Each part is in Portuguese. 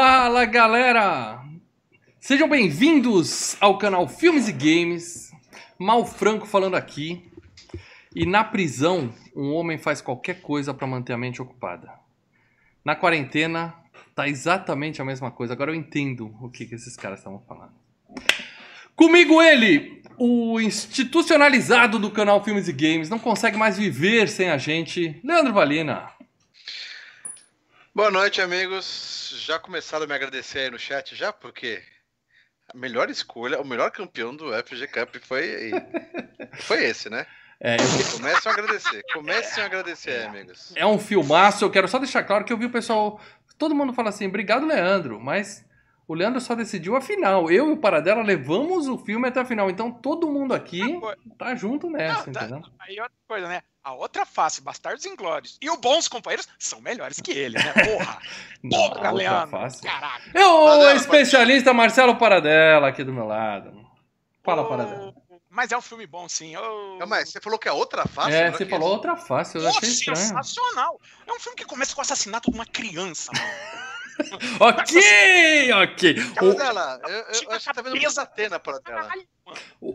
Fala galera! Sejam bem-vindos ao canal Filmes e Games. Mal Franco falando aqui. E na prisão, um homem faz qualquer coisa para manter a mente ocupada. Na quarentena, tá exatamente a mesma coisa. Agora eu entendo o que, que esses caras estavam falando. Comigo ele, o institucionalizado do canal Filmes e Games, não consegue mais viver sem a gente, Leandro Valina. Boa noite, amigos. Já começaram a me agradecer aí no chat, já? Porque a melhor escolha, o melhor campeão do FG Cup foi, foi esse, né? É, eu... Comecem a agradecer, comecem a agradecer, amigos. É um filmaço, eu quero só deixar claro que eu vi o pessoal. Todo mundo fala assim, obrigado, Leandro, mas o Leandro só decidiu a final. Eu e o Paradela levamos o filme até a final. Então todo mundo aqui tá junto nessa, Não, tá, entendeu? Aí outra coisa, né? A outra face, Bastardos Inglórios e o Bons Companheiros são melhores que ele, né? Porra! Não, Porra, Leandro! Face. Caraca! É o especialista Marcelo Paradela aqui do meu lado. Fala, oh, Paradela. Mas é um filme bom, sim. Oh... Não, mas você falou que é outra face? É, você falou outra face, eu achei estranho. sensacional! É um filme que começa com o assassinato de uma criança, mano. ok, ok. Paradela, eu, eu acho que tá vendo muita Atena, Paradela.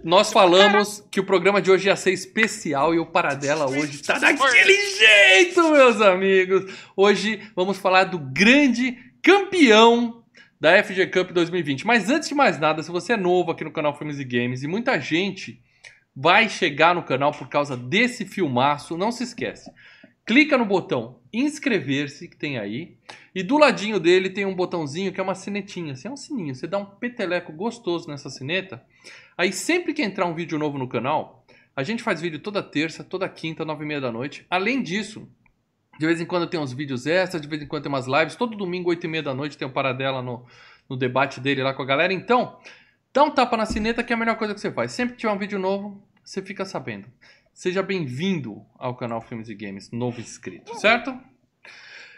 Nós falamos que o programa de hoje ia ser especial e o Paradela hoje tá daquele jeito, meus amigos. Hoje vamos falar do grande campeão da FG Cup 2020. Mas antes de mais nada, se você é novo aqui no canal Filmes e Games e muita gente vai chegar no canal por causa desse filmaço, não se esquece. Clica no botão inscrever-se que tem aí. E do ladinho dele tem um botãozinho que é uma sinetinha, assim, é um sininho. Você dá um peteleco gostoso nessa sineta. Aí sempre que entrar um vídeo novo no canal, a gente faz vídeo toda terça, toda quinta, nove e meia da noite. Além disso, de vez em quando tem uns vídeos extras, de vez em quando tem umas lives. Todo domingo, oito e meia da noite, tem um Paradela no, no debate dele lá com a galera. Então, dá um tapa na sineta que é a melhor coisa que você faz. Sempre que tiver um vídeo novo, você fica sabendo. Seja bem-vindo ao canal Filmes e Games, novo inscrito, certo?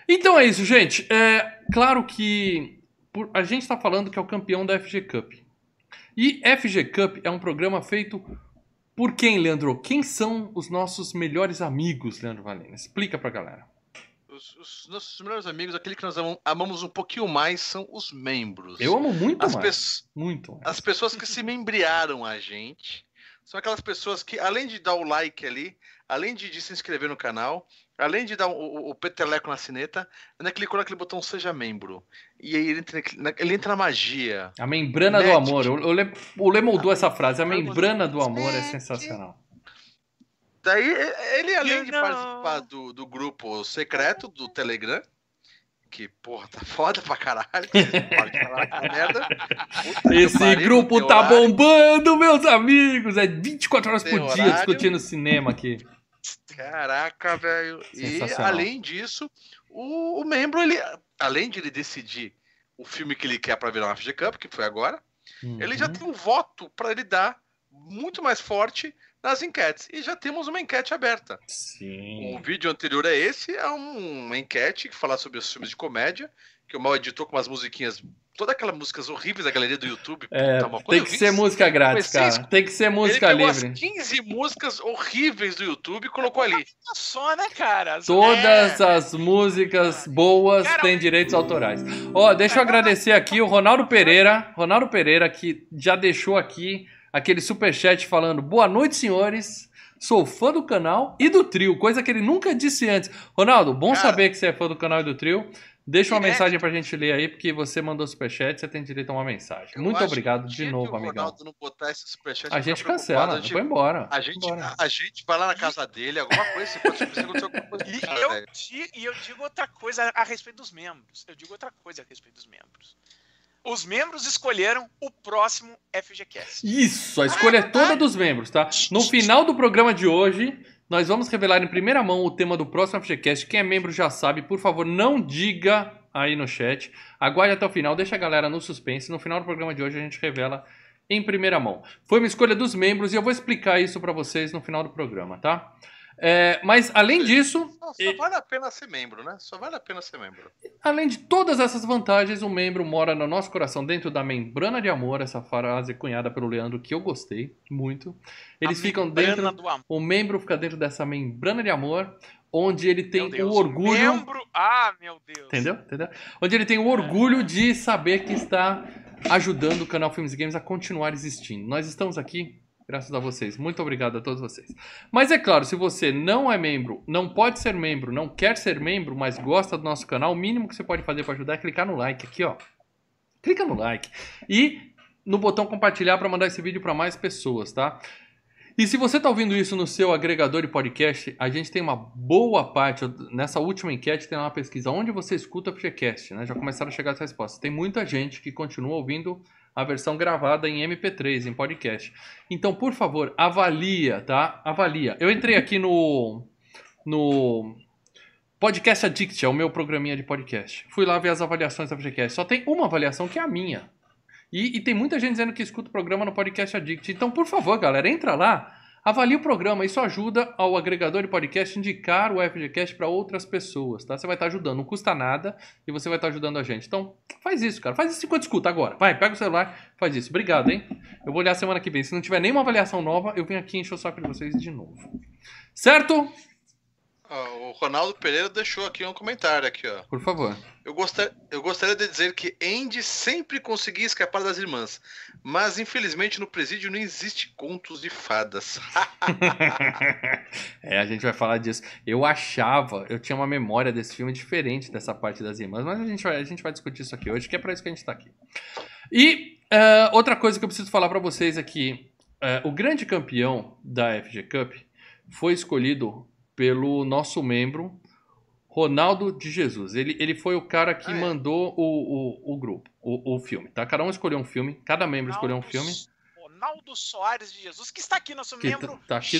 Então é isso, gente. É claro que por, a gente está falando que é o campeão da FG Cup. E FG Cup é um programa feito por quem, Leandro? Quem são os nossos melhores amigos, Leandro Valena? Explica pra galera. Os, os, nossos melhores amigos, aquele que nós amamos um pouquinho mais, são os membros. Eu amo muito as mais. Muito mais. As pessoas que se membriaram a gente são aquelas pessoas que, além de dar o like ali, além de, de se inscrever no canal, Além de dar o, o peteleco na cineta, ainda clicou naquele botão Seja Membro. E aí ele entra, ele entra na magia. A membrana Net. do amor. O o Lê moldou essa frase. A membrana do amor é sensacional. Daí, ele, além de participar do, do grupo secreto do Telegram, que, porra, tá foda pra caralho. Pode falar merda. Esse pariu, grupo tá horário. bombando, meus amigos. É 24 horas por dia discutindo cinema aqui. Caraca, velho. E além disso, o, o, membro, ele, além de ele decidir o filme que ele quer para virar uma FG Cup, que foi agora, uhum. ele já tem um voto para ele dar muito mais forte nas enquetes. E já temos uma enquete aberta. Sim. O vídeo anterior a esse é um, uma enquete que fala sobre os filmes de comédia, que o Mal editou com umas musiquinhas todas aquelas músicas horríveis da galeria do YouTube. É, puta, tem que ser música grátis, cara. Tem que ser música ele livre. As 15 músicas horríveis do YouTube e colocou ali. Só, né, cara? Todas é. as músicas boas cara, têm direitos autorais. Ó, oh, deixa eu agradecer aqui o Ronaldo Pereira, Ronaldo Pereira que já deixou aqui aquele super chat falando: "Boa noite, senhores. Sou fã do canal e do trio, coisa que ele nunca disse antes. Ronaldo, bom cara, saber que você é fã do canal e do trio. Deixa uma Direto. mensagem pra gente ler aí, porque você mandou superchat, você tem direito a uma mensagem. Eu Muito obrigado de novo, amigão. não botar esse superchat, a gente cancela, a gente, embora. A gente, embora. A, a, gente vai lá na casa dele, alguma coisa, se pode acontecer alguma coisa. E, cara, eu, e eu digo outra coisa a respeito dos membros. Eu digo outra coisa a respeito dos membros. Os membros escolheram o próximo FGCast. Isso, a escolha ah, é toda ah, dos membros, tá? No final do programa de hoje, nós vamos revelar em primeira mão o tema do próximo FGCast. Quem é membro já sabe, por favor, não diga aí no chat. Aguarde até o final, deixa a galera no suspense. No final do programa de hoje a gente revela em primeira mão. Foi uma escolha dos membros e eu vou explicar isso para vocês no final do programa, tá? É, mas além disso. Só, só vale a pena ser membro, né? Só vale a pena ser membro. Além de todas essas vantagens, o membro mora no nosso coração, dentro da membrana de amor, essa frase cunhada pelo Leandro, que eu gostei muito. Eles a ficam dentro. O membro fica dentro dessa membrana de amor, onde ele tem Deus, o orgulho. Membro, Ah, meu Deus. Entendeu? Entendeu? Onde ele tem o orgulho de saber que está ajudando o canal Filmes e Games a continuar existindo. Nós estamos aqui graças a vocês. Muito obrigado a todos vocês. Mas é claro, se você não é membro, não pode ser membro, não quer ser membro, mas gosta do nosso canal, o mínimo que você pode fazer para ajudar é clicar no like aqui, ó. Clica no like e no botão compartilhar para mandar esse vídeo para mais pessoas, tá? E se você está ouvindo isso no seu agregador de podcast, a gente tem uma boa parte, nessa última enquete tem uma pesquisa, onde você escuta o FGCast, né? Já começaram a chegar as respostas. Tem muita gente que continua ouvindo a versão gravada em MP3, em podcast. Então, por favor, avalia, tá? Avalia. Eu entrei aqui no, no Podcast Addict, é o meu programinha de podcast. Fui lá ver as avaliações da FGCast. Só tem uma avaliação que é a minha. E, e, tem muita gente dizendo que escuta o programa no Podcast Addict. Então, por favor, galera, entra lá, avalie o programa. Isso ajuda ao agregador de podcast indicar o FGCast para outras pessoas, tá? Você vai estar tá ajudando, não custa nada e você vai estar tá ajudando a gente. Então, faz isso, cara. Faz isso enquanto escuta agora. Vai, pega o celular, faz isso. Obrigado, hein? Eu vou olhar semana que vem. Se não tiver nenhuma avaliação nova, eu venho aqui encher o saco de vocês de novo. Certo? O Ronaldo Pereira deixou aqui um comentário aqui, ó. Por favor. Eu, gostar, eu gostaria de dizer que Andy sempre conseguia escapar das irmãs, mas infelizmente no presídio não existe contos de fadas. é, a gente vai falar disso. Eu achava, eu tinha uma memória desse filme diferente dessa parte das irmãs, mas a gente vai, a gente vai discutir isso aqui hoje, que é para isso que a gente está aqui. E uh, outra coisa que eu preciso falar para vocês aqui, uh, o grande campeão da FG Cup foi escolhido pelo nosso membro Ronaldo de Jesus. Ele, ele foi o cara que ah, é. mandou o, o, o grupo, o, o filme, tá? Cada um escolheu um filme, cada membro Ronaldo, escolheu um filme. Ronaldo Soares de Jesus, que está aqui, nosso que membro tá, aqui,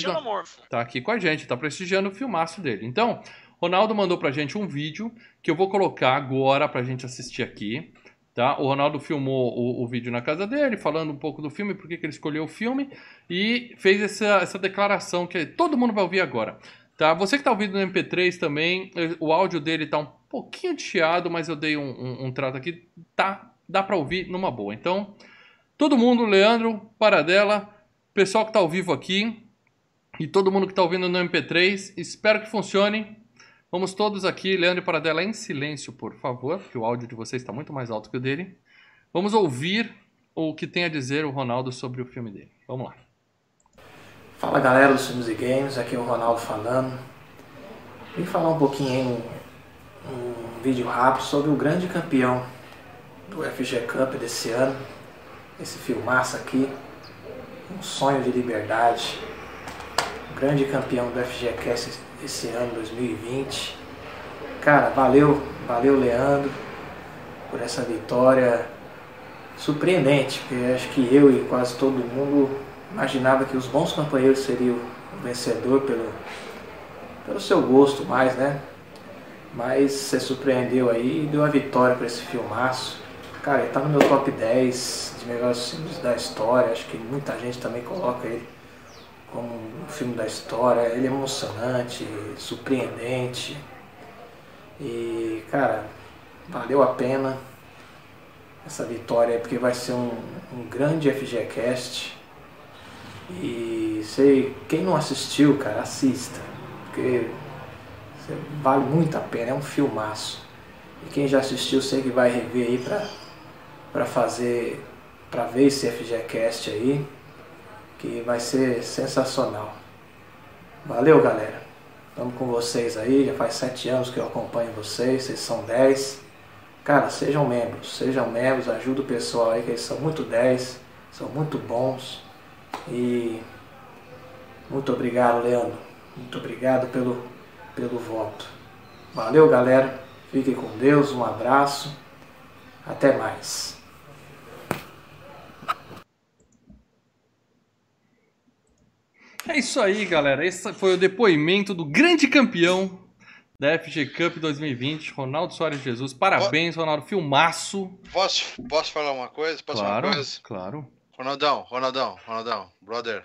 tá aqui com a gente, tá prestigiando o filmaço dele. Então, Ronaldo mandou pra gente um vídeo que eu vou colocar agora pra gente assistir aqui. Tá? O Ronaldo filmou o, o, vídeo na casa dele, falando um pouco do filme, por que ele escolheu o filme, e fez essa, essa declaração que todo mundo vai ouvir agora. Tá? Você que está ouvindo no MP3 também, o áudio dele está um pouquinho chiado, mas eu dei um, um, um trato aqui, tá? Dá para ouvir numa boa. Então, todo mundo, Leandro, Paradela, pessoal que está ao vivo aqui e todo mundo que está ouvindo no MP3, espero que funcione. Vamos todos aqui, Leandro e Paradela, em silêncio, por favor, porque o áudio de vocês está muito mais alto que o dele. Vamos ouvir o que tem a dizer o Ronaldo sobre o filme dele. Vamos lá. Fala galera dos Filmes e Games, aqui é o Ronaldo falando. Vim falar um pouquinho um, um vídeo rápido sobre o grande campeão do FG Cup desse ano. Esse filmaço aqui, um sonho de liberdade. O grande campeão do FGCast esse ano, 2020. Cara, valeu, valeu Leandro por essa vitória surpreendente, porque acho que eu e quase todo mundo imaginava que os bons companheiros seriam o vencedor pelo, pelo seu gosto mais, né? Mas você surpreendeu aí e deu a vitória para esse filmaço. Cara, ele tá no meu top 10 de melhores filmes da história. Acho que muita gente também coloca ele como um filme da história. Ele é emocionante, surpreendente. E, cara, valeu a pena essa vitória porque vai ser um, um grande FGCast. E sei, quem não assistiu, cara, assista. Porque vale muito a pena, é um filmaço. E quem já assistiu, sei que vai rever aí pra, pra fazer, pra ver esse FGCast aí, que vai ser sensacional. Valeu, galera. Estamos com vocês aí, já faz sete anos que eu acompanho vocês, vocês são dez. Cara, sejam membros, sejam membros, ajuda o pessoal aí, que eles são muito dez, são muito bons. E muito obrigado, Leandro. Muito obrigado pelo, pelo voto. Valeu, galera. Fiquem com Deus. Um abraço. Até mais. É isso aí, galera. Esse foi o depoimento do grande campeão da FG Cup 2020, Ronaldo Soares Jesus. Parabéns, Ronaldo. Filmaço. Posso, posso falar uma coisa? Posso claro, falar uma coisa? Claro. Ronaldão, Ronaldão, Ronaldão, brother.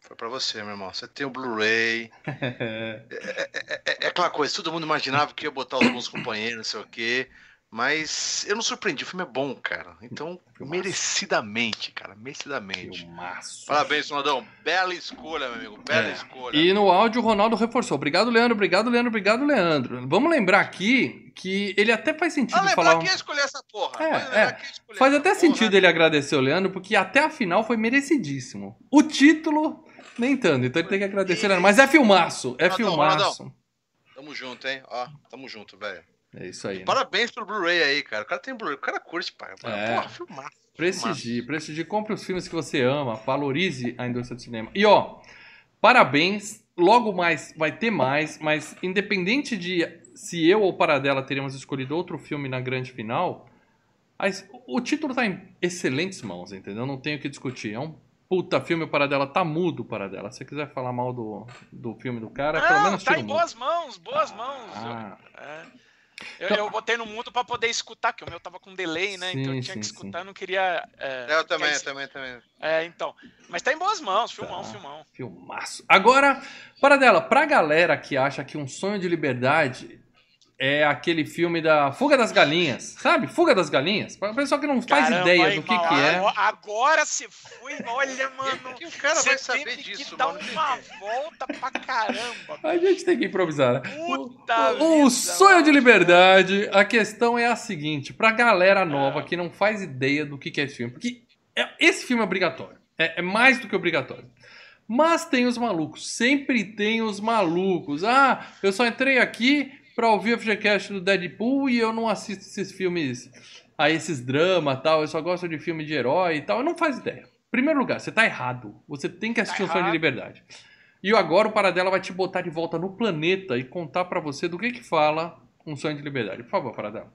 Foi pra você, meu irmão. Você tem o Blu-ray. é, é, é, é, aquela coisa, todo mundo imaginava que ia botar os bons companheiros, não sei o quê. Mas eu não surpreendi, o filme é bom, cara. Então, Filmaço. merecidamente, cara, merecidamente. Filmaço. Parabéns, Ronaldão. Bela escolha, meu amigo, bela é. escolha. E no áudio o Ronaldo reforçou. Obrigado, Leandro, obrigado, Leandro, obrigado, Leandro. Vamos lembrar aqui que ele até faz sentido ah, falar... quem escolher essa porra. É, é. Faz até porra. sentido ele agradecer o Leandro, porque até a final foi merecidíssimo. O título, nem tanto, então ele tem que agradecer, Leandro. Mas é filmaço, é Ronaldão, filmaço. Ronaldão. Tamo junto, hein? Ó, tamo junto, velho. É isso aí. Né? Parabéns pelo Blu-ray aí, cara. O cara tem Blu-ray, o cara curte, pai. É. Porra, filmar. Prestigie, prestigie. Compre os filmes que você ama, valorize a indústria do cinema. E ó, parabéns. Logo mais vai ter mais, mas independente de se eu ou Paradela teríamos escolhido outro filme na grande final, o título tá em excelentes mãos, entendeu? Não tenho o que discutir. É um puta filme, o Paradela tá mudo, Paradela. Se você quiser falar mal do, do filme do cara, Não, pelo menos tá em boas mãos, boas mãos. Ah. É. Eu, então, eu botei no mudo para poder escutar, que o meu tava com delay, né? Sim, então eu tinha sim, que escutar, eu não queria. É, eu também, eu também, também. É, então. Mas tá em boas mãos, filmão, tá. filmão. Filmaço. Agora, para dela, pra galera que acha que um sonho de liberdade é aquele filme da Fuga das Galinhas, sabe? Fuga das Galinhas. Para o pessoal que não faz Caramba, ideia do que, que é. Agora você foi, olha, mano. que o cara vai saber disso, que mano? uma volta pra caramba. A gente tem que improvisar, né? Puta o, o sonho de liberdade, a questão é a seguinte: pra galera nova que não faz ideia do que, que é esse filme, porque é, esse filme é obrigatório. É, é mais do que obrigatório. Mas tem os malucos, sempre tem os malucos. Ah, eu só entrei aqui pra ouvir o FGCast do Deadpool e eu não assisto esses filmes, a esses dramas tal, eu só gosto de filme de herói e tal. Eu não faz ideia. Em primeiro lugar, você tá errado. Você tem que assistir tá o Sonho de Liberdade. E agora o Paradela vai te botar de volta no planeta e contar para você do que que fala um sonho de liberdade. Por favor, Paradela.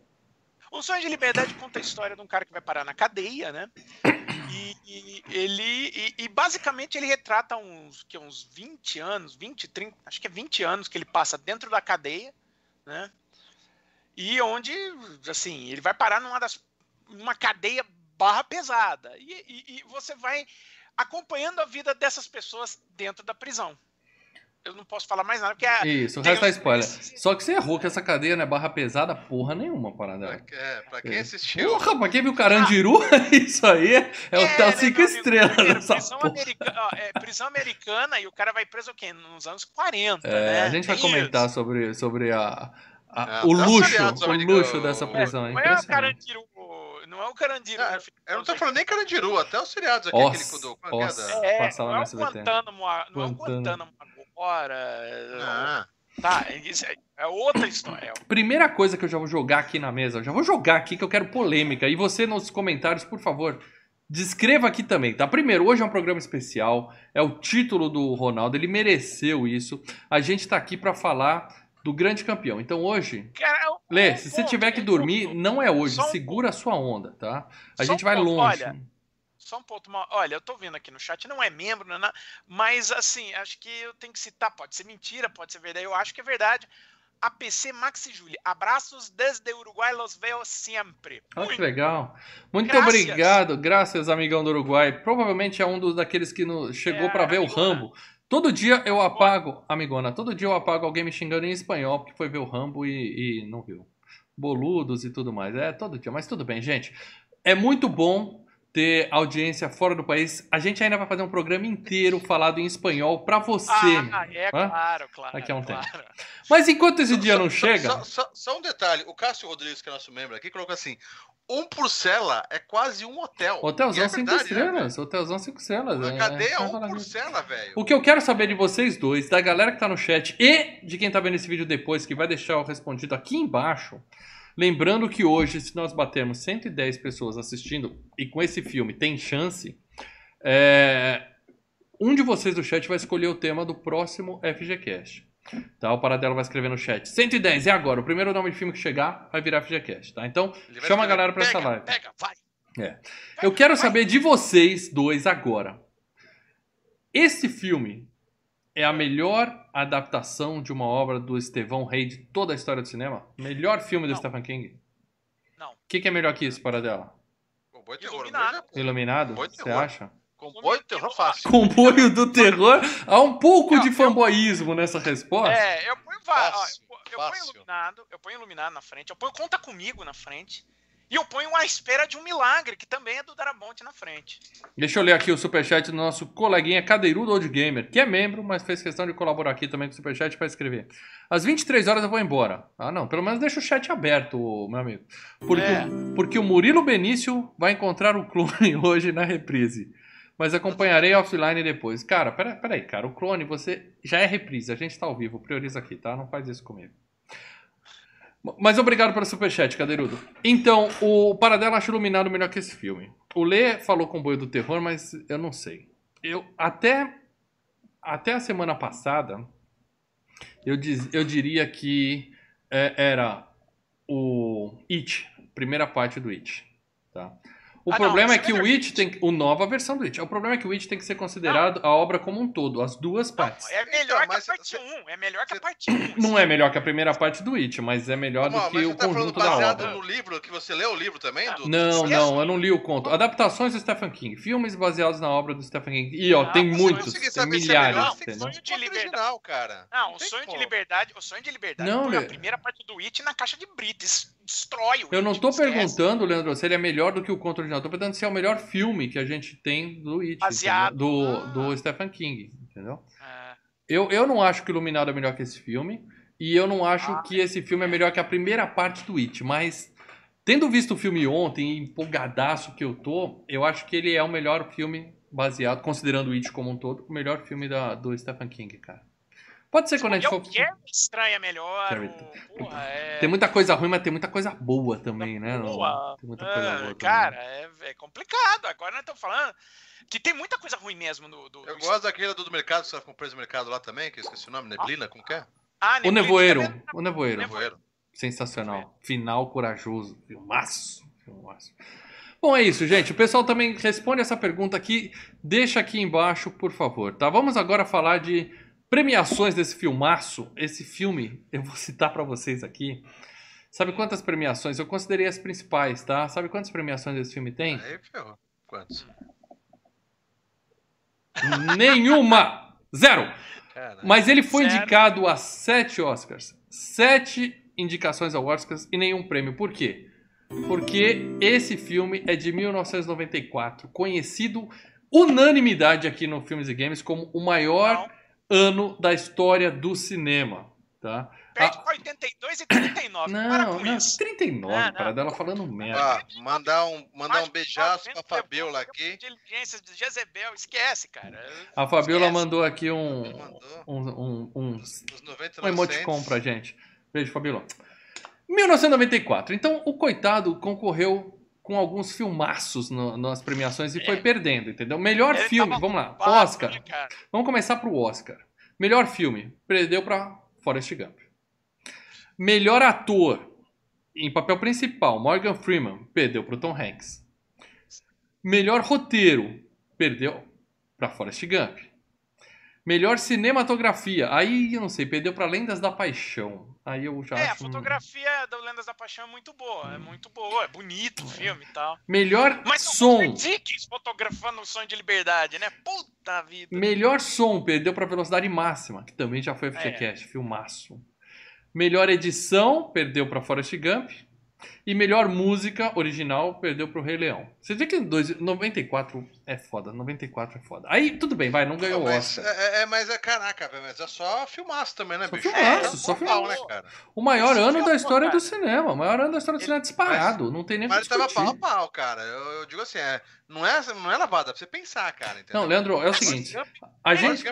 Um sonho de liberdade conta a história de um cara que vai parar na cadeia, né? E, e ele e, e, basicamente ele retrata uns que uns 20 anos, 20, 30, acho que é 20 anos que ele passa dentro da cadeia né? E onde, assim, ele vai parar numa das numa cadeia barra pesada e, e, e você vai acompanhando a vida dessas pessoas dentro da prisão eu não posso falar mais nada, porque é. Isso, o resto é spoiler. Só que você errou que essa cadeia não é barra pesada, porra nenhuma, parada. É, pra quem é. assistiu. Porra, pra quem viu Carandiru, ah. isso aí é, é hotel 5 né, estrelas. prisão, americana, ó, é, prisão americana e o cara vai preso o quê? Nos anos 40. É, né? A gente vai comentar sobre, sobre a, a, é, o luxo, o luxo dessa prisão. É, não é o Carandiru não é o Carandiru. É, eu não tô falando nem Carandiru, até os seriados aqui Ossa, que ele cuidou. É, é, não é o Guantánamo, não é o Guantánamo fora. Ah. Tá, é outra história. Primeira coisa que eu já vou jogar aqui na mesa, eu já vou jogar aqui que eu quero polêmica. E você nos comentários, por favor, descreva aqui também, tá? Primeiro, hoje é um programa especial, é o título do Ronaldo, ele mereceu isso. A gente tá aqui para falar do grande campeão. Então hoje, Cara, Lê, se você tiver que dormir, não é hoje, segura a sua onda, tá? A gente vai longe. Olha, só um ponto. Olha, eu tô vendo aqui no chat, não é membro, não é mas assim, acho que eu tenho que citar. Pode ser mentira, pode ser verdade. Eu acho que é verdade. APC Maxi Júlia. Abraços desde Uruguai, los veo sempre. Ah, que legal. Muito graças. obrigado. Graças, amigão do Uruguai. Provavelmente é um dos daqueles que no, chegou é, para ver amigona. o Rambo. Todo dia eu apago, amigona, todo dia eu apago alguém me xingando em espanhol porque foi ver o Rambo e, e não viu. Boludos e tudo mais. É, todo dia. Mas tudo bem, gente. É muito bom ter audiência fora do país. A gente ainda vai fazer um programa inteiro falado em espanhol para você. Ah, é claro, claro. Daqui a um claro. tempo. Mas enquanto esse dia não chega. Só, só, só, um detalhe: o Cássio Rodrigues, que é nosso membro aqui, colocou assim: um por cela é quase um hotel. Hotelzão 5 é estrelas. Né, Hotelzão 5 estrelas. A cadeia é, um por cela, velho. O que eu quero saber de vocês dois, da galera que tá no chat e de quem tá vendo esse vídeo depois, que vai deixar o respondido aqui embaixo. Lembrando que hoje, se nós batermos 110 pessoas assistindo, e com esse filme tem chance, é... um de vocês do chat vai escolher o tema do próximo FGCast. Tá? O Paradelo vai escrever no chat. 110, é agora. O primeiro nome de filme que chegar vai virar FGCast, tá? Então, chama a galera pra essa live. Pega, vai. É. Eu quero saber de vocês dois agora. Esse filme é a melhor adaptação de uma obra do Estevão Rei de toda a história do cinema? Melhor filme do Stephen King? Não. O que, que, é melhor que isso, para dela? Comboio terror. Iluminado. Iluminado? Você acha? Comboio do terror fácil. Comboio do terror? Há um pouco não, de fanboyismo eu... nessa resposta. É, eu, eu ponho iluminado, eu ponho iluminado na frente, eu ponho Conta Comigo na frente. E eu ponho A Espera de um Milagre, que também é do Darabonte na frente. Deixa eu ler aqui o superchat do nosso coleguinha Cadeirudo Old Gamer, que é membro, mas fez questão de colaborar aqui também com o superchat para escrever. Às 23 horas eu vou embora. Ah, não, pelo menos deixa o chat aberto, meu amigo. Porque, é. porque o Murilo Benício vai encontrar o clone hoje na reprise. Mas acompanharei offline depois. Cara, peraí, pera cara. O clone, você já é reprise. A gente tá ao vivo. Prioriza aqui, tá? Não faz isso comigo. Mas obrigado pelo superchat, Cadeirudo. Então, o Paradela acho Iluminado melhor que esse filme. O Lê falou com o Boi do Terror, mas eu não sei. Eu até, até a semana passada, eu, diz, eu diria que é, era o It, primeira parte do It. Tá? O ah, problema não, é que o It tem o nova versão do It. O problema é que o It tem que ser considerado não. a obra como um todo, as duas partes. Não, é melhor então, que a parte 1, é melhor que a parte 1. Não é melhor que a primeira parte do It, mas é melhor do que o tá conjunto da obra. no livro que você leu o livro também? Do, não, não, eu não li o conto. Adaptações do Stephen King, filmes baseados na obra do Stephen King. E ó, tem muitos, tem milhares, não, entendeu? Sonho de liberdade. cara. Não, o sonho de liberdade, o sonho de liberdade. Não, a primeira parte do It na caixa de Brits destrói o Eu não tô perguntando, Leandro, se ele é melhor do que o conto original. Tô perguntando se é o melhor filme que a gente tem do It, do, ah. do Stephen King, entendeu? É. Eu, eu não acho que Iluminado é melhor que esse filme. E eu não acho ah, que esse filme é melhor que a primeira parte do It, mas tendo visto o filme ontem, empolgadaço que eu tô, eu acho que ele é o melhor filme baseado, considerando o It como um todo, o melhor filme da, do Stephen King, cara. Pode ser quando a gente for. estranha melhor. Porra, é... Tem muita coisa ruim, mas tem muita coisa boa também, né? Boa. Tem muita coisa boa. Cara, é, é, complicado. Agora nós estamos falando que tem muita coisa ruim mesmo no. Do, eu do... gosto daquele do, do mercado, que você ficou preso no mercado lá também, que eu esqueci o nome, Neblina, como que é? Ah, o Nevoeiro. O Nevoeiro. Nevoeiro. Sensacional. Final corajoso. Filmaço. Filmaço. Bom, é isso, gente. O pessoal também responde essa pergunta aqui. Deixa aqui embaixo, por favor. Tá? Vamos agora falar de Premiações desse filmaço, esse filme, eu vou citar para vocês aqui. Sabe quantas premiações? Eu considerei as principais, tá? Sabe quantas premiações esse filme tem? Aí, ferrou. Quantos? Nenhuma! Zero! Mas ele foi Zero. indicado a sete Oscars. Sete indicações ao Oscars e nenhum prêmio. Por quê? Porque esse filme é de 1994, conhecido unanimidade aqui no Filmes e Games como o maior Não ano da história do cinema, tá? Perde ah, 82 e 39. Não, para com não, isso. 39, não, para dela falando merda. Ah, mandar um, mandar um beijaço pra Fabiola aqui. Diligências de Jezebel, esquece, cara. A Fabiola esquece. mandou aqui um, um, um, um, um emoticon pra gente. Beijo, Fabiola. 1994. Então, o coitado concorreu com alguns filmaços no, nas premiações e é. foi perdendo, entendeu? Melhor Ele filme, vamos lá, Oscar. Vamos começar pro Oscar. Melhor filme, perdeu para Forrest Gump. Melhor ator em papel principal, Morgan Freeman, perdeu para Tom Hanks. Melhor roteiro, perdeu para Forrest Gump. Melhor cinematografia, aí eu não sei, perdeu para Lendas da Paixão. Aí eu já É, acho... a fotografia da Lendas da Paixão é muito boa, é muito boa, é bonito o filme e tal. Melhor Mas som. Mas Dickens fotografando o Sonho de Liberdade, né? Puta vida. Melhor som, perdeu pra Velocidade Máxima, que também já foi FGCast, é. filmaço. Melhor edição, perdeu pra Forrest Gump. E melhor música original perdeu pro Rei Leão. Você vê que dois, 94 é foda, 94 é foda. Aí, tudo bem, vai, não ganhou o Oscar. É, é, é, mas é, caraca, mas é só filmaço também, né, só bicho? Filmaço, é, só filmaço. Né, cara? O maior Esse ano da história cara. do cinema, o maior ano da história do cinema disparado, mas, não tem nem Mas ele tava pau a pau, cara. Eu, eu, digo assim, é, não, é, não é lavada, é pra você pensar, cara, entendeu? Não, Leandro, é o seguinte, a gente...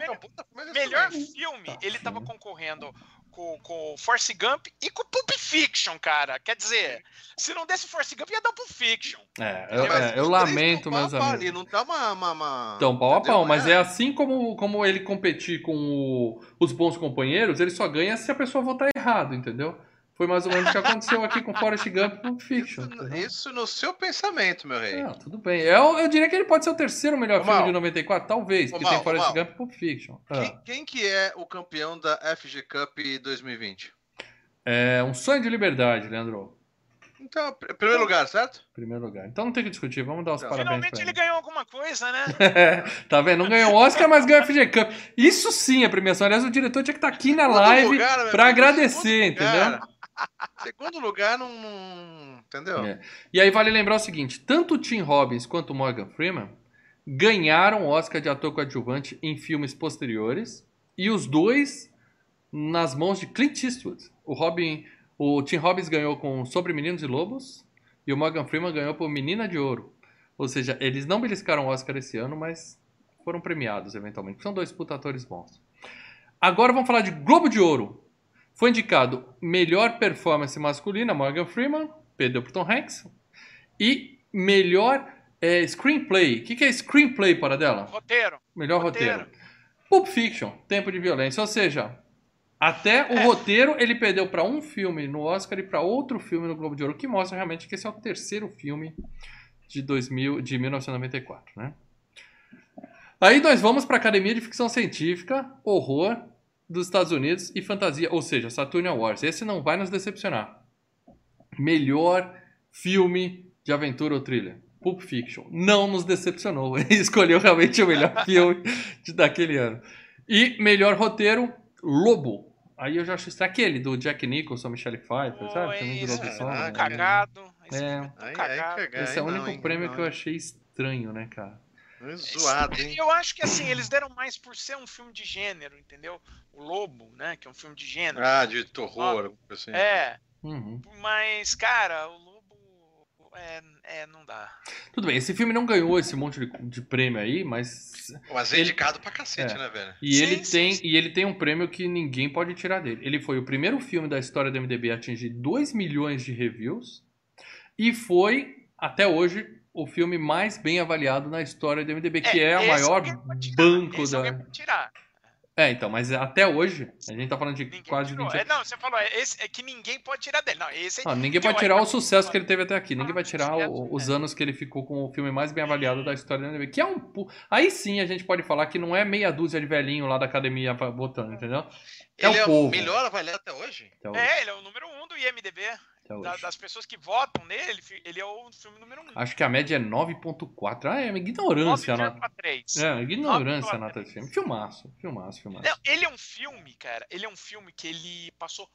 Melhor filme, ele tava concorrendo com, com Force Gump e com Pulp Fiction, cara. Quer dizer, se não desse Force Gump, ia dar Pulp Fiction. É, eu, é, eu lamento, meus amigos. Ali, não tá uma, uma, uma... Então, pau a pau, mas é. é assim como, como ele competir com o, os bons companheiros, ele só ganha se a pessoa votar errado, entendeu? Foi mais ou menos o que aconteceu aqui com Forrest Gump e Pulp Fiction. Isso, isso, no seu pensamento, meu rei. Não, tudo bem. Eu, eu diria que ele pode ser o terceiro melhor filme de 94, talvez, porque tem Forrest Gump e Pulp Fiction. Ah. Quem, quem, que é o campeão da FG Cup 2020? É um sonho de liberdade, Leandro. Então, primeiro lugar, certo? Primeiro lugar. Então não tem que discutir, vamos dar os então, parabéns. Finalmente ele. ele ganhou alguma coisa, né? tá vendo? Não ganhou o Oscar, mas ganhou a FG Cup. Isso sim é premiação. Aliás, o diretor tinha que estar tá aqui na live para agradecer, entendeu? Segundo lugar, não. não entendeu? É. E aí vale lembrar o seguinte: tanto o Tim Robbins quanto o Morgan Freeman ganharam o Oscar de ator coadjuvante em filmes posteriores. E os dois nas mãos de Clint Eastwood. O Robin o Tim Robbins ganhou com Sobre Meninos e Lobos e o Morgan Freeman ganhou por Menina de Ouro. Ou seja, eles não beliscaram o Oscar esse ano, mas foram premiados eventualmente. São dois puta atores bons. Agora vamos falar de Globo de Ouro. Foi indicado melhor performance masculina, Morgan Freeman, perdeu pro Tom Hanks. E melhor é, screenplay. O que, que, é screenplay para dela? Roteiro. Melhor roteiro. roteiro. Pulp Fiction, Tempo de Violência. Ou seja, até o é. roteiro ele perdeu para um filme no Oscar e para outro filme no Globo de Ouro, que mostra realmente que esse é o terceiro filme de 2000, de 1994, né? Aí nós vamos para a Academia de Ficção Científica, Horror dos Estados Unidos e Fantasia, ou seja, Saturn Awards. Esse não vai nos decepcionar. Melhor filme de aventura ou thriller. Pulp Fiction. Não nos decepcionou. Ele escolheu realmente o melhor filme de, daquele ano. E melhor roteiro, Lobo. Aí eu já acho isso. Aquele do Jack Nicholson, Michelle Pfeiffer, sabe? Também isso, é, né? cagado. É. Aí, cagado. Esse é o único não, prêmio não, que eu achei estranho, né, cara? É zoado, hein? Eu acho que assim, eles deram mais por ser um filme de gênero, entendeu? O Lobo, né? Que é um filme de gênero. Ah, de terror, assim. É. Uhum. Mas, cara, o é, é, não dá. Tudo bem, esse filme não ganhou esse monte de, de prêmio aí, mas. Mas é indicado pra cacete, é. né, velho? E, sim, ele sim, tem, sim. e ele tem um prêmio que ninguém pode tirar dele. Ele foi o primeiro filme da história do MDB a atingir 2 milhões de reviews e foi, até hoje, o filme mais bem avaliado na história do MDB, que é, é o maior banco esse da. Tirar. É, então, mas até hoje, a gente tá falando de ninguém quase tirou. 20 é, Não, você falou, é, esse, é que ninguém pode tirar dele. Não, esse não, ninguém pode tirar o sucesso que ele teve até aqui. Ninguém vai tirar o, os anos que ele ficou com o filme mais bem avaliado da história do MDB. Que é um. Aí sim a gente pode falar que não é meia dúzia de velhinho lá da academia botando, entendeu? É ele o é povo. o melhor avaliado até hoje? Até hoje? É, ele é o número um do IMDB. Da, das pessoas que votam nele, ele é o filme número 1. Um. Acho que a média é 9.4. Ah, é ignorância. 9,3. É, ignorância a nota desse filme. Filmaço, filmaço, filmaço. Não, ele é um filme, cara, ele é um filme que ele passou...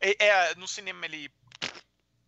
É, é, no cinema ele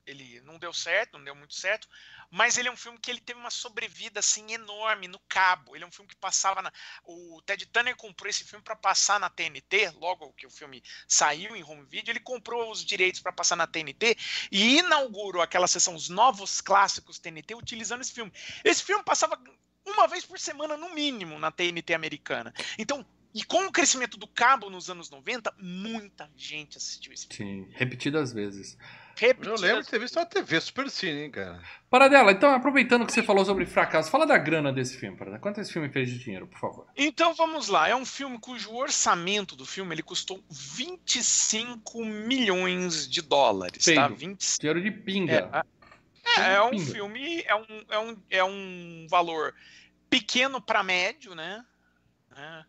ele não deu certo, não deu muito certo, mas ele é um filme que ele teve uma sobrevida assim enorme no cabo. Ele é um filme que passava na o Ted Turner comprou esse filme para passar na TNT, logo que o filme saiu em home video, ele comprou os direitos para passar na TNT e inaugurou aquela sessão os novos clássicos TNT utilizando esse filme. Esse filme passava uma vez por semana no mínimo na TNT americana. Então, e com o crescimento do cabo nos anos 90, muita gente assistiu esse filme. Sim, repetidas vezes. Eu lembro de ter visto na TV Super Cine, hein, cara. Paradela, então, aproveitando que você falou sobre fracasso, fala da grana desse filme, Paradela. Quanto esse filme fez de dinheiro, por favor? Então vamos lá. É um filme cujo orçamento do filme ele custou 25 milhões de dólares. Tá? Feio. Tá? 20... Dinheiro de pinga. É, é, é um pinga. filme, é um, é, um, é um valor pequeno para médio, né? É.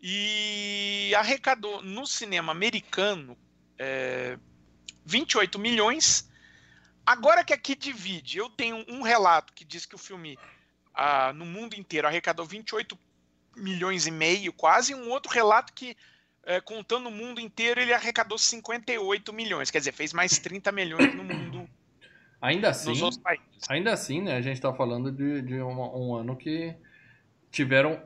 E arrecadou no cinema americano. É, 28 milhões. Agora que aqui divide, eu tenho um relato que diz que o filme ah, no mundo inteiro arrecadou 28 milhões e meio, quase, e um outro relato que, é, contando o mundo inteiro, ele arrecadou 58 milhões. Quer dizer, fez mais 30 milhões no mundo. Ainda assim, ainda assim, né? A gente está falando de, de um ano que tiveram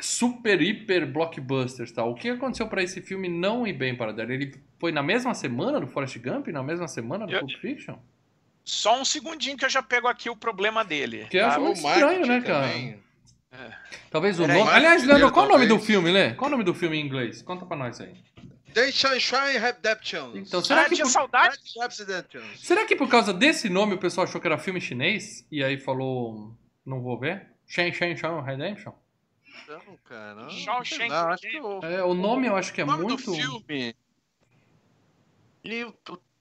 super, hiper blockbusters, tá? O que aconteceu para esse filme não ir bem para dar? Ele foi na mesma semana do Forrest Gump? Na mesma semana do eu... Pulp Fiction? Só um segundinho que eu já pego aqui o problema dele. Que tá? é muito estranho, né, cara? É. Talvez o nome. Aliás, Leandro, qual o nome do filme, Lê? Qual o nome do filme em inglês? Conta pra nós aí. The Sunshine Redemption. Então, será ah, que tinha por... saudade? Será que por causa desse nome o pessoal achou que era filme chinês e aí falou não vou ver? Shen Shen Shen Redemption? Não, cara. Não, não, não acho que o... É, o nome eu acho que é o nome muito. Do filme ele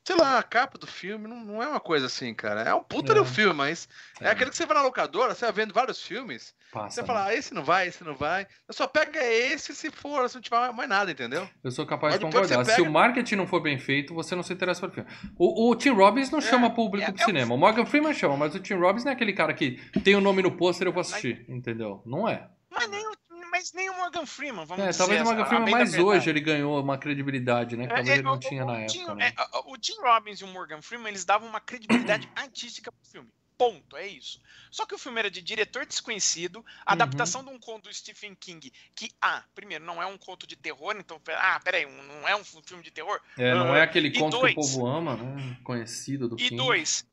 sei lá, a capa do filme não, não é uma coisa assim, cara. É um puta é. do filme, mas é. é. aquele que você vai na locadora, você vai vendo vários filmes. Passa, você né? fala, ah, esse não vai, esse não vai. Eu só pega esse se for, se não tiver mais nada, entendeu? Eu sou capaz mas de concordar. Pega... Se o marketing não for bem feito, você não se interessa pelo filme. O, o Tim Robbins não é, chama público é, pro é cinema. O Morgan Freeman chama, mas o Tim Robbins não é aquele cara que tem o nome no pôster eu vou assistir, entendeu? Não é. Mas nem o mas nem o Morgan Freeman, vamos é, dizer. Talvez o Morgan Freeman mais hoje ele ganhou uma credibilidade, né? Que talvez é, ele não o, tinha o, na o época. Né? é, o Tim Robbins e o Morgan Freeman, eles davam uma credibilidade artística pro filme. Ponto, é isso. Só que o filme era de diretor desconhecido, adaptação uhum. de um conto do Stephen King, que, ah, primeiro, não é um conto de terror, então, ah, peraí, não é um filme de terror? É, não uh, é aquele conto dois, que o povo ama, né? Conhecido do e King. E dois,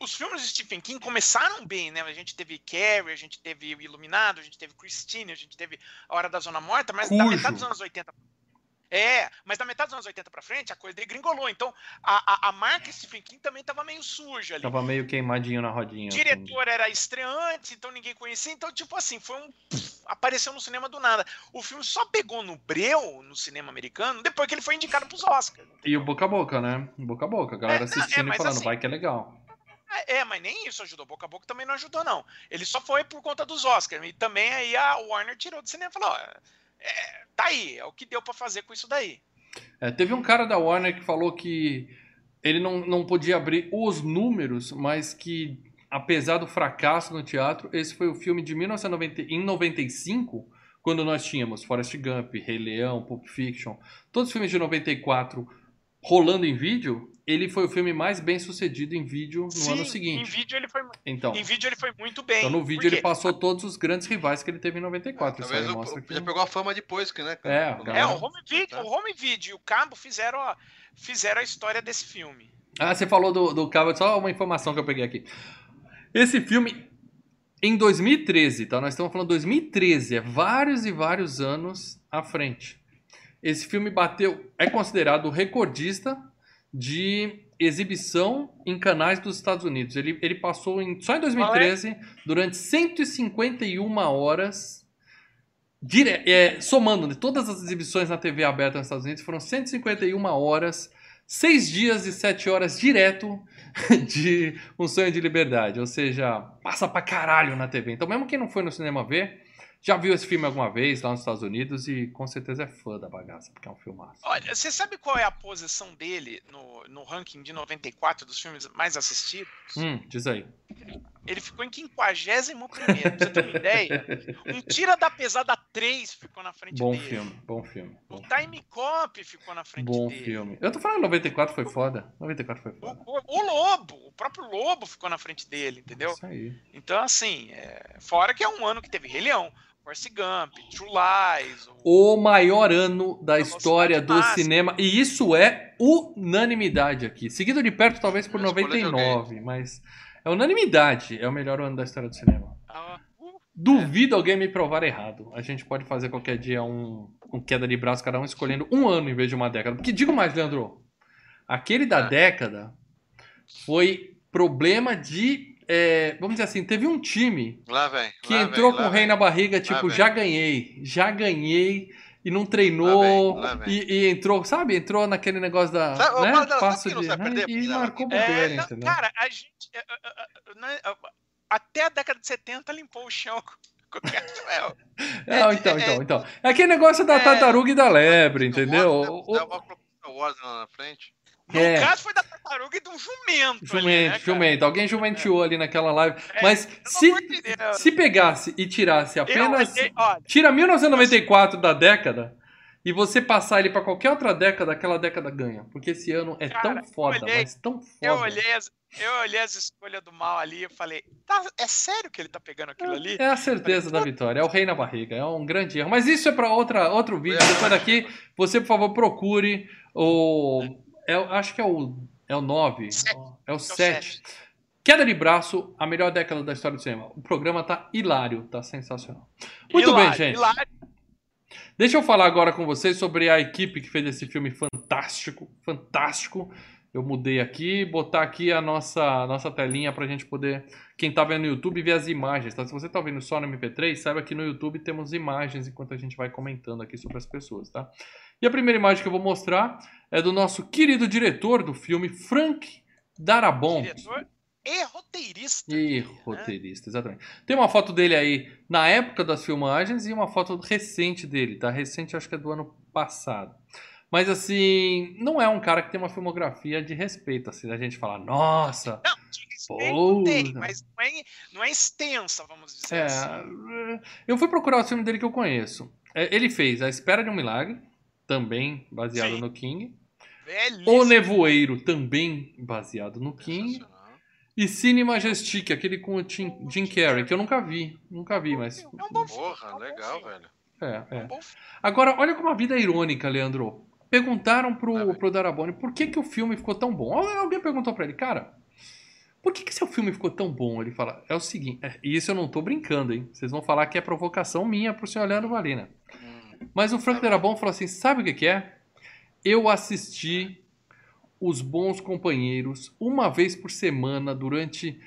os filmes de Stephen King começaram bem, né? A gente teve Carrie, a gente teve o Iluminado, a gente teve Christine, a gente teve A Hora da Zona Morta, mas Cujo. da metade dos anos 80 é, mas da metade dos anos 80 pra frente, a coisa degringolou. Então, a, a, a marca Stephen King também tava meio suja ali. Tava meio queimadinho na rodinha. O assim. diretor assim. era estreante, então ninguém conhecia. Então, tipo assim, foi um. apareceu no cinema do nada. O filme só pegou no breu, no cinema americano, depois que ele foi indicado pros Oscars. E o boca a boca, né? Boca a boca. A galera é, assistindo é, e falando, assim, vai que é legal. É, é, mas nem isso ajudou. Boca a boca também não ajudou, não. Ele só foi por conta dos Oscars. E também aí a Warner tirou do cinema e falou: ó, é, tá aí, é o que deu para fazer com isso daí. É, teve um cara da Warner que falou que ele não, não podia abrir os números, mas que apesar do fracasso no teatro, esse foi o filme de 1990, em 95, quando nós tínhamos Forrest Gump, Rei Leão, Pulp Fiction, todos os filmes de 94 rolando em vídeo, ele foi o filme mais bem sucedido em vídeo no Sim, ano seguinte. Em vídeo ele foi, então, em vídeo ele foi muito bem. Então no vídeo ele passou todos os grandes rivais que ele teve em 94. É, talvez o, mostra que... já pegou a fama depois, que, né? É, galera... é o, home video, tá. o Home Video e o Cabo fizeram a, fizeram a história desse filme. Ah, você falou do, do Cabo, só uma informação que eu peguei aqui. Esse filme, em 2013, tá? Nós estamos falando 2013, é vários e vários anos à frente. Esse filme bateu, é considerado o recordista de exibição em canais dos Estados Unidos. Ele, ele passou em, só em 2013, é? durante 151 horas, dire, é, somando de todas as exibições na TV aberta nos Estados Unidos, foram 151 horas, 6 dias e 7 horas direto de Um Sonho de Liberdade. Ou seja, passa pra caralho na TV. Então, mesmo quem não foi no cinema ver, já viu esse filme alguma vez lá nos Estados Unidos e com certeza é fã da bagaça, porque é um filmaço. Olha, você sabe qual é a posição dele no, no ranking de 94 dos filmes mais assistidos? Hum, diz aí. Ele ficou em 51 pra você ter uma ideia. Um Tira da Pesada 3 ficou na frente bom dele. Filme, bom filme, bom o Time Cop ficou na frente bom dele. Bom filme. Eu tô falando 94 foi foda. 94 foi foda. O, o, o, Lobo, o próprio Lobo ficou na frente dele, entendeu? Isso aí. Então, assim, é... fora que é um ano que teve Rei Leão, Force Gump, True Lies. O, o maior ano da história do cinema. E isso é unanimidade aqui. Seguido de perto, talvez, por 99, mas é unanimidade. É o melhor ano da história do cinema. Ah, uh, Duvido é. alguém me provar errado. A gente pode fazer qualquer dia um, um queda de braço, cada um escolhendo um ano em vez de uma década. Porque digo mais, Leandro. Aquele da é. década foi problema de é, vamos dizer assim, teve um time lá vem, que lá entrou vem, com o rei vem. na barriga, tipo, já ganhei, já ganhei, e não treinou, lá e, e, entrou, sabe? Entrou naquele negócio da. Sabe, né? Passo de. Né? E marcou bobeira, é, entendeu? Cara, a gente. É, é, né, até a década de 70 limpou o chão Não, então, então, então. É aquele negócio da tartaruga e da lebre, entendeu? Dá uma na frente. No é. caso foi da tartaruga e de um jumento. Jumento, ali, né, jumento. Alguém jumenteou é. ali naquela live. É, Mas se, se pegasse e tirasse apenas. Eu, olha, tira 1994 da década e você passar ele para qualquer outra década, aquela década ganha. Porque esse ano é cara, tão foda, olhei, mas tão foda. Eu olhei, as, eu olhei as escolhas do mal ali e falei, tá, é sério que ele tá pegando aquilo é, ali? É a certeza falei, da vitória, é o rei na barriga, é um grande erro. Mas isso é para outro vídeo. Depois daqui, você, por favor, procure o é, acho que é o, é o 9. É o 7. É Queda de braço, a melhor década da história do cinema. O programa tá hilário, tá sensacional. Muito hilário, bem, gente. Hilário. Deixa eu falar agora com vocês sobre a equipe que fez esse filme fantástico, fantástico. Eu mudei aqui, botar aqui a nossa, nossa telinha pra gente poder, quem tá vendo no YouTube, ver as imagens, tá? Se você tá vendo só no MP3, saiba que no YouTube temos imagens enquanto a gente vai comentando aqui sobre as pessoas, tá? E a primeira imagem que eu vou mostrar é do nosso querido diretor do filme, Frank Darabont. Diretor e roteirista. E roteirista, exatamente. Tem uma foto dele aí na época das filmagens e uma foto recente dele, tá? Recente, acho que é do ano passado. Mas assim, não é um cara que tem uma filmografia de respeito, assim, a gente falar, nossa. Não, de respeito tem, mas não é, não é extensa, vamos dizer é, assim. Eu fui procurar o filme dele que eu conheço. É, ele fez A Espera de um Milagre, também baseado Sim. no King. Belíssimo. O Nevoeiro, também baseado no King. E Cine Majestic, aquele com o Tim, Jim Carrey, que eu nunca vi. Nunca vi, mas. É um bom Porra, é legal, velho. É, é. Agora, olha como a vida é irônica, Leandro. Perguntaram pro, pro Daraboni por que, que o filme ficou tão bom. Alguém perguntou pra ele, cara, por que, que seu filme ficou tão bom? Ele fala, é o seguinte, é, e isso eu não tô brincando, hein? Vocês vão falar que é provocação minha pro senhor Leandro Valina. Hum. Mas o Frank Darabon falou assim: sabe o que, que é? Eu assisti Os Bons Companheiros uma vez por semana durante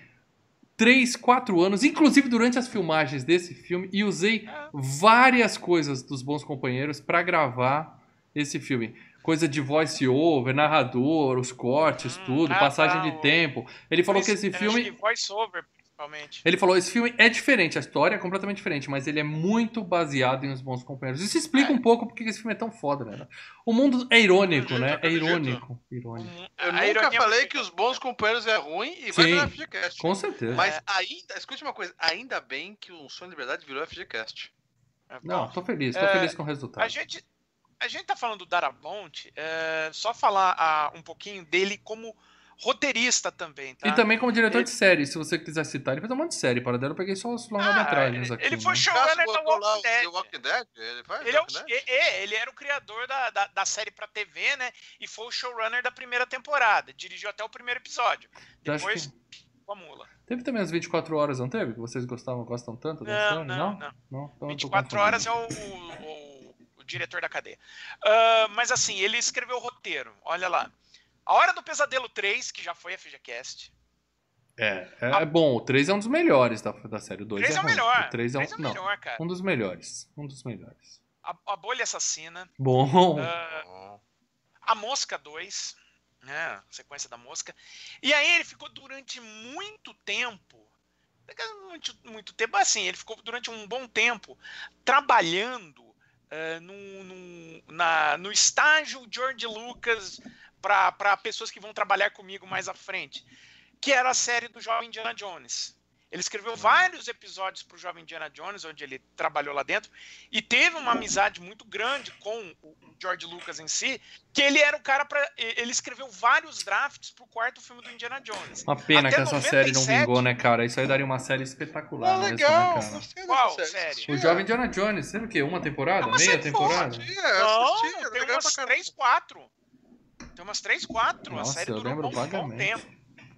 3, 4 anos, inclusive durante as filmagens desse filme, e usei várias coisas dos Bons Companheiros para gravar esse filme. Coisa de voice over, narrador, os cortes, hum, tudo, ah, passagem tá, de tempo. Ele falou que esse filme. voice over, principalmente. Ele falou: esse filme é diferente, a história é completamente diferente, mas ele é muito baseado em Os Bons Companheiros. Isso explica é. um pouco porque esse filme é tão foda, né? O mundo é irônico, né? É irônico. irônico. Eu a nunca falei que Os Bons Companheiros é ruim e vai virar FGCast. Com certeza. Mas ainda, escute uma coisa: ainda bem que o Sonho de Liberdade virou FGCast. É, Não, tô feliz, tô é, feliz com o resultado. A gente, a gente tá falando do Darabont, é, só falar ah, um pouquinho dele como roteirista também, tá? E também como diretor ele... de série, se você quiser citar. Ele fez um monte de série, para dela eu peguei só os longa-metragens ah, aqui. Ele foi né? showrunner da Walking Dead. Walking Dead. Ele, faz ele, é, o, é, ele era o criador da, da, da, série pra TV, né? E foi o showrunner da primeira temporada. Dirigiu até o primeiro episódio. Depois, que... com a mula. Teve também as 24 horas, não teve? Que vocês gostavam, gostam tanto série? Não, não. não? não? Então 24 horas é o, o o diretor da cadeia. Uh, mas assim, ele escreveu o roteiro. Olha lá. A Hora do Pesadelo 3, que já foi a FGCast. É, é, a... bom. O 3 é um dos melhores da, da série. O 2 é, é, o melhor. O 3 é, um, é não, melhor, cara. Um dos melhores. Um dos melhores. A, a Bolha Assassina. Bom. Uh, a Mosca 2. Né, sequência da Mosca. E aí ele ficou durante muito tempo muito, muito tempo assim, ele ficou durante um bom tempo trabalhando uh, no, no, na, no estágio George Lucas para pessoas que vão trabalhar comigo mais à frente, que era a série do Jovem Indiana Jones. Ele escreveu vários episódios para o Jovem Indiana Jones, onde ele trabalhou lá dentro, e teve uma amizade muito grande com o George Lucas em si, que ele era o cara para. Ele escreveu vários drafts para o quarto filme do Indiana Jones. Uma pena Até que essa 97... série não vingou, né, cara? Isso aí daria uma série espetacular. Ah, mesmo, legal. Né, cara? Qual série? O Jovem Indiana Jones, sabe o quê? Uma temporada? Uma meia temporada? Forte, é, não, tem umas três, quatro. Tem umas três, quatro. Nossa, a série eu durou um bom, bom tempo.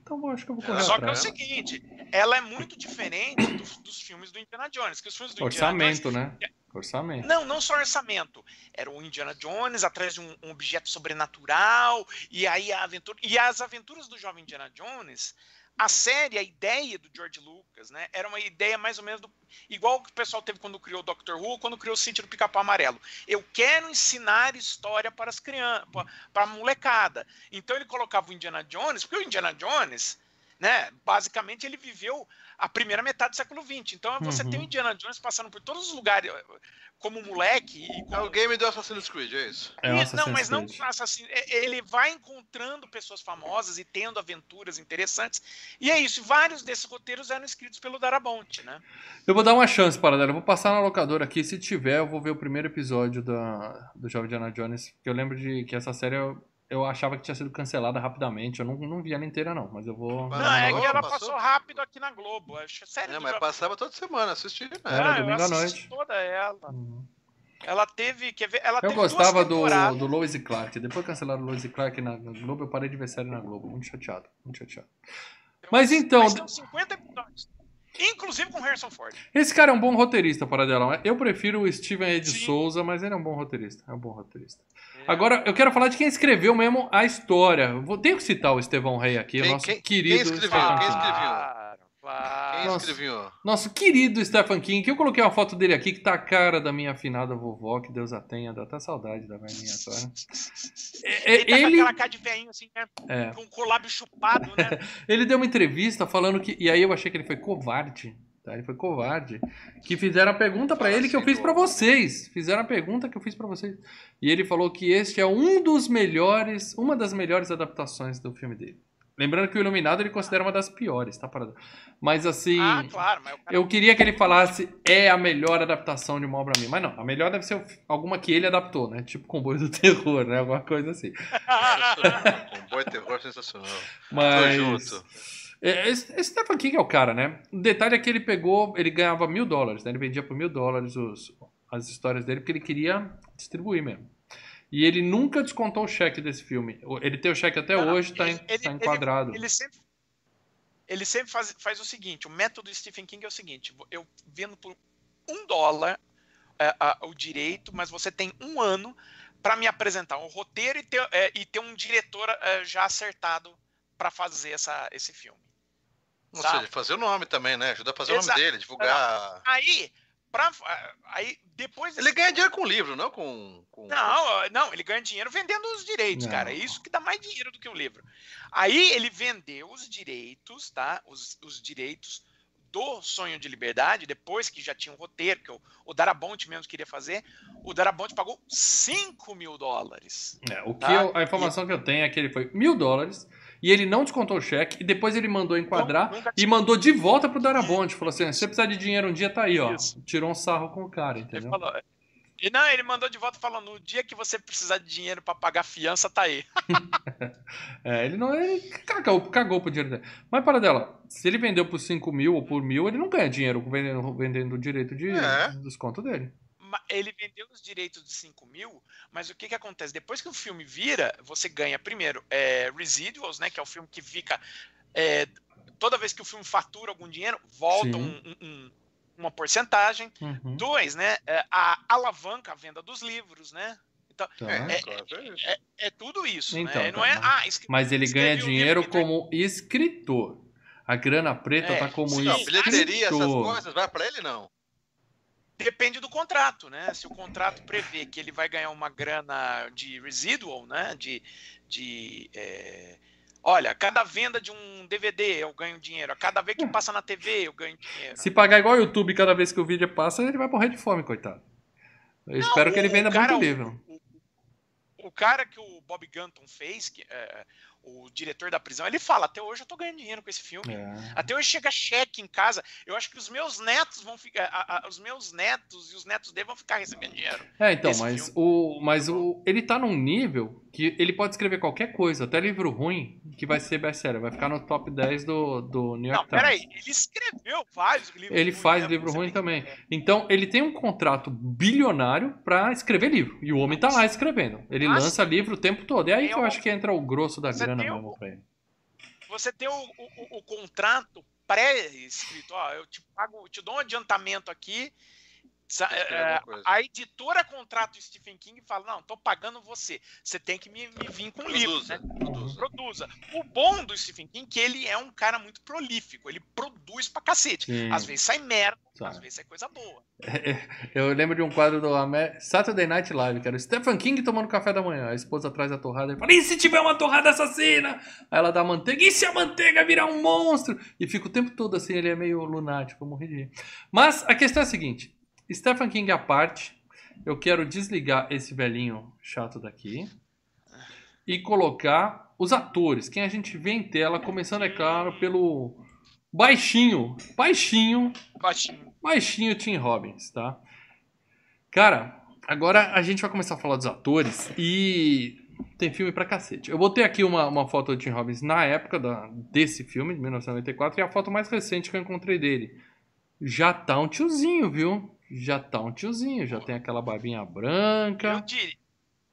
Então acho que eu vou correr Só que é o seguinte, ela é muito diferente dos, dos, filmes do Indiana Jones. Que os filmes do orçamento, Indiana Jones, né? Orçamento. Não, não só orçamento. Era o Indiana Jones atrás de um, um, objeto sobrenatural e aí a aventura e as aventuras do jovem Indiana Jones a série, a ideia do George Lucas, né, era uma ideia mais ou menos do, igual que o pessoal teve quando criou o Doctor Who, quando criou o Sítio do Pica-Pau Amarelo. Eu quero ensinar história para as crianças, para a molecada. Então ele colocava o Indiana Jones, porque o Indiana Jones, né, basicamente ele viveu a primeira metade do século XX. Então você uhum. tem o Indiana Jones passando por todos os lugares como moleque. E como... É o game do Assassin's Creed, é isso? É Assassin's não, mas não Assassin's Ele vai encontrando pessoas famosas e tendo aventuras interessantes. E é isso. Vários desses roteiros eram escritos pelo Darabont, né? Eu vou dar uma chance para ela. Eu vou passar na locadora aqui. Se tiver, eu vou ver o primeiro episódio da, do Jovem Diana Jones. Que eu lembro de que essa série eu, eu achava que tinha sido cancelada rapidamente. Eu não, não vi ela inteira, não, mas eu vou. Não, é que ela passou? passou rápido aqui na Globo. Sério, é, mas passava toda semana, assisti. Né? Era ah, domingo à noite. toda ela. Uhum. Ela teve. Quer ver, ela eu gostava do, do Lois e Clark. Depois cancelaram o Lois e Clark na Globo, eu parei de ver série na Globo. Muito chateado. Muito chateado. Mas então. Mas 50 episódios. Inclusive com Harrison Ford. Esse cara é um bom roteirista, para dela. Eu prefiro o Steven Ed Souza, mas ele é um bom roteirista. É um bom roteirista. É. Agora, eu quero falar de quem escreveu mesmo a história. Vou, tenho que citar o Estevão Rei aqui, quem, o nosso quem, querido. Quem escreveu? Quem escreveu? Claro, claro. Nosso, nosso querido Stephen King, que eu coloquei uma foto dele aqui, que tá a cara da minha afinada vovó, que Deus a tenha, dá até saudade da velhinha agora. É, ele tá ele... com aquela cara de velhinho assim, né? É. Com o lábio chupado, né? ele deu uma entrevista falando que. E aí eu achei que ele foi covarde. Tá? Ele foi covarde. Que fizeram a pergunta para ele que eu fiz para vocês. Fizeram a pergunta que eu fiz para vocês. E ele falou que este é um dos melhores, uma das melhores adaptações do filme dele. Lembrando que o Iluminado ele considera uma das piores, tá? Mas assim. Ah, claro, mas cara... Eu queria que ele falasse é a melhor adaptação de uma obra minha. Mas não, a melhor deve ser alguma que ele adaptou, né? Tipo Comboio do Terror, né? Alguma coisa assim. Comboio do Terror é sensacional. Mas. Tô junto. É, esse Stephen King é o cara, né? O detalhe é que ele pegou, ele ganhava mil dólares, né? Ele vendia por mil dólares os, as histórias dele porque ele queria distribuir mesmo. E ele nunca descontou o cheque desse filme. Ele tem o cheque até não, hoje, está tá enquadrado. Ele, ele, sempre, ele sempre faz, faz o seguinte: o método do Stephen King é o seguinte: eu vendo por um dólar é, a, o direito, mas você tem um ano para me apresentar um roteiro e ter, é, e ter um diretor é, já acertado para fazer essa, esse filme. Ou seja, fazer o nome também, né? Ajuda a fazer Exato. o nome dele, divulgar. Aí, Pra, aí depois ele ganha dinheiro com o livro, não com, com, Não, não, ele ganha dinheiro vendendo os direitos, não. cara. É isso que dá mais dinheiro do que o livro. Aí ele vendeu os direitos, tá? Os, os direitos do Sonho de Liberdade, depois que já tinha um roteiro, que o, o Darabont mesmo queria fazer, o Darabont pagou 5 mil dólares. É, o tá? que eu, a informação e... que eu tenho é que ele foi mil dólares e ele não descontou o cheque, e depois ele mandou enquadrar e mandou de volta pro Darabonte. Falou assim: se precisar de dinheiro um dia, tá aí, ó. Isso. Tirou um sarro com o cara, entendeu? Ele falou, e não, ele mandou de volta falando: no dia que você precisar de dinheiro para pagar fiança, tá aí. é, ele não. Ele cagou, cagou pro dinheiro dele. Mas para dela, se ele vendeu por 5 mil ou por mil, ele não ganha dinheiro vendendo, vendendo o direito de é. desconto dele ele vendeu os direitos de 5 mil, mas o que, que acontece? Depois que o filme vira, você ganha, primeiro, é, residuals, né? Que é o filme que fica. É, toda vez que o filme fatura algum dinheiro, volta um, um, uma porcentagem. Uhum. Dois, né? É, a alavanca a venda dos livros, né? Então, tá. é, é, é, é, tudo isso. Então, né? Não tá, é, ah, mas ele ganha dinheiro como escritor. A grana preta é, tá como sim, escritor. bilheteria, essas coisas, vai para ele não? Depende do contrato, né? Se o contrato prevê que ele vai ganhar uma grana de residual, né? De, de é... olha, cada venda de um DVD eu ganho dinheiro, a cada vez que passa na TV eu ganho dinheiro. Se pagar igual o YouTube cada vez que o vídeo passa, ele vai morrer de fome, coitado. Eu Não, espero que ele venda cara, muito livro. O, o, o, cara que o Bob Gunton fez, que, é, o diretor da prisão, ele fala: até hoje eu tô ganhando dinheiro com esse filme. É. Até hoje chega cheque em casa. Eu acho que os meus netos vão ficar. A, a, os meus netos e os netos dele vão ficar recebendo dinheiro. É, então, mas o. Mas o. Ele tá num nível que ele pode escrever qualquer coisa, até livro ruim, que vai ser best-seller, vai ficar no top 10 do, do New York Não, Times. Peraí, ele escreveu vários livros Ele faz né? livro ruim também. Então, ele tem um contrato bilionário para escrever livro. E o homem tá lá escrevendo. Ele lança livro o tempo todo. E aí que eu acho que entra o grosso da grana mesmo pra ele. Você tem o, o, o contrato pré-escrito, ó, eu te pago, te dou um adiantamento aqui a editora contrata o Stephen King e fala: Não, tô pagando você. Você tem que me, me vir com um livro. Né? Produza. produza. O bom do Stephen King é que ele é um cara muito prolífico. Ele produz pra cacete. Sim. Às vezes sai merda, Sabe. às vezes sai coisa boa. Eu lembro de um quadro do Saturday Night Live, que era o Stephen King tomando café da manhã. A esposa atrás da torrada e fala: E se tiver uma torrada assassina? Aí ela dá manteiga. E se a manteiga virar um monstro? E fica o tempo todo assim, ele é meio lunático, eu morri de rir. Mas a questão é a seguinte. Stephen King à parte, eu quero desligar esse velhinho chato daqui e colocar os atores, quem a gente vê em tela, começando, é claro, pelo baixinho, baixinho, baixinho, baixinho Tim Robbins, tá? Cara, agora a gente vai começar a falar dos atores e tem filme pra cacete. Eu botei aqui uma, uma foto do Tim Robbins na época da, desse filme, de 1994, e a foto mais recente que eu encontrei dele. Já tá um tiozinho, viu? Já tá um tiozinho, já tem aquela barbinha branca. Eu diria,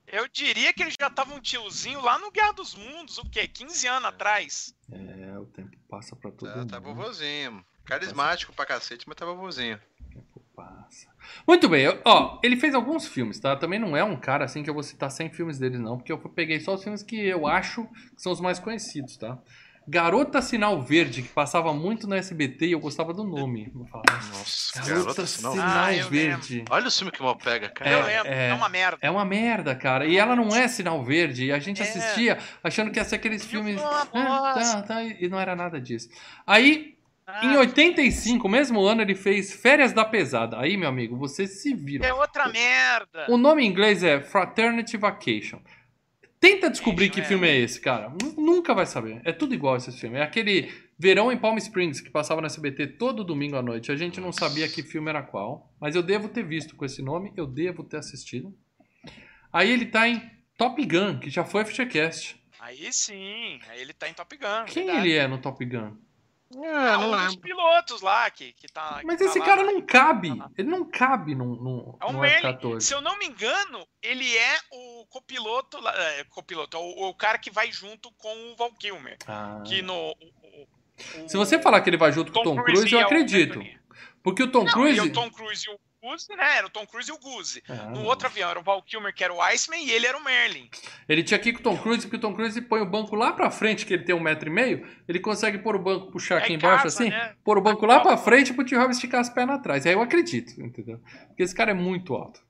eu diria que ele já tava um tiozinho lá no Guerra dos Mundos, o quê? 15 anos atrás. É, o tempo passa pra todo tá, mundo. Tá vovozinho. Carismático passa. pra cacete, mas tá vovozinho. O tempo passa. Muito bem, ó, ele fez alguns filmes, tá? Também não é um cara assim que eu vou citar 100 filmes dele, não, porque eu peguei só os filmes que eu acho que são os mais conhecidos, tá? Garota Sinal Verde, que passava muito no SBT e eu gostava do nome. Nossa, Garota, Garota Sinal, Sinal ah, Verde. Lembro. Olha o filme que mal pega, cara. É, eu lembro, é, é, uma merda. É uma merda, cara. E ela não é Sinal Verde. E a gente é. assistia achando que ia ser aqueles filmes. Ah, tá, tá, e não era nada disso. Aí ah, em 85, mesmo ano, ele fez Férias da Pesada. Aí, meu amigo, você se vira. É outra merda. O nome em inglês é Fraternity Vacation. Tenta descobrir que filme é esse, cara. Nunca vai saber. É tudo igual esse filme. É aquele Verão em Palm Springs que passava na SBT todo domingo à noite. A gente não sabia que filme era qual, mas eu devo ter visto com esse nome, eu devo ter assistido. Aí ele tá em Top Gun, que já foi FGCast. Aí sim, aí ele tá em Top Gun. Quem verdade. ele é no Top Gun? É, não um dos pilotos lá que, que tá. Mas que esse tá cara lá, não cabe. Ele não cabe no, no, é um no F-14. Se eu não me engano, ele é o copiloto. É, copiloto, é o, o, cara que vai junto com o Val Kilmer. Ah. Que no. O, o, Se você falar que ele vai junto Tom com o Tom Cruise, Cruise eu acredito. Porque o Tom não, Cruise. E o Tom Cruise e o Goose, né? Era o Tom Cruise e o Goose. Ah, no outro avião era o Val Kilmer, que era o Iceman, e ele era o Merlin. Ele tinha aqui com o Tom Cruise, porque o Tom Cruise põe o banco lá pra frente, que ele tem um metro e meio, ele consegue pôr o banco, puxar é aqui embaixo casa, assim, né? pôr o banco lá pra frente pro Tio Rob esticar as pernas atrás. Aí eu acredito, entendeu? Porque esse cara é muito alto.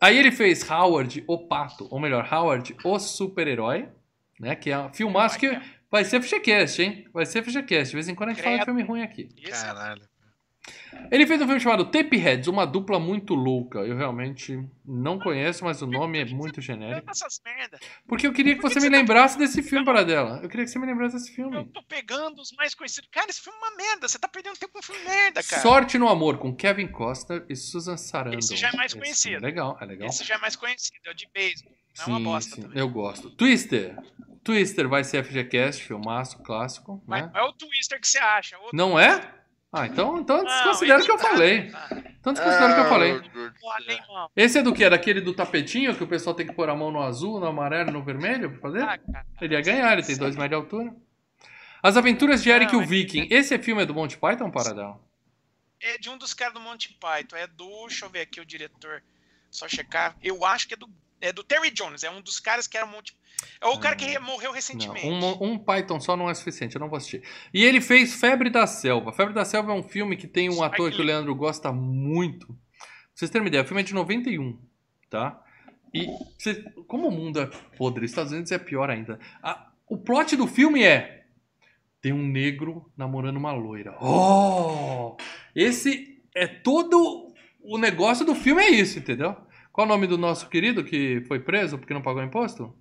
Aí ele fez Howard, o Pato, ou melhor, Howard, o super-herói, né? Que é um filmaço que vai ser FGCast, hein? Vai ser FGCast. De vez em quando a gente Credo. fala de filme ruim aqui. Caralho. Ele fez um filme chamado Tapeheads, uma dupla muito louca. Eu realmente não conheço, mas o nome é muito genérico. Porque eu queria que você me lembrasse desse filme, para dela. Eu queria que você me lembrasse desse filme. Eu tô pegando os mais conhecidos. Cara, esse filme é uma merda. Você tá perdendo tempo com um filme merda, cara. Sorte no Amor, com Kevin Costner e Susan Sarandon. Esse já é mais conhecido. É legal, é legal. Esse já é mais conhecido, é o de beisebol. Não sim, é uma bosta sim, também. eu gosto. Twister. Twister vai ser FGCast, filmaço, clássico. Mas né? é o Twister que você acha. Outro... Não é? Ah, então, então desconsidera o que eu falei. Então desconsidera o que eu falei. Esse é do que? É daquele do tapetinho que o pessoal tem que pôr a mão no azul, no amarelo e no vermelho pra fazer? Ah, ele ia ganhar, ele tem dois metros de altura. As Aventuras de Eric o Viking. Esse filme é do Monty Python, Paradão? É de um dos caras do Monty Python. É do. Deixa eu ver aqui o diretor. Só checar. Eu acho que é do é do Terry Jones, é um dos caras que era monte. É o cara que morreu recentemente. Não, um, um, Python só não é suficiente, eu não vou assistir. E ele fez Febre da Selva. Febre da Selva é um filme que tem um ator que o Leandro gosta muito. Pra vocês terem uma ideia, o filme é de 91, tá? E como o mundo é podre, os Estados Unidos é pior ainda. A, o plot do filme é: tem um negro namorando uma loira. Oh! Esse é todo o negócio do filme, é isso, entendeu? Qual o nome do nosso querido que foi preso porque não pagou imposto?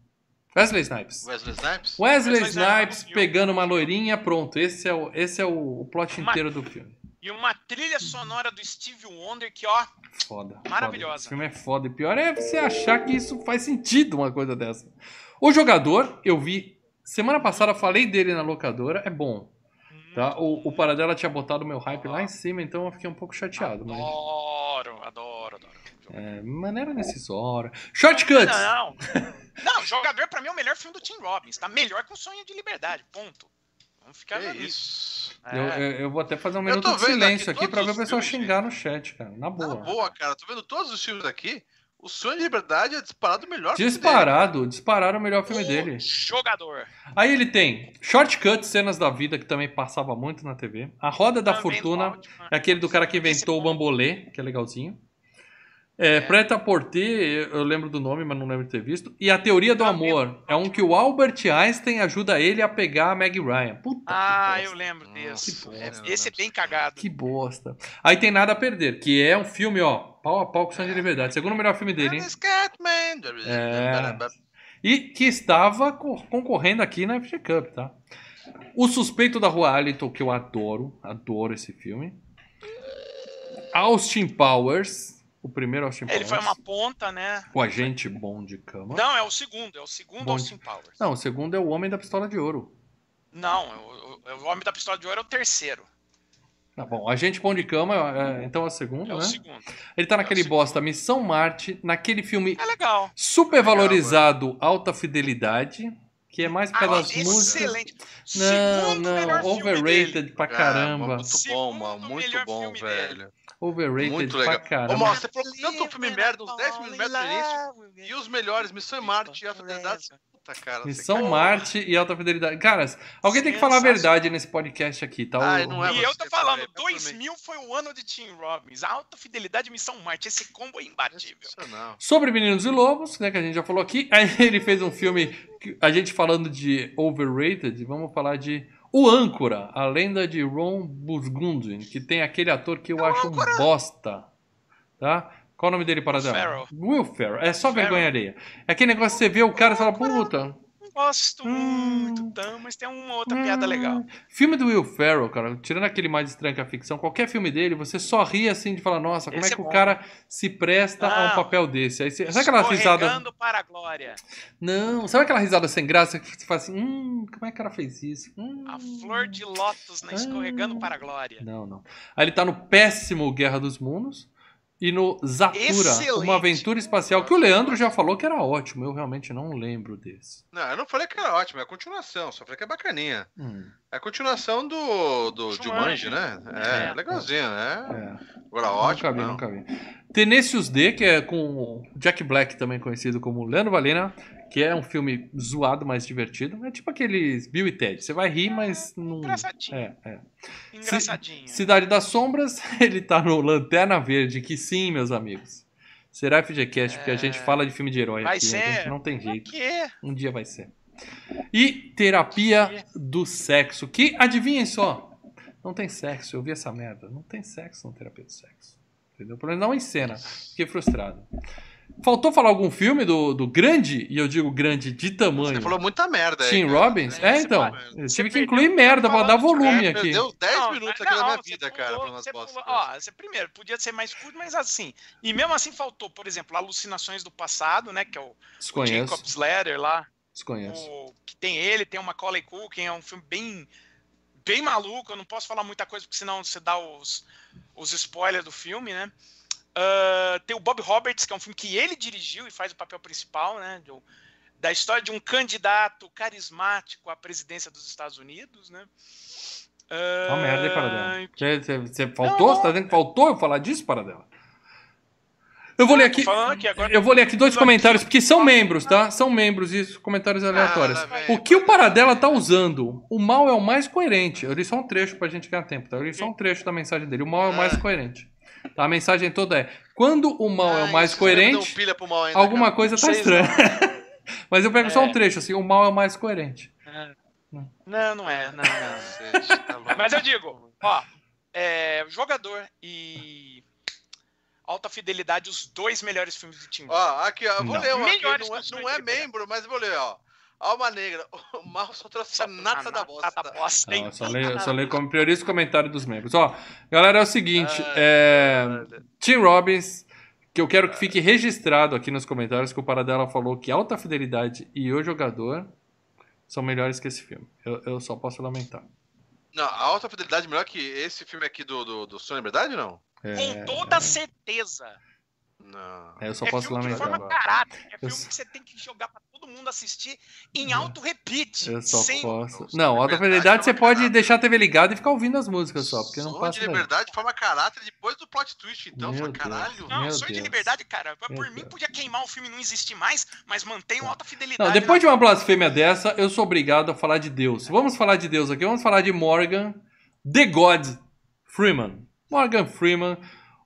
Wesley Snipes. Wesley Snipes? Wesley, Wesley Snipes pegando uma loirinha, pronto. Esse é o, esse é o, o plot uma, inteiro do filme. E uma trilha sonora do Steve Wonder que, ó. Foda. Maravilhosa. Foda. Esse filme é foda. E pior é você achar que isso faz sentido, uma coisa dessa. O jogador, eu vi. Semana passada falei dele na locadora, é bom. Tá? O, o Paradela tinha botado meu hype lá em cima, então eu fiquei um pouco chateado. Adoro, mas... É, maneira necessária. Shortcuts! Não, não. não, Jogador pra mim é o melhor filme do Tim Robbins. Tá melhor que o Sonho de Liberdade, ponto. Vamos ficar que isso. É. Eu, eu, eu, vou até fazer um minuto de silêncio aqui, aqui pra ver o pessoal xingar no chat, cara. Na boa. Na boa, cara. Tô vendo todos os filmes aqui. O Sonho de Liberdade é disparado o melhor disparado, filme Disparado, o melhor filme o dele. Jogador. Aí ele tem Shortcut, Cenas da Vida, que também passava muito na TV. A Roda da Fortuna, é aquele do cara que inventou o bambolê, que é legalzinho. É, é. Preta Porter, eu lembro do nome, mas não lembro de ter visto. E A Teoria do Amor. É um que o Albert Einstein ajuda ele a pegar a Meg Ryan. Puta ah, eu lembro desse. Esse é bem cagado. Que bosta. Aí tem Nada a Perder, que é um filme, ó, pau a pau com Sangue de Liberdade. Segundo melhor filme dele, hein? É... E que estava concorrendo aqui na FG Cup, tá? O Suspeito da Rua Arlington, que eu adoro. Adoro esse filme. Austin Powers o primeiro Austin Powers. Ele foi uma ponta, né? O agente bom de cama. Não, é o segundo. É o segundo bom Austin Powers. Não, o segundo é o Homem da Pistola de Ouro. Não, o, o, o Homem da Pistola de Ouro é o terceiro. Tá bom, Agente Bom de Cama, é, então é o segundo, é né? O segundo. Ele tá naquele é bosta Missão Marte, naquele filme é legal. super valorizado legal, Alta Fidelidade, que é mais pelas ah, músicas. Excelente. Não, não, overrated pra caramba. Ah, muito bom, mano, muito bom, velho. Dele. Overrated Muito legal. pra caramba. Ô, você falou tanto filme merda, uns 10 minutos no início, e os melhores, Missão em Marte e a Fidelidade, Puta, cara. Missão Marte e Alta Fidelidade. Cara, alguém tem que falar a verdade nesse podcast aqui, tá? Ah, não é e eu tô falando, 2000 foi o ano de Tim Robbins. Alta Fidelidade e Missão Marte. Esse combo é imbatível. Sobre Meninos e Lobos, né, que a gente já falou aqui. Aí ele fez um filme, a gente falando de overrated, vamos falar de o Âncora, a lenda de Ron Burgundy, que tem aquele ator que eu é acho um bosta. Tá? Qual o nome dele para dar? Will Ferrell. É só Will vergonha alheia. É aquele negócio que você vê o cara e fala, puta. Gosto hum, muito, tá, mas tem uma outra hum, piada legal. Filme do Will Ferrell, cara, tirando aquele mais estranho que a ficção, qualquer filme dele, você só ri assim de falar, nossa, como Esse é que é o cara se presta Não, a um papel desse? Aí você, sabe aquela risada. para a glória. Não, sabe aquela risada sem graça que você fala assim, hum, como é que o cara fez isso? Hum, a flor de lótus na escorregando ah, para a glória. Não, não. Aí ele tá no péssimo Guerra dos Mundos e no Zatura, Excelente. uma aventura espacial, que o Leandro já falou que era ótimo. Eu realmente não lembro desse. Não, eu não falei que era ótimo, é a continuação, só falei que é bacaninha. Hum. É a continuação do, do Jumanji, né? É, é, legalzinho, né? É. Agora ótimo. Nunca vi, não. nunca vi. Tenacious D, que é com Jack Black, também conhecido como Leandro Valena, que é um filme zoado, mas divertido. É tipo aqueles Bill e Ted. Você vai rir, mas não. Engraçadinho. É, é. Engraçadinho. Cidade das Sombras, ele tá no Lanterna Verde, que sim, meus amigos. Será FGCast, é... porque a gente é. fala de filme de herói vai aqui. Ser. A gente não tem jeito. Um dia vai ser. E Terapia do Sexo, que adivinhem só, não tem sexo. Eu vi essa merda. Não tem sexo no Terapia do Sexo. Entendeu? Por não em cena. Fiquei frustrado. Faltou falar algum filme do, do grande, e eu digo grande de tamanho. Você falou muita merda aí. Tim Robbins? É, é então. Eu tive que incluir merda pra dar volume é, aqui. Deu 10 minutos aqui na minha vida, cara, pulou, você pulou, ó, você primeiro, podia ser mais curto, mas assim. E mesmo assim faltou, por exemplo, Alucinações do Passado, né? Que é o, o Jacob's Ladder lá. Desconheço. O, que tem ele, tem o Macaulay Culkin, é um filme bem bem maluco. Eu não posso falar muita coisa, porque senão você dá os, os spoilers do filme, né? Uh, tem o Bob Roberts, que é um filme que ele dirigiu e faz o papel principal, né? Do, da história de um candidato carismático à presidência dos Estados Unidos, né? Uh, Uma merda, hein, Paradela? Você, você, você faltou? Não, você tá dizendo que faltou eu falar disso, Paradela? Eu vou ler aqui. Eu vou ler aqui dois comentários, porque são membros, tá? São membros e comentários aleatórios. Ah, o que o Paradela tá usando? O mal é o mais coerente. Eu li só um trecho pra gente ganhar tempo, tá? Eu li só um trecho da mensagem dele. O mal é o mais ah. coerente. A mensagem toda é: quando o mal é o mais coerente, ainda, alguma cara. coisa tá estranha. Mas eu pego é. só um é. trecho, assim: o mal é o mais coerente. É. Não, não é. Não, não. Tá Mas eu digo: ó, é, jogador e Alta Fidelidade, os dois melhores filmes do Tim Ó, aqui, ó, eu vou não. ler um aqui, não é, não é membro, mas vou ler, ó. Alma Negra, o mal só trouxe a nata da bosta. Da bosta não, só leio, só leio como priorizo o comentário dos membros. Ó, galera, é o seguinte, é, Tim Robbins, que eu quero que fique registrado aqui nos comentários que o Paradela falou que Alta Fidelidade e O Jogador são melhores que esse filme. Eu, eu só posso lamentar. Não, a Alta Fidelidade é melhor que esse filme aqui do, do, do Sonho Verdade, não? É, Com toda certeza. Não. É, eu só é posso filme lamentar. De forma caráter. É filme eu... que você tem que jogar pra todo mundo assistir em alto repeat. Eu só sem... posso. Não, alta fidelidade você pode caráter. deixar a TV ligada e ficar ouvindo as músicas só, porque não passa. de liberdade de forma caráter depois do plot twist, então. Meu caralho. Não, Meu sonho Deus. de liberdade, cara. Meu por Deus. mim podia queimar o filme não existir mais, mas mantém alta fidelidade. Não, depois de uma blasfêmia dessa, eu sou obrigado a falar de Deus. Vamos falar de Deus aqui. Vamos falar de Morgan, The God Freeman. Morgan Freeman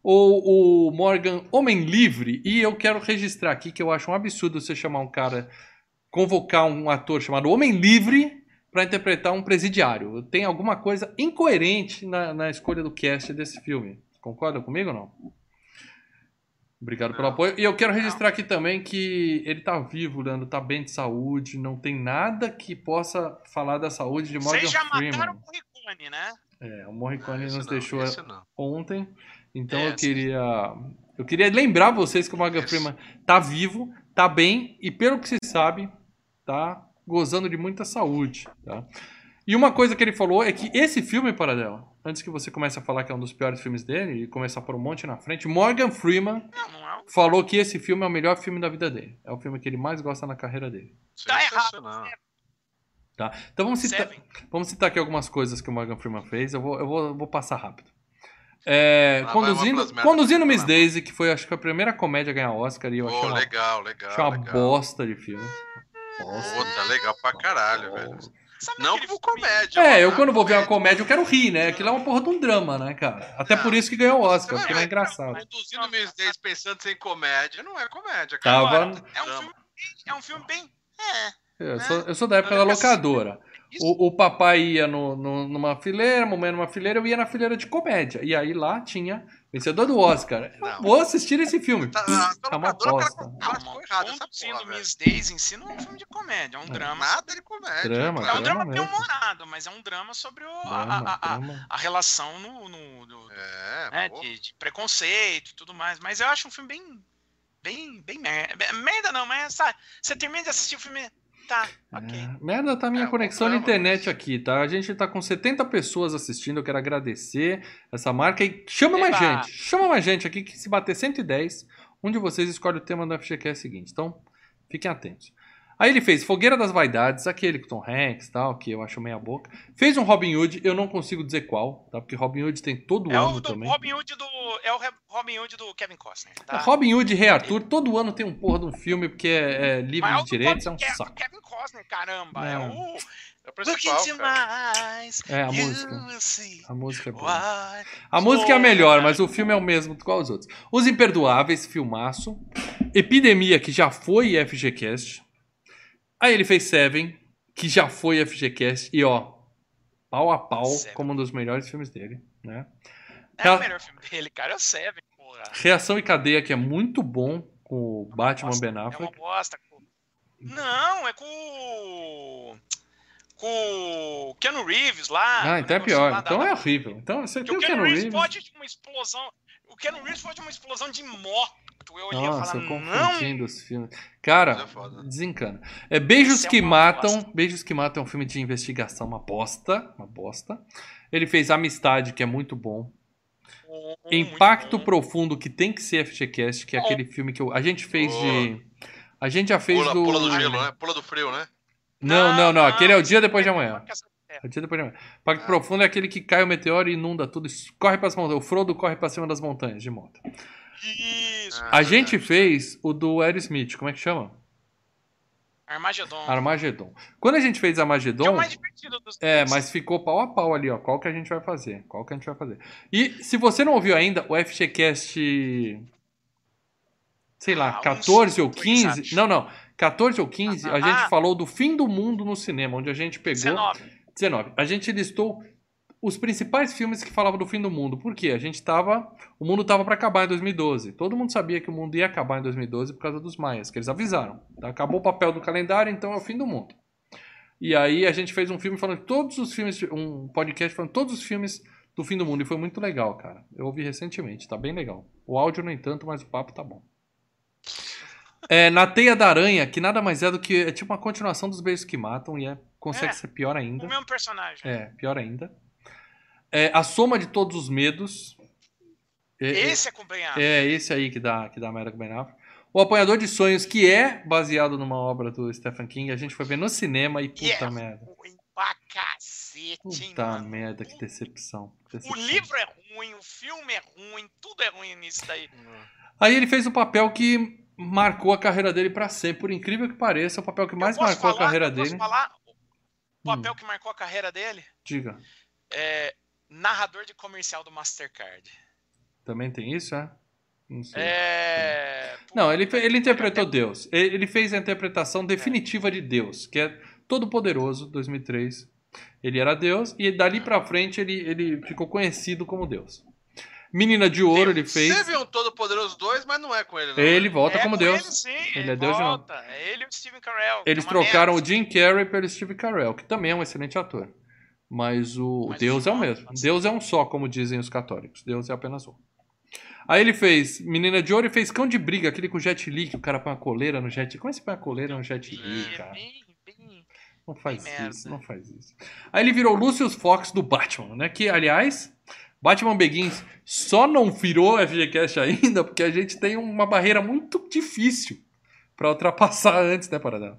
ou o Morgan Homem Livre. E eu quero registrar aqui que eu acho um absurdo você chamar um cara, convocar um ator chamado Homem Livre para interpretar um presidiário. Tem alguma coisa incoerente na, na escolha do cast desse filme. Concorda comigo ou não? Obrigado pelo apoio. E eu quero registrar aqui também que ele tá vivo, Leandro, tá bem de saúde, não tem nada que possa falar da saúde de Morgan Freeman. Vocês já mataram o Morricone, né? É, o Morricone nos não, deixou ontem. Então é, eu queria. Eu queria lembrar vocês que o Morgan Freeman tá vivo, tá bem e, pelo que se sabe, tá gozando de muita saúde. Tá? E uma coisa que ele falou é que esse filme, Paradela, antes que você comece a falar que é um dos piores filmes dele e começar por um monte na frente, Morgan Freeman é falou que esse filme é o melhor filme da vida dele. É o filme que ele mais gosta na carreira dele. Tá errado. Tá? Então vamos citar, vamos citar aqui algumas coisas que o Morgan Freeman fez. Eu vou, eu vou, eu vou passar rápido. É, conduzindo conduzindo Miss Daisy, que foi acho que a primeira comédia a ganhar Oscar, e eu achei uma, legal, legal, achei uma legal. bosta de filme. Puta, legal pra caralho, velho. Sabe Não filme- comédia. É, eu mano. quando vou ver uma comédia eu quero rir, né? Aquilo é uma porra de um drama, né, cara? Até por isso que ganhou o Oscar, porque não é engraçado. Conduzindo Miss Days pensando sem comédia, não é comédia, Tava- cara. Agora, é um filme, é um filme bem. É. Eu sou, eu sou da época da locadora. O, o papai ia no, no- numa fileira, a mamãe numa fileira, eu ia na fileira de comédia. E aí lá tinha vencedor do Oscar. Eu Não. vou assistir esse filme. Tá, a É uma locadora, aposta. velho. Miss Days em si não é um filme de comédia, é um drama. Nada de comédia. Drama, É cara. um drama bem humorado, mas é um drama sobre o- a, Drama, a- a- drama. a relação no, no- do- É, né, de, de preconceito e tudo mais. Mas eu acho um filme bem. Bem, bem merda. Merda não, mas sabe, você termina de assistir o filme. Tá, ok. É, merda, tá a minha É, conexão na vamos, internet aqui, tá? A gente tá com 70 pessoas assistindo, eu quero agradecer essa marca e chama mais Eba! gente. Chama mais gente aqui que se bater 110, um de vocês escolhe o tema do FGCast seguinte. Então, fiquem atentos. Aí ele fez Fogueira das Vaidades, aquele com Tom Hanks tal, que eu acho meia boca. Fez um Robin Hood, eu não consigo dizer qual, tá? Porque Robin Hood tem todo É ano o do também. Robin Hood do. É o Robin Hood do Kevin Costner. Tá? Robin Hood e Rei Arthur, todo ano tem um porra de um filme, porque é, é livre Mas é o de direitos, é um Ke- do saco. Kevin Costner, caramba. É, É. o. É o principal. É, a música. A música é boa. A música é a melhor, mas o filme é o mesmo qual os outros. Os Imperdoáveis, filmaço. Epidemia, que já foi FGCast. Aí ele fez Seven, que já foi FGCast. E ó, pau a pau, Seven. como um dos melhores filmes dele. Né? É Rea- o melhor filme dele, cara. É o Seven, porra. Reação e Cadeia, que é muito bom com o Batman Bosta, Ben É uma Affleck. bosta. Não, é com. o- Com o Keanu Reeves lá. Ah, então é pior. Então é horrível. Então você tem o Keanu Keanu Reeves Reeves. pode de uma explosão. O Keanu Reeves pode de uma explosão de moto. Eu olhei e Nossa, falar, eu não. confundindo os filmes. Cara, é desencana. É Beijos Isso é que uma Matam. bosta. Beijos que Matam é um filme de investigação, uma bosta. Uma bosta. Ele fez Amistade, que é muito bom. Impacto muito bom. Profundo, que tem que ser FGCast, que é Bom. aquele filme que eu- a gente fez Boa. de. A gente já fez Pula, do. pula do gelo, né? Pula do frio, né? Não, não, não. Aquele é o dia depois de amanhã. É. O dia depois de amanhã. Impacto Profundo é aquele que cai o meteoro e inunda tudo. Corre para as montanhas. O Frodo corre para cima das montanhas de moto. Isso. Ah, A gente fez o do Aerosmith, como é que chama? Armagedon. Armagedon. Quando a gente fez Que é o Armagedon. mais divertido dos É, dois. mas ficou pau a pau ali, ó. Qual que a gente vai fazer? Qual que a gente vai fazer? E se você não ouviu ainda, o FGCast. Sei lá, Ah, uns 14 ou dois, 15. acho. Não, não. 14 ou 15, a Ah, gente ah. falou do fim do mundo no cinema, onde a gente pegou. 19. 19. A gente listou os principais filmes que falavam do fim do mundo. Por quê? A gente tava. O mundo tava para acabar em 2012. Todo mundo sabia que o mundo ia acabar em 2012 por causa dos maias, que eles avisaram. Tá? Acabou o papel do calendário, então é o fim do mundo. E aí a gente fez um filme falando todos os filmes, um podcast falando todos os filmes do fim do mundo. E foi muito legal, cara. Eu ouvi recentemente, tá bem legal. O áudio, no entanto, mas o papo tá bom. É, na Teia da Aranha, que nada mais é do que. É tipo uma continuação dos Beijos que Matam e é, consegue É. ser pior ainda. O mesmo personagem. É, pior ainda. É, a soma de todos os medos. É, Esse é com o Ben Affleck. é esse aí que dá, que dá merda com o Ben Affleck. O Apanhador de Sonhos, que é baseado numa obra do Stephen King, a gente foi ver no cinema e puta é merda. pra cacete, Puta mano. merda, que decepção. O decepção. livro é ruim, o filme é ruim, tudo é ruim nisso daí. Aí ele fez o papel que marcou a carreira dele pra sempre. Por incrível que pareça, o papel que mais marcou a falar- carreira eu posso dele. falar o Hum. papel que marcou a carreira dele? Diga. É narrador de comercial do Mastercard. Também tem isso, é? Não sei. É. Não, ele, ele interpretou Deus. Ele fez a interpretação definitiva de Deus, que é todo-poderoso, 2003. Ele era Deus e dali pra frente ele, ele ficou conhecido como Deus. Menina de Ouro ele fez. Você viu um Todo Poderoso 2, mas não é com ele, não. Ele volta É como com Deus. Ele, sim, Ele ele é Deus volta. É ele e o Steven Carell. Eles é trocaram merda. o Jim Carrey pelo Steve Carell, que também é um excelente ator. Mas o Mas Deus é o mesmo. Deus é um só, como dizem os católicos. Deus é apenas um. Aí ele fez Menina de Ouro e fez Cão de Briga, aquele com Jet Li, que o cara põe a coleira no Jet Li. Como é que você põe a coleira no Jet Li, É cara? Não faz isso, não faz isso. Aí ele virou Lucius Fox do Batman, né? Que, aliás, Batman Begins só não virou FGCast ainda porque a gente tem uma barreira muito difícil pra ultrapassar antes, né, Paradão?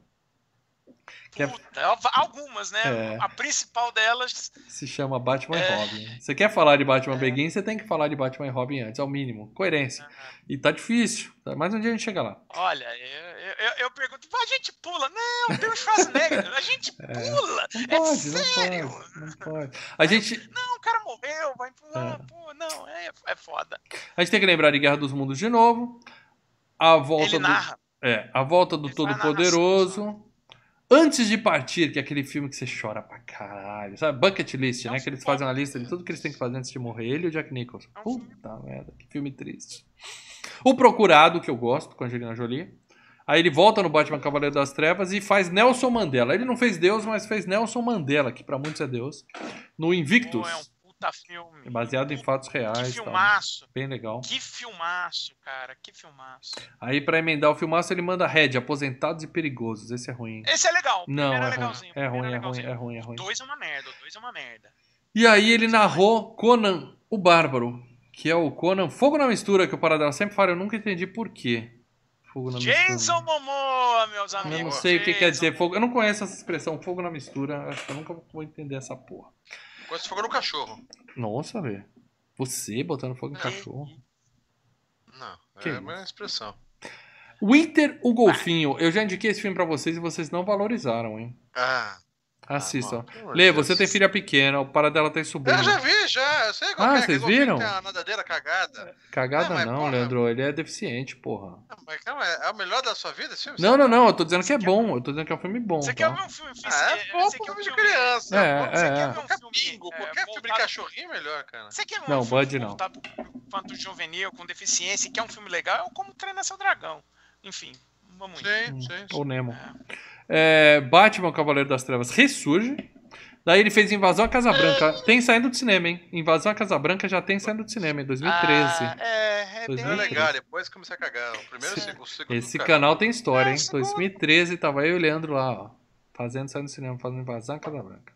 É- Puta, algumas, né? É. A principal delas. Se chama Batman É. e Robin. Você quer falar de Batman Begins, você tem que falar de Batman e Robin antes, ao mínimo. Coerência. E tá difícil, tá? mas um dia a gente chega lá. Olha, eu, Eu, eu pergunto, a gente pula? Não, tem o Schwarzenegger, a gente é. pula. Não é pode, sério. não pode, não pode. A gente... Não, o cara morreu, vai pular, é. pô, não, é, é foda. A gente tem que lembrar de Guerra dos Mundos de novo. A volta Ele do... narra. É, a volta do Todo-Poderoso. Antes de partir, que é aquele filme que você chora pra caralho. Sabe? Bucket List, né? Que eles fazem uma lista de tudo que eles têm que fazer antes de morrer. Ele e o Jack Nicholson. Puta merda, que filme triste. O Procurado, que eu gosto, com a Angelina Jolie. Aí ele volta no Batman Cavaleiro das Trevas e faz Nelson Mandela. Ele não fez Deus, mas fez Nelson Mandela, que para muitos é Deus. No Invictus. é um puta filme. É baseado em fatos reais. Que filmaço. Tal. Bem legal. Que filmaço, cara. Que filmaço. Aí para emendar o filmaço ele manda Red, Aposentados e Perigosos. Esse é ruim. Esse é legal. Não, é, é, ruim. é ruim. É ruim, é ruim, é ruim. Dois é uma merda, dois é uma merda. E aí ele narrou Conan, o Bárbaro que é o Conan Fogo na Mistura, que o Paradela sempre fala, eu nunca entendi por quê. Fogo na Jason mistura. Momoa, meus amigos. Eu não sei Jason. o que quer dizer fogo. Eu não conheço essa expressão, fogo na mistura. Acho que eu nunca vou entender essa porra. Gosto fogo no cachorro. Nossa, velho. Você botando fogo no cachorro? Não, que é a mesma expressão. Winter, o Golfinho. Eu já indiquei esse filme pra vocês e vocês não valorizaram, hein? Ah, Assistam. Ah, Lê, você tem filha pequena, o para dela tem sobrinho. Eu já vi, já. Eu sei qual ah, é. vocês viram? Tem a nadadeira cagada. Cagada não, não porra, Leandro. Ele é deficiente, porra. Não, mas calma, é o melhor da sua vida esse filme? Não, não, não. Eu tô dizendo que é bom. Eu tô dizendo que é um filme bom. Você tá? quer ver um filme? Ah, é bom filme de criança. É, Você é, quer é. ver um qualquer bingo, qualquer filme de cachorrinho é melhor, cara. Você quer ver não, um filme Bud não. pro juvenil, com deficiência, que é um filme legal? É Como Treinar Seu Dragão. Enfim, vamos sim, sim, sim. Ou Nemo. É. Batman, Cavaleiro das Trevas, ressurge. Daí ele fez Invasão à Casa Branca. Tem saindo do cinema, hein? Invasão à Casa Branca já tem saindo do cinema, em 2013. Ah, é, é 2013. legal, depois comecei a cagar. O primeiro Esse, o segundo esse canal tem história, hein? 2013 tava eu e o Leandro lá, ó. Fazendo saindo do cinema, fazendo Invasão à Casa Branca.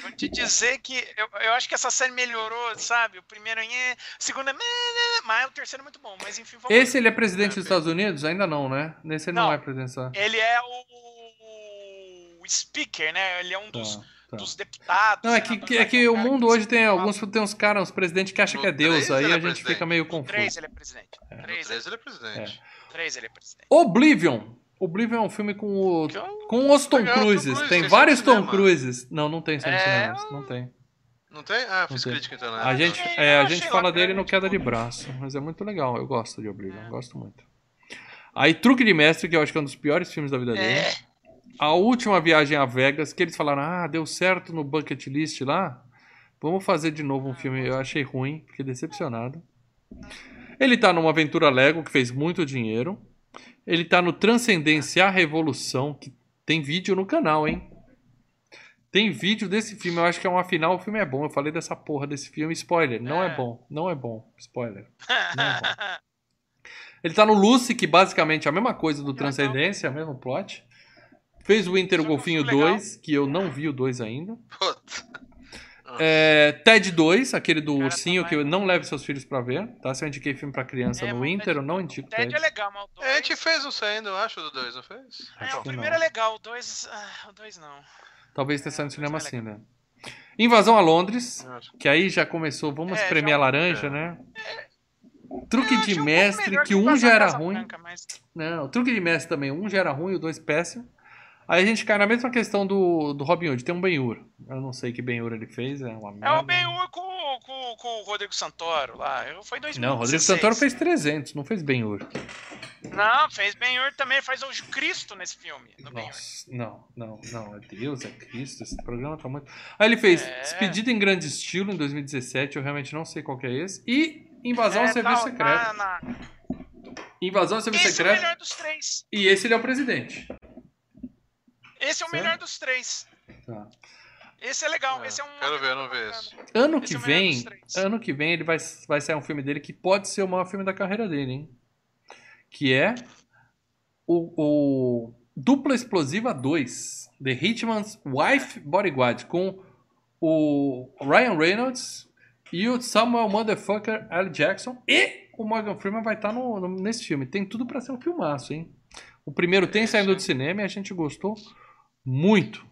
Vou te dizer que eu, eu acho que essa série melhorou, sabe? O primeiro é, o segundo é, mas o terceiro é muito bom. Mas enfim, vamos Esse ele é presidente dos Estados Unidos? Ainda não, né? Nesse ele não, não é presidente. Ele é o speaker, né? Ele é um dos. Tá. Tá. dos deputados. Não, é que, que é que o mundo hoje tem alguns tem uns caras, uns presidentes que acham que é Deus, aí a gente presidente. fica meio confuso. Três ele é presidente. É. Três ele é presidente. É. Três ele é presidente. Oblivion. Oblivion é um filme com o com os Tom Cruises. Tem vários Tom Cruises. Não, não tem só é... não tem. Não tem? Ah, fiz crítica então, né? A gente, é, a gente fala dele no Queda de Braço, mas é muito legal. Eu gosto de Oblivion, é. gosto muito. Aí Truque de Mestre, que eu acho que é um dos piores filmes da vida dele. É a última viagem a Vegas, que eles falaram, ah, deu certo no bucket list lá, vamos fazer de novo um filme. Eu achei ruim, fiquei decepcionado. Ele tá numa aventura Lego que fez muito dinheiro. Ele tá no Transcendência a Revolução, que tem vídeo no canal, hein? Tem vídeo desse filme, eu acho que é uma final, o filme é bom. Eu falei dessa porra desse filme, spoiler, não é, é bom, não é bom, spoiler. Não é bom. Ele tá no Lucy, que basicamente é a mesma coisa do Transcendência, o mesmo plot. Fez o Inter o Golfinho 2, que eu não vi o 2 ainda. É, Ted 2, aquele do ursinho que eu não leve seus filhos pra ver, tá? Se eu indiquei filme pra criança é, no Inter, eu não indico Ted. Ted é legal, mas o 2... É, a gente fez um saindo, eu acho, do 2, não fez? É, o primeiro é legal, o 2... Ah, o 2 não. Talvez tenha saído no cinema assim, né? Invasão a Londres, que aí já começou, vamos é, espremer a laranja, é. né? Truque de mestre, que um já era ruim. Branca, mas... Não, truque de mestre também, um já era ruim, o dois péssimo. Aí a gente cai na mesma questão do, do Robin Hood. Tem um Ben-Hur. Eu não sei que Ben-Hur ele fez, é uma merda. É o Ben-Hur com, com, com, o Rodrigo Santoro lá. Foi 2016. Não, o Rodrigo Santoro fez 300, não fez Ben-Hur. Não, fez Ben-Hur também, faz o Cristo nesse filme. Nossa, não, não, não. É Deus, é Cristo, esse programa tá muito... Aí ele fez é... Despedida em Grande Estilo, em 2017, eu realmente não sei qual que é esse. E Invasão é, ao Serviço tá, Secreto. Na, na... Invasão ao Serviço esse Secreto. É o melhor dos três. E esse ele é o presidente. Esse é o certo? melhor dos três. Tá. Esse é legal, é, esse é um. Quero ver, não ver esse. Ano esse que é vem, ano que vem ele vai, vai sair um filme dele que pode ser o maior filme da carreira dele, hein? Que é o, o Dupla Explosiva 2, The Hitman's Wife Bodyguard, com o Ryan Reynolds e o Samuel Motherfucker L. Jackson e o Morgan Freeman vai estar no, no, nesse filme. Tem tudo para ser um filmaço, hein? O primeiro tem saindo do cinema e a gente gostou muito.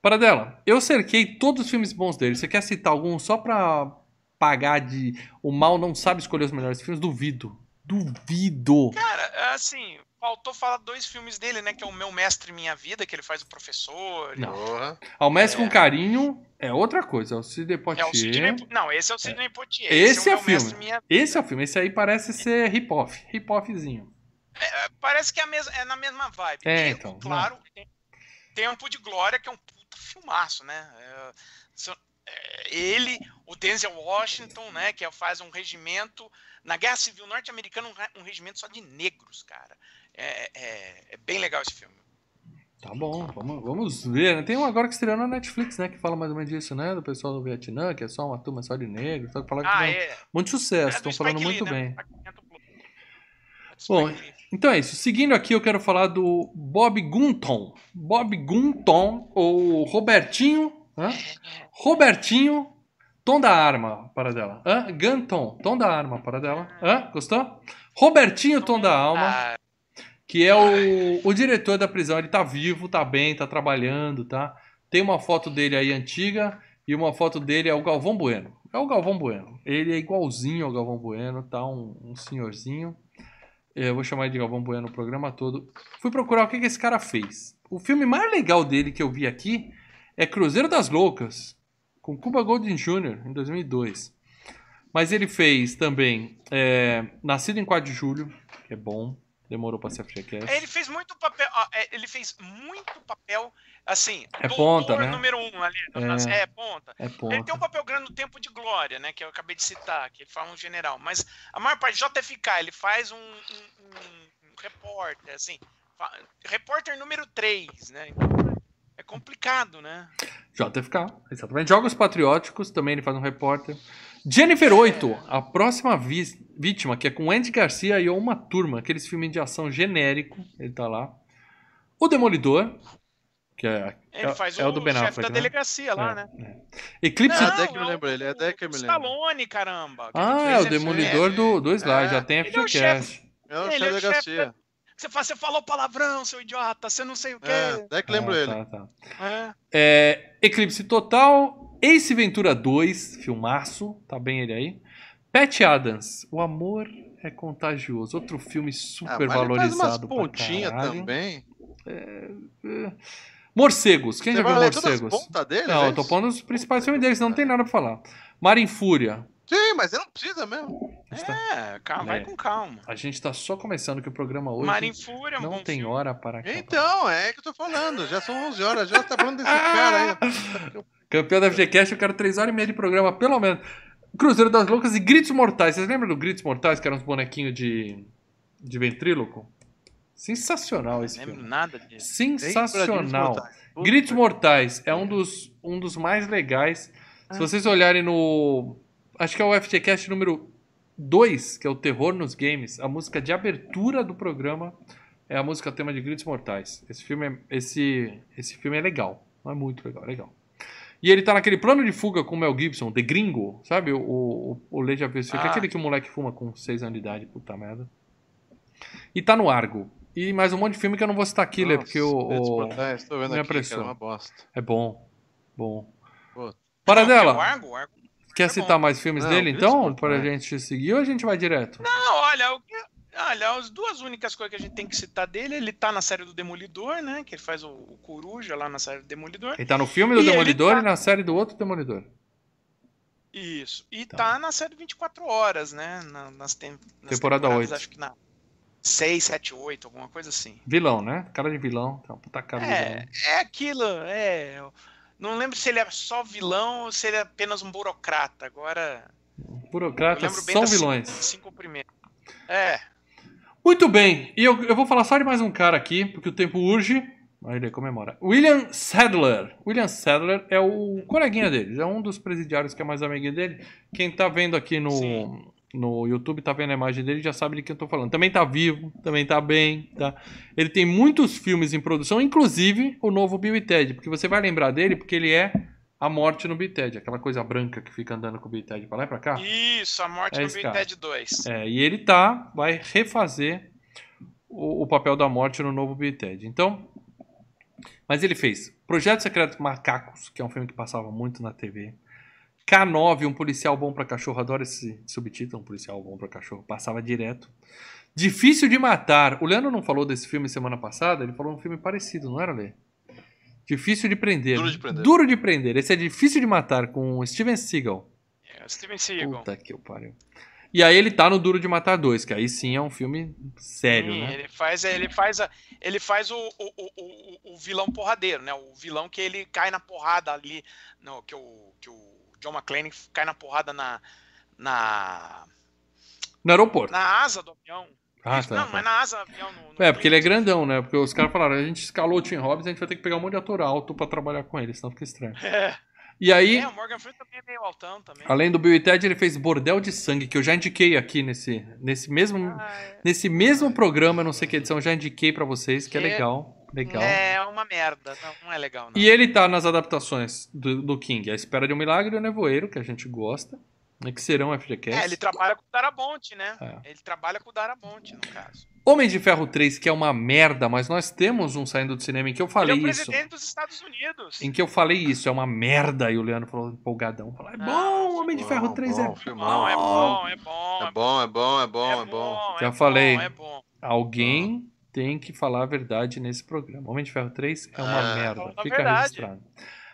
Para dela, eu cerquei todos os filmes bons dele. Você quer citar algum só pra pagar de. O mal não sabe escolher os melhores filmes? Duvido. Duvido. Cara, assim, faltou falar dois filmes dele, né? Que é o Meu Mestre Minha Vida, que ele faz o professor. Não. Ao Mestre é... com Carinho é outra coisa, é o Sidney Poitier. É o Sidney... Não, esse é o Sidney é. Poitier. Esse, esse é, é o filme. Minha... Esse é o filme. Esse aí parece ser hip-hop. Hip-hopzinho. É, parece que é, mesma, é na mesma vibe. É, e, então. Claro, tem Tempo de Glória, que é um puta filmaço, né? ele, o Denzel Washington, né, que faz um regimento na Guerra Civil Norte-Americana, um, regimento só de negros, cara. É, é, é, bem legal esse filme. Tá bom, vamos, vamos ver. Né? Tem um agora que estreou na Netflix, né? Que fala mais ou menos disso, né? Do pessoal do Vietnã, que é só uma turma só de negros. Só que fala ah, que é. muito sucesso, estão é falando Spike muito Lee, né? bem. Bom, então é isso. Seguindo aqui, eu quero falar do Bob Gunton. Bob Gunton, ou Robertinho. Hã? Robertinho, tom da arma para dela. Hã? Gunton, tom da arma para dela. Hã? Gostou? Robertinho, tom da alma que é o, o diretor da prisão. Ele tá vivo, tá bem, tá trabalhando, tá? Tem uma foto dele aí antiga e uma foto dele é o Galvão Bueno. É o Galvão Bueno. Ele é igualzinho ao Galvão Bueno, tá? Um, um senhorzinho. Eu vou chamar de Galvão Bueno o programa todo. Fui procurar o que, que esse cara fez. O filme mais legal dele que eu vi aqui é Cruzeiro das Loucas, com Cuba Gooding Jr., em 2002. Mas ele fez também é, Nascido em 4 de Julho, que é bom. Demorou pra ser FGCast. Ele fez muito papel. É, ele fez muito papel, assim. É ponta, né? número um ali. É, é, ponta. é ponta. Ele tem um papel grande no Tempo de Glória, né? Que eu acabei de citar, que ele fala um general. Mas a maior parte, JFK, ele faz um, um, um, um repórter, assim. Repórter número 3, né? Então é complicado, né? JFK, exatamente. Jogos Patrióticos, também ele faz um repórter. Jennifer 8, a próxima vítima, que é com Andy Garcia e uma turma, aqueles filmes de ação genérico, ele tá lá. O Demolidor, que é, ele é, faz é o, o do Ben Affleck, da né? delegacia lá, é, né? É. Eclipse... Não, é até que me lembro ele, é até que me lembro. Stallone, caramba. Ah, é o Demolidor do, do Sly, já tem a FGCast. É o chefe da delegacia. Você, fala, você falou palavrão, seu idiota, você não sei o quê. É, até que lembro ah, ele. Tá, tá. É. É, Eclipse Total, Ace Ventura 2, filmaço, tá bem ele aí. Pat Adams, O Amor é Contagioso, outro filme super ah, valorizado. Faz pontinha também. É, é... Morcegos, quem Você já viu Morcegos? Dele, não, eu tô pondo os principais filmes deles, não tem nada pra falar. Mar em Fúria. Sim, mas ele não precisa mesmo. É, calma, vai é. com calma. A gente tá só começando que o programa hoje. Mar em Fúria, Não tem filme. hora para acabar. Então, é que eu tô falando. Já são 11 horas, já tá falando desse cara aí. Campeão da FGCast, eu quero 3 horas e meia de programa, pelo menos. Cruzeiro das Loucas e Gritos Mortais. Vocês lembram do Gritos Mortais, que eram uns bonequinhos de, de ventríloco? Sensacional esse filme. Não lembro nada disso. Sensacional. Gritos Mortais é um dos, um dos mais legais. Se vocês olharem no. Acho que é o FGCast número 2, que é o Terror nos Games. A música de abertura do programa é a música tema de Gritos Mortais. Esse filme é, esse, esse filme é legal. É muito legal, é legal. E ele tá naquele plano de fuga com o Mel Gibson, The Gringo, sabe? O, o, o Lei já viu esse filme, ah. aquele que o moleque fuma com 6 anos de idade, puta merda. E tá no Argo. E mais um monte de filme que eu não vou citar aqui, Lê, porque o. o estou vendo aqui, é uma bosta. É bom. Bom. Para dela. O Argo, o Argo. Quer é citar bom. mais filmes não, dele, então? Para a gente seguir ou a gente vai direto? Não, olha, o que Olha, as duas únicas coisas que a gente tem que citar dele, ele tá na série do Demolidor, né? Que ele faz o, o Coruja lá na série do Demolidor. Ele tá no filme do e Demolidor tá... e na série do outro Demolidor. Isso. E tá, tá na série 24 horas, né? Na, nas, tem, nas Temporada 8. Acho que na 6, 7, 8, alguma coisa assim. Vilão, né? Cara de vilão. Tá puta cara é, é aquilo, é. Não lembro se ele é só vilão ou se ele é apenas um burocrata. Agora. Burocratas são vilões. Cinco, cinco primeiros. É. Muito bem, e eu, eu vou falar só de mais um cara aqui, porque o tempo urge. Aí ele comemora. William Sadler. William Sadler é o coleguinha dele, é um dos presidiários que é mais amiguinho dele. Quem tá vendo aqui no, no YouTube, tá vendo a imagem dele, já sabe de quem eu tô falando. Também tá vivo, também tá bem, tá? Ele tem muitos filmes em produção, inclusive o novo Bill e Ted, porque você vai lembrar dele porque ele é a morte no Bited, aquela coisa branca que fica andando com o Bited pra lá e pra cá. Isso, a morte é no Bited 2. É, e ele tá, vai refazer o, o papel da morte no novo Bited. Então, mas ele fez Projeto Secreto Macacos, que é um filme que passava muito na TV. K9, um policial bom pra cachorro. Adoro esse subtítulo, um policial bom pra cachorro. Passava direto. Difícil de matar. O Leandro não falou desse filme semana passada? Ele falou um filme parecido, não era, Lê? Difícil de prender. Duro de prender. Duro de prender. Esse é difícil de matar com o Steven Seagal. É, Steven Seagal. Puta que eu pariu. E aí ele tá no Duro de Matar 2, que aí sim é um filme sério, Sim, né? Ele faz, ele faz, a, ele faz o, o, o, o, o vilão porradeiro, né? O vilão que ele cai na porrada ali, no, que, o, que o John McClane cai na porrada na, na, No aeroporto. na asa do avião. Ah, tá, não, tá. mas na asa do avião. No, no É, porque ele é grandão, né? Porque os caras falaram, a gente escalou o Tim Robbins, a gente vai ter que pegar um monte de ator alto pra trabalhar com ele, senão fica estranho. É, E aí, é, o Morgan Freeman também é meio altão também. além do Bill e Ted, ele fez Bordel de Sangue, que eu já indiquei aqui nesse, nesse mesmo Ah, é. nesse mesmo programa, não sei que edição, eu já indiquei pra vocês, que é Que- legal, legal. É uma merda, não, não é legal, não. E ele tá nas adaptações do, do King, A Espera de um Milagre e O Nevoeiro, que a gente gosta, né, que serão FGCast. É, ele trabalha com o Darabonte, né? É. Ele trabalha com o Darabonte, no caso. Homem de Ferro 3, que é uma merda, mas nós temos um saindo do cinema em que eu Ele é falei o isso. presidente dos Estados Unidos. Em que eu falei isso, é uma merda. E o Leandro falou empolgadão. Falou, é Não, bom, Homem de bom, Ferro 3 é bom, bom. filmão. Bom, é bom, é bom. É bom, é bom, é bom, é bom. Já é falei. Bom, é bom. Alguém tem que falar a verdade nesse programa. Homem de Ferro 3 é uma Ah, merda. Fica verdade. registrado.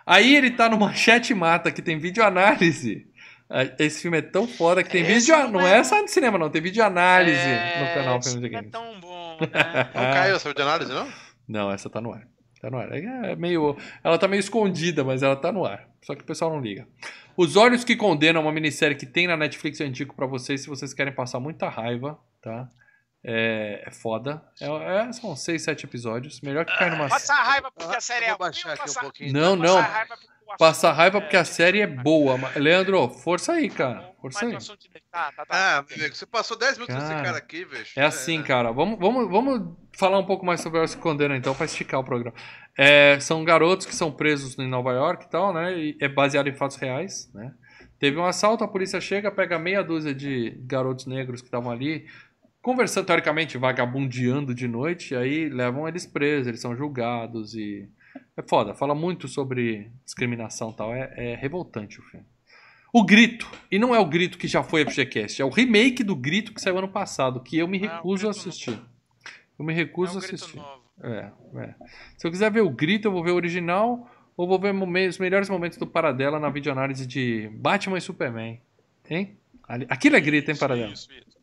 Aí ele tá no Machete Mata, que tem videoanálise. Ah, Esse filme é tão foda que tem Esse vídeo. não Não é- é só de cinema, não. Tem videoanálise É, no canal Filmes e não é Games. tão bom, né? Não caiu essa de análise, não? Não, essa tá no ar. Tá no ar. É meio. Ela tá meio escondida, mas ela tá no ar. Só que o pessoal não liga. Os Olhos que Condenam, uma minissérie que tem na Netflix, eu indico pra vocês se vocês querem passar muita raiva, tá? É, é foda. É, é- são seis, sete episódios. Melhor que cair numa. Passar raiva porque a série é ruim baixar aqui um pouquinho. Não, não. passar raiva porque Passar raiva é- porque a série é boa. mas- Leandro, força aí, cara. Força aí. o Tá, tá, tá. Ah, meu amigo, você passou 10 minutos com esse Cara, cara aqui, velho. É assim, cara. Vamos, vamos, vamos falar um pouco mais sobre Olhos que Condenam, então, pra esticar o programa. É, são garotos que são presos em Nova York e tal, né? E é baseado em fatos reais, né? Teve um assalto, a polícia chega, pega meia dúzia de garotos negros que estavam ali, conversando, teoricamente, vagabundeando de noite, e aí levam eles presos, eles são julgados e... É foda, fala muito sobre discriminação e tal, é, é revoltante o filme. O Grito, e não é o Grito que já foi FGCast, é o remake do Grito que saiu ano passado, que eu me Ah, recuso a assistir. Eu me É recuso um a assistir. novo. É, é. Se eu quiser ver o Grito, eu vou ver o original ou vou ver os melhores momentos do Paradela na videoanálise de Batman e Superman. Hein? Aquilo é grito, hein, Paradela?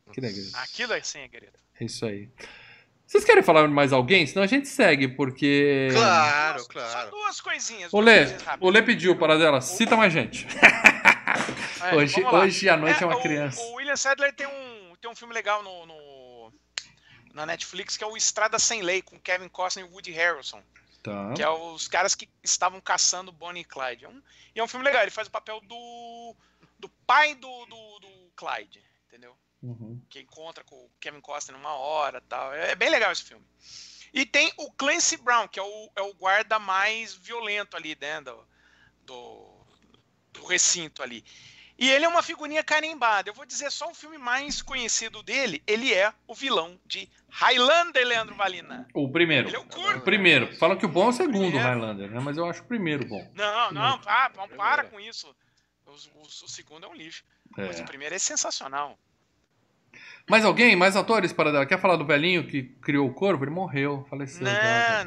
Aquilo é grito. Aquilo é sim, é grito. É isso aí. Vocês querem falar mais alguém? Senão a gente segue, porque. Claro, Só claro. duas coisinhas. O duas Lê, o Lê pediu, Paradela, cita mais gente. É, hoje, hoje à noite é, uma o- criança. O William Sadler tem um, tem um filme legal no, no- na Netflix que é o Estrada Sem Lei, com Kevin Costner e Woody Harrelson. Tá. Que é os caras que estavam caçando Bonnie e Clyde. É um- e é um filme legal, ele faz o papel do, do pai do, do, do Clyde, entendeu? Uhum. que encontra com o Kevin Costner numa hora tal. É bem legal esse filme. E tem o Clancy Brown, que é o, é o guarda mais violento ali dentro do, do, do recinto ali. E ele é uma figurinha carimbada. Eu vou dizer só o filme mais conhecido dele. Ele é o vilão de Highlander, Leandro Valina. O primeiro. Ele é o O curto. primeiro. Falam que o bom é o segundo, Primeiro. Highlander, né? Mas eu acho o primeiro bom. Não, não, pá, não para Primeiro. com isso. O, o- o segundo é um lixo. É. Mas o primeiro é sensacional. Mais alguém? Mais atores para dar? Quer falar do velhinho que criou o corvo? Ele morreu, faleceu. já,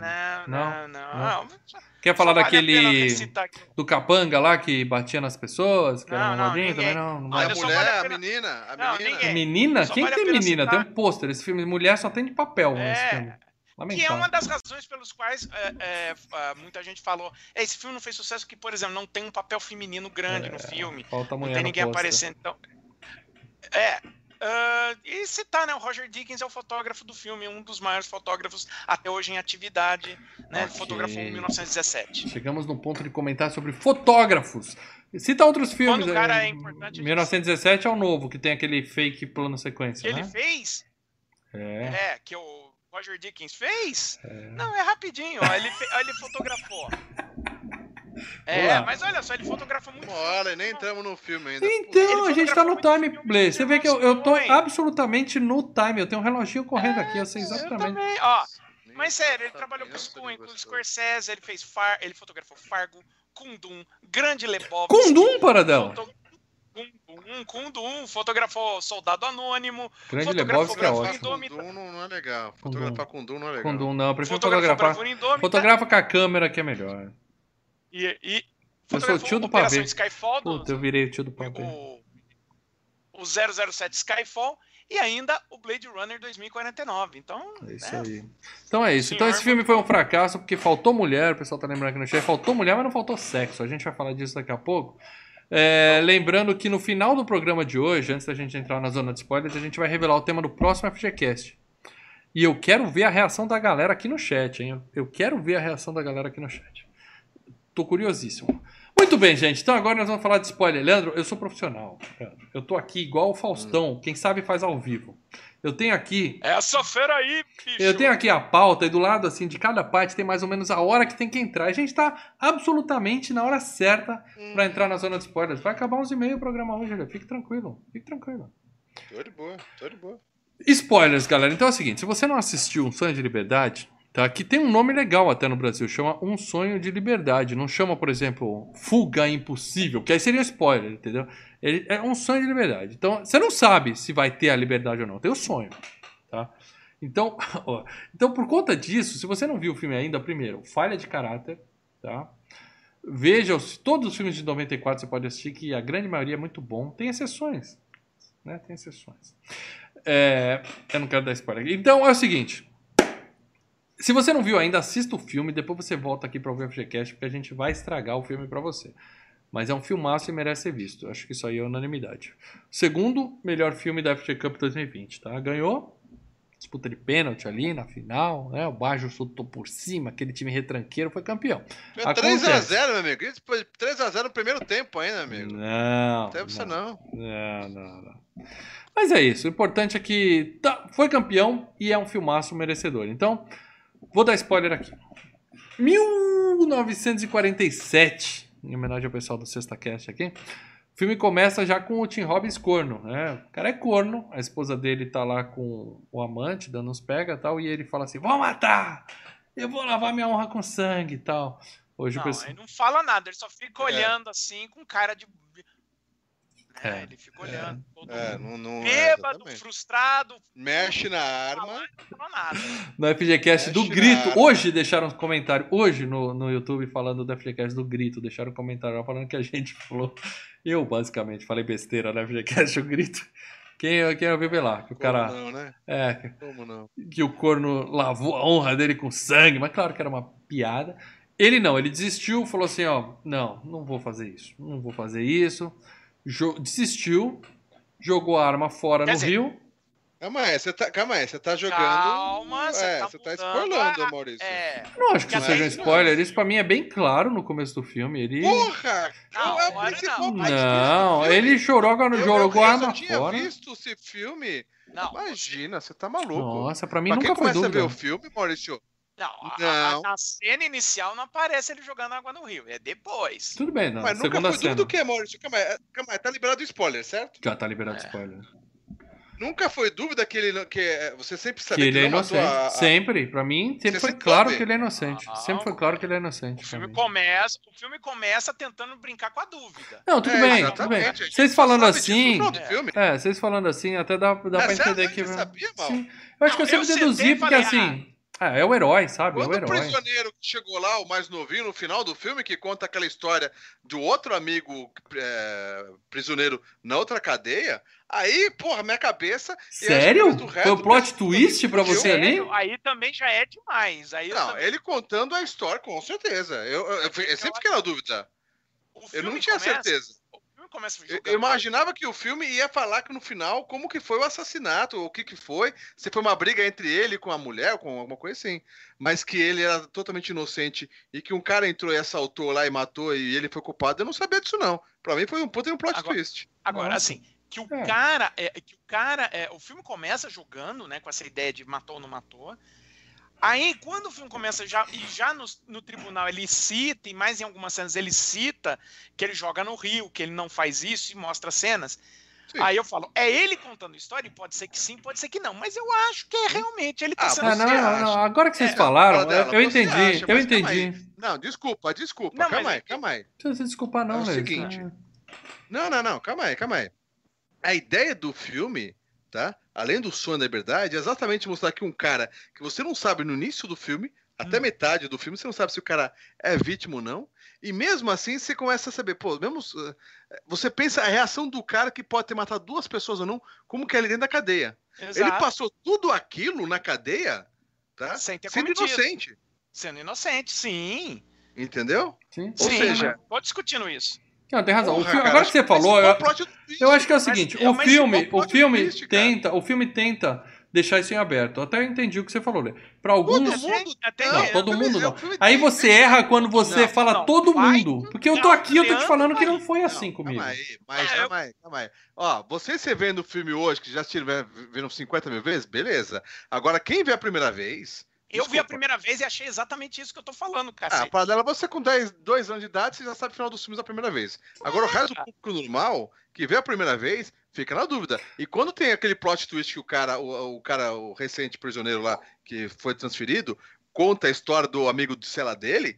Não, não, não, não. não. Quer falar vale daquele. do capanga lá que batia nas pessoas? Que era Não, um não, ninguém. também? Não, não Ah, Olha, a mulher, vale a a menina, a Não, menina. ninguém. Menina? Quem vale tem pena menina? citar- Tem um pôster. Esse filme Mulher só tem de papel nesse É. filme. Que é Lamentável. uma das razões pelos quais é, é, é, muita gente falou. "É, Esse filme não fez sucesso porque, por exemplo, não tem um papel feminino grande no filme. Falta Não mulher tem no ninguém aparecendo. Então, é. Ah, e citar, né? O Roger Dickens é o fotógrafo do filme, um dos maiores fotógrafos até hoje em atividade. Né? Ele Ok. Fotografou em 1917. Chegamos no ponto de comentar sobre fotógrafos. Cita outros filmes. Quando o cara eh, é importante, a gente 1917 é o novo, que tem aquele fake plano Que sequência, ele né? fez É. É, que o Roger Dickens fez? Não, é rapidinho, ó, ele, ele fotografou. É, Olá. mas olha só, ele fotografou muito. Olha, nem entramos no filme ainda. Então, a gente tá no time, filme Você vê que eu, eu tô emoções. absolutamente no time. Eu tenho um reloginho correndo aqui, eu sei Eu exatamente. também, ó. Mas sério, ele trabalhou com o pensa Coen, com o. Scorsese, ele fez Far, ele fotografou Fargo, Kundum, Grande Lebowski. Kundum, Paradela! foto- um Kundum, fotografou Soldado Anônimo, Grande Lebowski é ótimo. Kundum não, não é legal. Fotografar Kundum não é legal. Kundum não, eu prefiro fotografar. Fotografa com a câmera que é melhor. E, e eu sou o tio do pavê. Skyfall Puta, eu virei o tio do pavê. O, o 007 Skyfall e ainda o Blade Runner 2049. Então, é isso né? aí. Então é isso. Então esse filme foi um fracasso porque faltou mulher, o pessoal tá lembrando aqui no chat, faltou mulher, mas não faltou sexo. A gente vai falar disso daqui a pouco. É, lembrando que no final do programa de hoje, antes da gente entrar na zona de spoilers, a gente vai revelar o tema do próximo FGCast. E eu quero ver a reação da galera aqui no chat, hein? Eu quero ver a reação da galera aqui no chat. Tô curiosíssimo. Muito bem, gente. Então agora nós vamos falar de spoiler. Leandro, eu sou profissional. Leandro. Eu tô aqui igual o Faustão. Hum. Quem sabe faz ao vivo. Eu tenho aqui. Essa feira aí, bicho. Eu tenho aqui a pauta e do lado assim de cada parte tem mais ou menos a hora que tem que entrar. A gente tá absolutamente na hora certa hum. para entrar na zona de spoilers. Vai acabar uns e meio o programa hoje, Julia. Fique tranquilo. Fique tranquilo. Tô de boa, tô de boa. Spoilers, galera. Então é o seguinte: se você não assistiu Um Sonho de Liberdade, Tá? Que tem um nome legal até no Brasil, chama Um Sonho de Liberdade. Não chama, por exemplo, Fuga Impossível, que aí seria spoiler, entendeu? Ele é um sonho de liberdade. Então, você não sabe se vai ter a liberdade ou não, tem o sonho. Tá? Então, ó, então, por conta disso, se você não viu o filme ainda, primeiro, falha de caráter, tá? Veja os, todos os filmes de 94 você pode assistir, que a grande maioria é muito bom. Tem exceções. Né? Tem exceções. É, eu não quero dar spoiler. Então é o seguinte. Se você não viu ainda, assista o filme, depois você volta aqui para o FGCast, porque a gente vai estragar o filme para você. Mas é um filmaço e merece ser visto. Acho que isso aí é unanimidade. Segundo melhor filme da FG Cup 2020, tá? Ganhou. Disputa de pênalti ali na final, né? O Bajo soltou por cima, aquele time retranqueiro foi campeão. 3x0, meu amigo. 3x0 no primeiro tempo ainda, amigo. Não. Não teve não. não. Não, não, não. Mas é isso. O importante é que tá, foi campeão e é um filmaço merecedor. Então, Vou dar spoiler aqui. 1947, em homenagem ao pessoal do Sexta Cast aqui. O filme começa já com o Tim Robbins corno, né? O cara é corno, a esposa dele tá lá com o amante, dando uns pega e tal, e ele fala assim: Vou matar! Eu vou lavar minha honra com sangue e tal. Hoje não, pessoal... ele não fala nada, ele só fica é. olhando assim com cara de é, é, ele fica olhando. É, todo é, mundo. Não, não, bêbado, frustrado. Mexe na arma. Nada. No FGCast do Grito. Hoje deixaram um comentário. Hoje no, no YouTube falando do FGCast do Grito. Deixaram um comentário falando que a gente falou. Eu, basicamente, falei besteira no FGCast do Grito. Quem, quem ouviu lá? Que o Como cara. Não, né? É. Como não? Que o corno lavou a honra dele com sangue. Mas claro que era uma piada. Ele não, ele desistiu, falou assim: ó, não, não vou fazer isso. Não vou fazer isso desistiu, jogou a arma fora Quer no dizer, rio. Calma aí, você tá, calma aí, você tá jogando. Calma, você é, tá, você tá spoilando, a... Maurício. É. Não acho que isso seja um spoiler. Isso pra mim é bem claro no começo do filme. Ele... Porra! Não, é o principal não. não ele chorou quando jogou a arma fora. Eu tinha visto esse filme. Não. Imagina, você tá maluco. Nossa, pra mim pra nunca quem foi começa dúvida. a ver o filme, Maurício, não, não. A, a, cena inicial não aparece ele jogando água no rio, é depois. Tudo bem, não. Mas Segunda nunca foi cena. dúvida do que, Maurício? Calma aí, calma aí, tá liberado o spoiler, certo? Já tá liberado o é. spoiler. Nunca foi dúvida que ele que é, você sempre sabia que ele que é inocente. A, a... Sempre, para mim, sempre você foi claro sabe. que ele é inocente. Não, sempre foi claro que ele é inocente. O filme começa, o filme começa tentando brincar com a dúvida. Não, tudo é, bem, tudo bem. Vocês falando assim, é, vocês falando assim, até dá, dá é, para entender que sabia, Sim. Eu acho não, que eu sempre deduzi porque assim, ah, é o herói, sabe? Quando é o, herói. o prisioneiro que chegou lá, o mais novinho, no final do filme, que conta aquela história do outro amigo é, prisioneiro na outra cadeia, aí, porra, minha cabeça. Sério? Foi o plot twist pra você ali? Aí também já é demais. Aí não, também... ele contando a história, com certeza. Eu, eu, eu, eu sempre fiquei na dúvida. Eu não tinha começa... certeza começa eu, eu imaginava que o filme ia falar que no final como que foi o assassinato, o que que foi, se foi uma briga entre ele com a mulher, com alguma coisa assim, mas que ele era totalmente inocente e que um cara entrou e assaltou lá e matou e ele foi culpado, eu não sabia disso não. Para mim foi um puta um plot agora, twist. Agora, Nossa. assim, que o é. cara, é, que o cara, é, o filme começa jogando, né, com essa ideia de matou ou não matou. Aí, quando o filme começa, já, e já no, no, tribunal ele cita, e mais em algumas cenas ele cita que ele joga no rio, que ele não faz isso e mostra cenas. Sim. Aí eu falo, é ele contando história? Pode ser que sim, pode ser que não, mas eu acho que é realmente ele tá ah, sendo. Ah, não, não, não, agora que vocês é, falaram, dela, eu entendi, acha, eu entendi. Não, desculpa, desculpa, não, calma aí, calma aí. Não precisa desculpar, não, é o seguinte. Não, não, não, calma aí, calma aí. a ideia do filme, tá? Além do sonho da liberdade, é exatamente mostrar que um cara que você não sabe no início do filme, até hum. metade do filme, você não sabe se o cara é vítima ou não. E mesmo assim, você começa a saber, pô, mesmo. Eh, você pensa a reação do cara que pode ter matado duas pessoas ou não, como que é ali dentro da cadeia. Exato. Ele passou tudo aquilo na cadeia, tá? Sem ter sendo cometido. inocente. Sendo inocente, sim. Entendeu? Sim. Ou sim, seja, tô discutindo isso. Não, tem razão. Porra, filme, cara, agora que você falou, eu, eu, acho que é o seguinte, é o filme, o filme twist, tenta, o filme tenta deixar isso em aberto. Eu até entendi o que você falou, né? Para alguns, todo mundo, até não, todo mundo não. Aí você erra quando você não, fala não, todo vai, mundo, porque eu tô aqui, eu tô te falando que não foi assim comigo. Calma aí, mas é, calma aí, calma aí. Ó, você você vendo o filme hoje que já estiver vendo 50 mil vezes, beleza. Agora quem vê a primeira vez eu Desculpa. vi a primeira vez e achei exatamente isso que eu tô falando, cara. Ah, para dela, você com 10, 2 anos de idade, você já sabe o final dos filmes da primeira vez. Agora, é, o resto do público normal, que vê a primeira vez, fica na dúvida. E quando tem aquele plot twist que o cara, o, o cara, o recente prisioneiro lá, que foi transferido, conta a história do amigo de cela dele,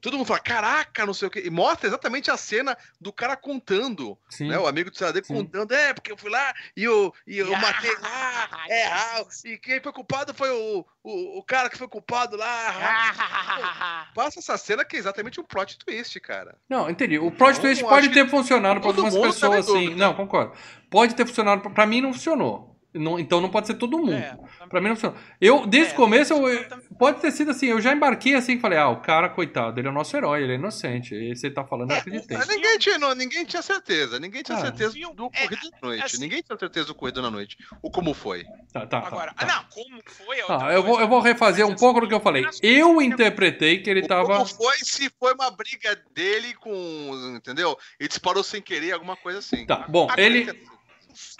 Todo mundo fala, caraca, não sei o quê. E mostra exatamente a cena do cara contando. Sim. Né? O amigo do cidadão contando, é, porque eu fui lá e eu, e eu matei lá. É, ah, e quem foi culpado foi o, o, o cara que foi culpado lá. Passa essa cena que é exatamente um plot twist, cara. Não, entendi. O plot twist pode ter funcionado para algumas tá pessoas, assim. Não, concordo. Pode ter funcionado. Para mim, não funcionou. Não, então não pode ser todo mundo. É, pra mim não funciona. Eu, desde é, o começo, eu, pode ter sido assim, eu já embarquei assim e falei, ah, o cara, coitado, ele é o nosso herói, ele é inocente. Esse ele tá falando, eu é, acreditei. Ninguém tinha, ninguém tinha certeza. Ninguém tinha ah, certeza do é, na noite. Assim, ninguém tinha certeza do ocorrido na noite. O como foi. Tá, tá. tá Agora, tá, tá. não, como foi. Ah, eu, vou, eu vou refazer um assim, pouco do que eu falei. Eu interpretei que ele tava. Como foi se foi uma briga dele com. Entendeu? E disparou sem querer, alguma coisa assim. Tá, bom, ele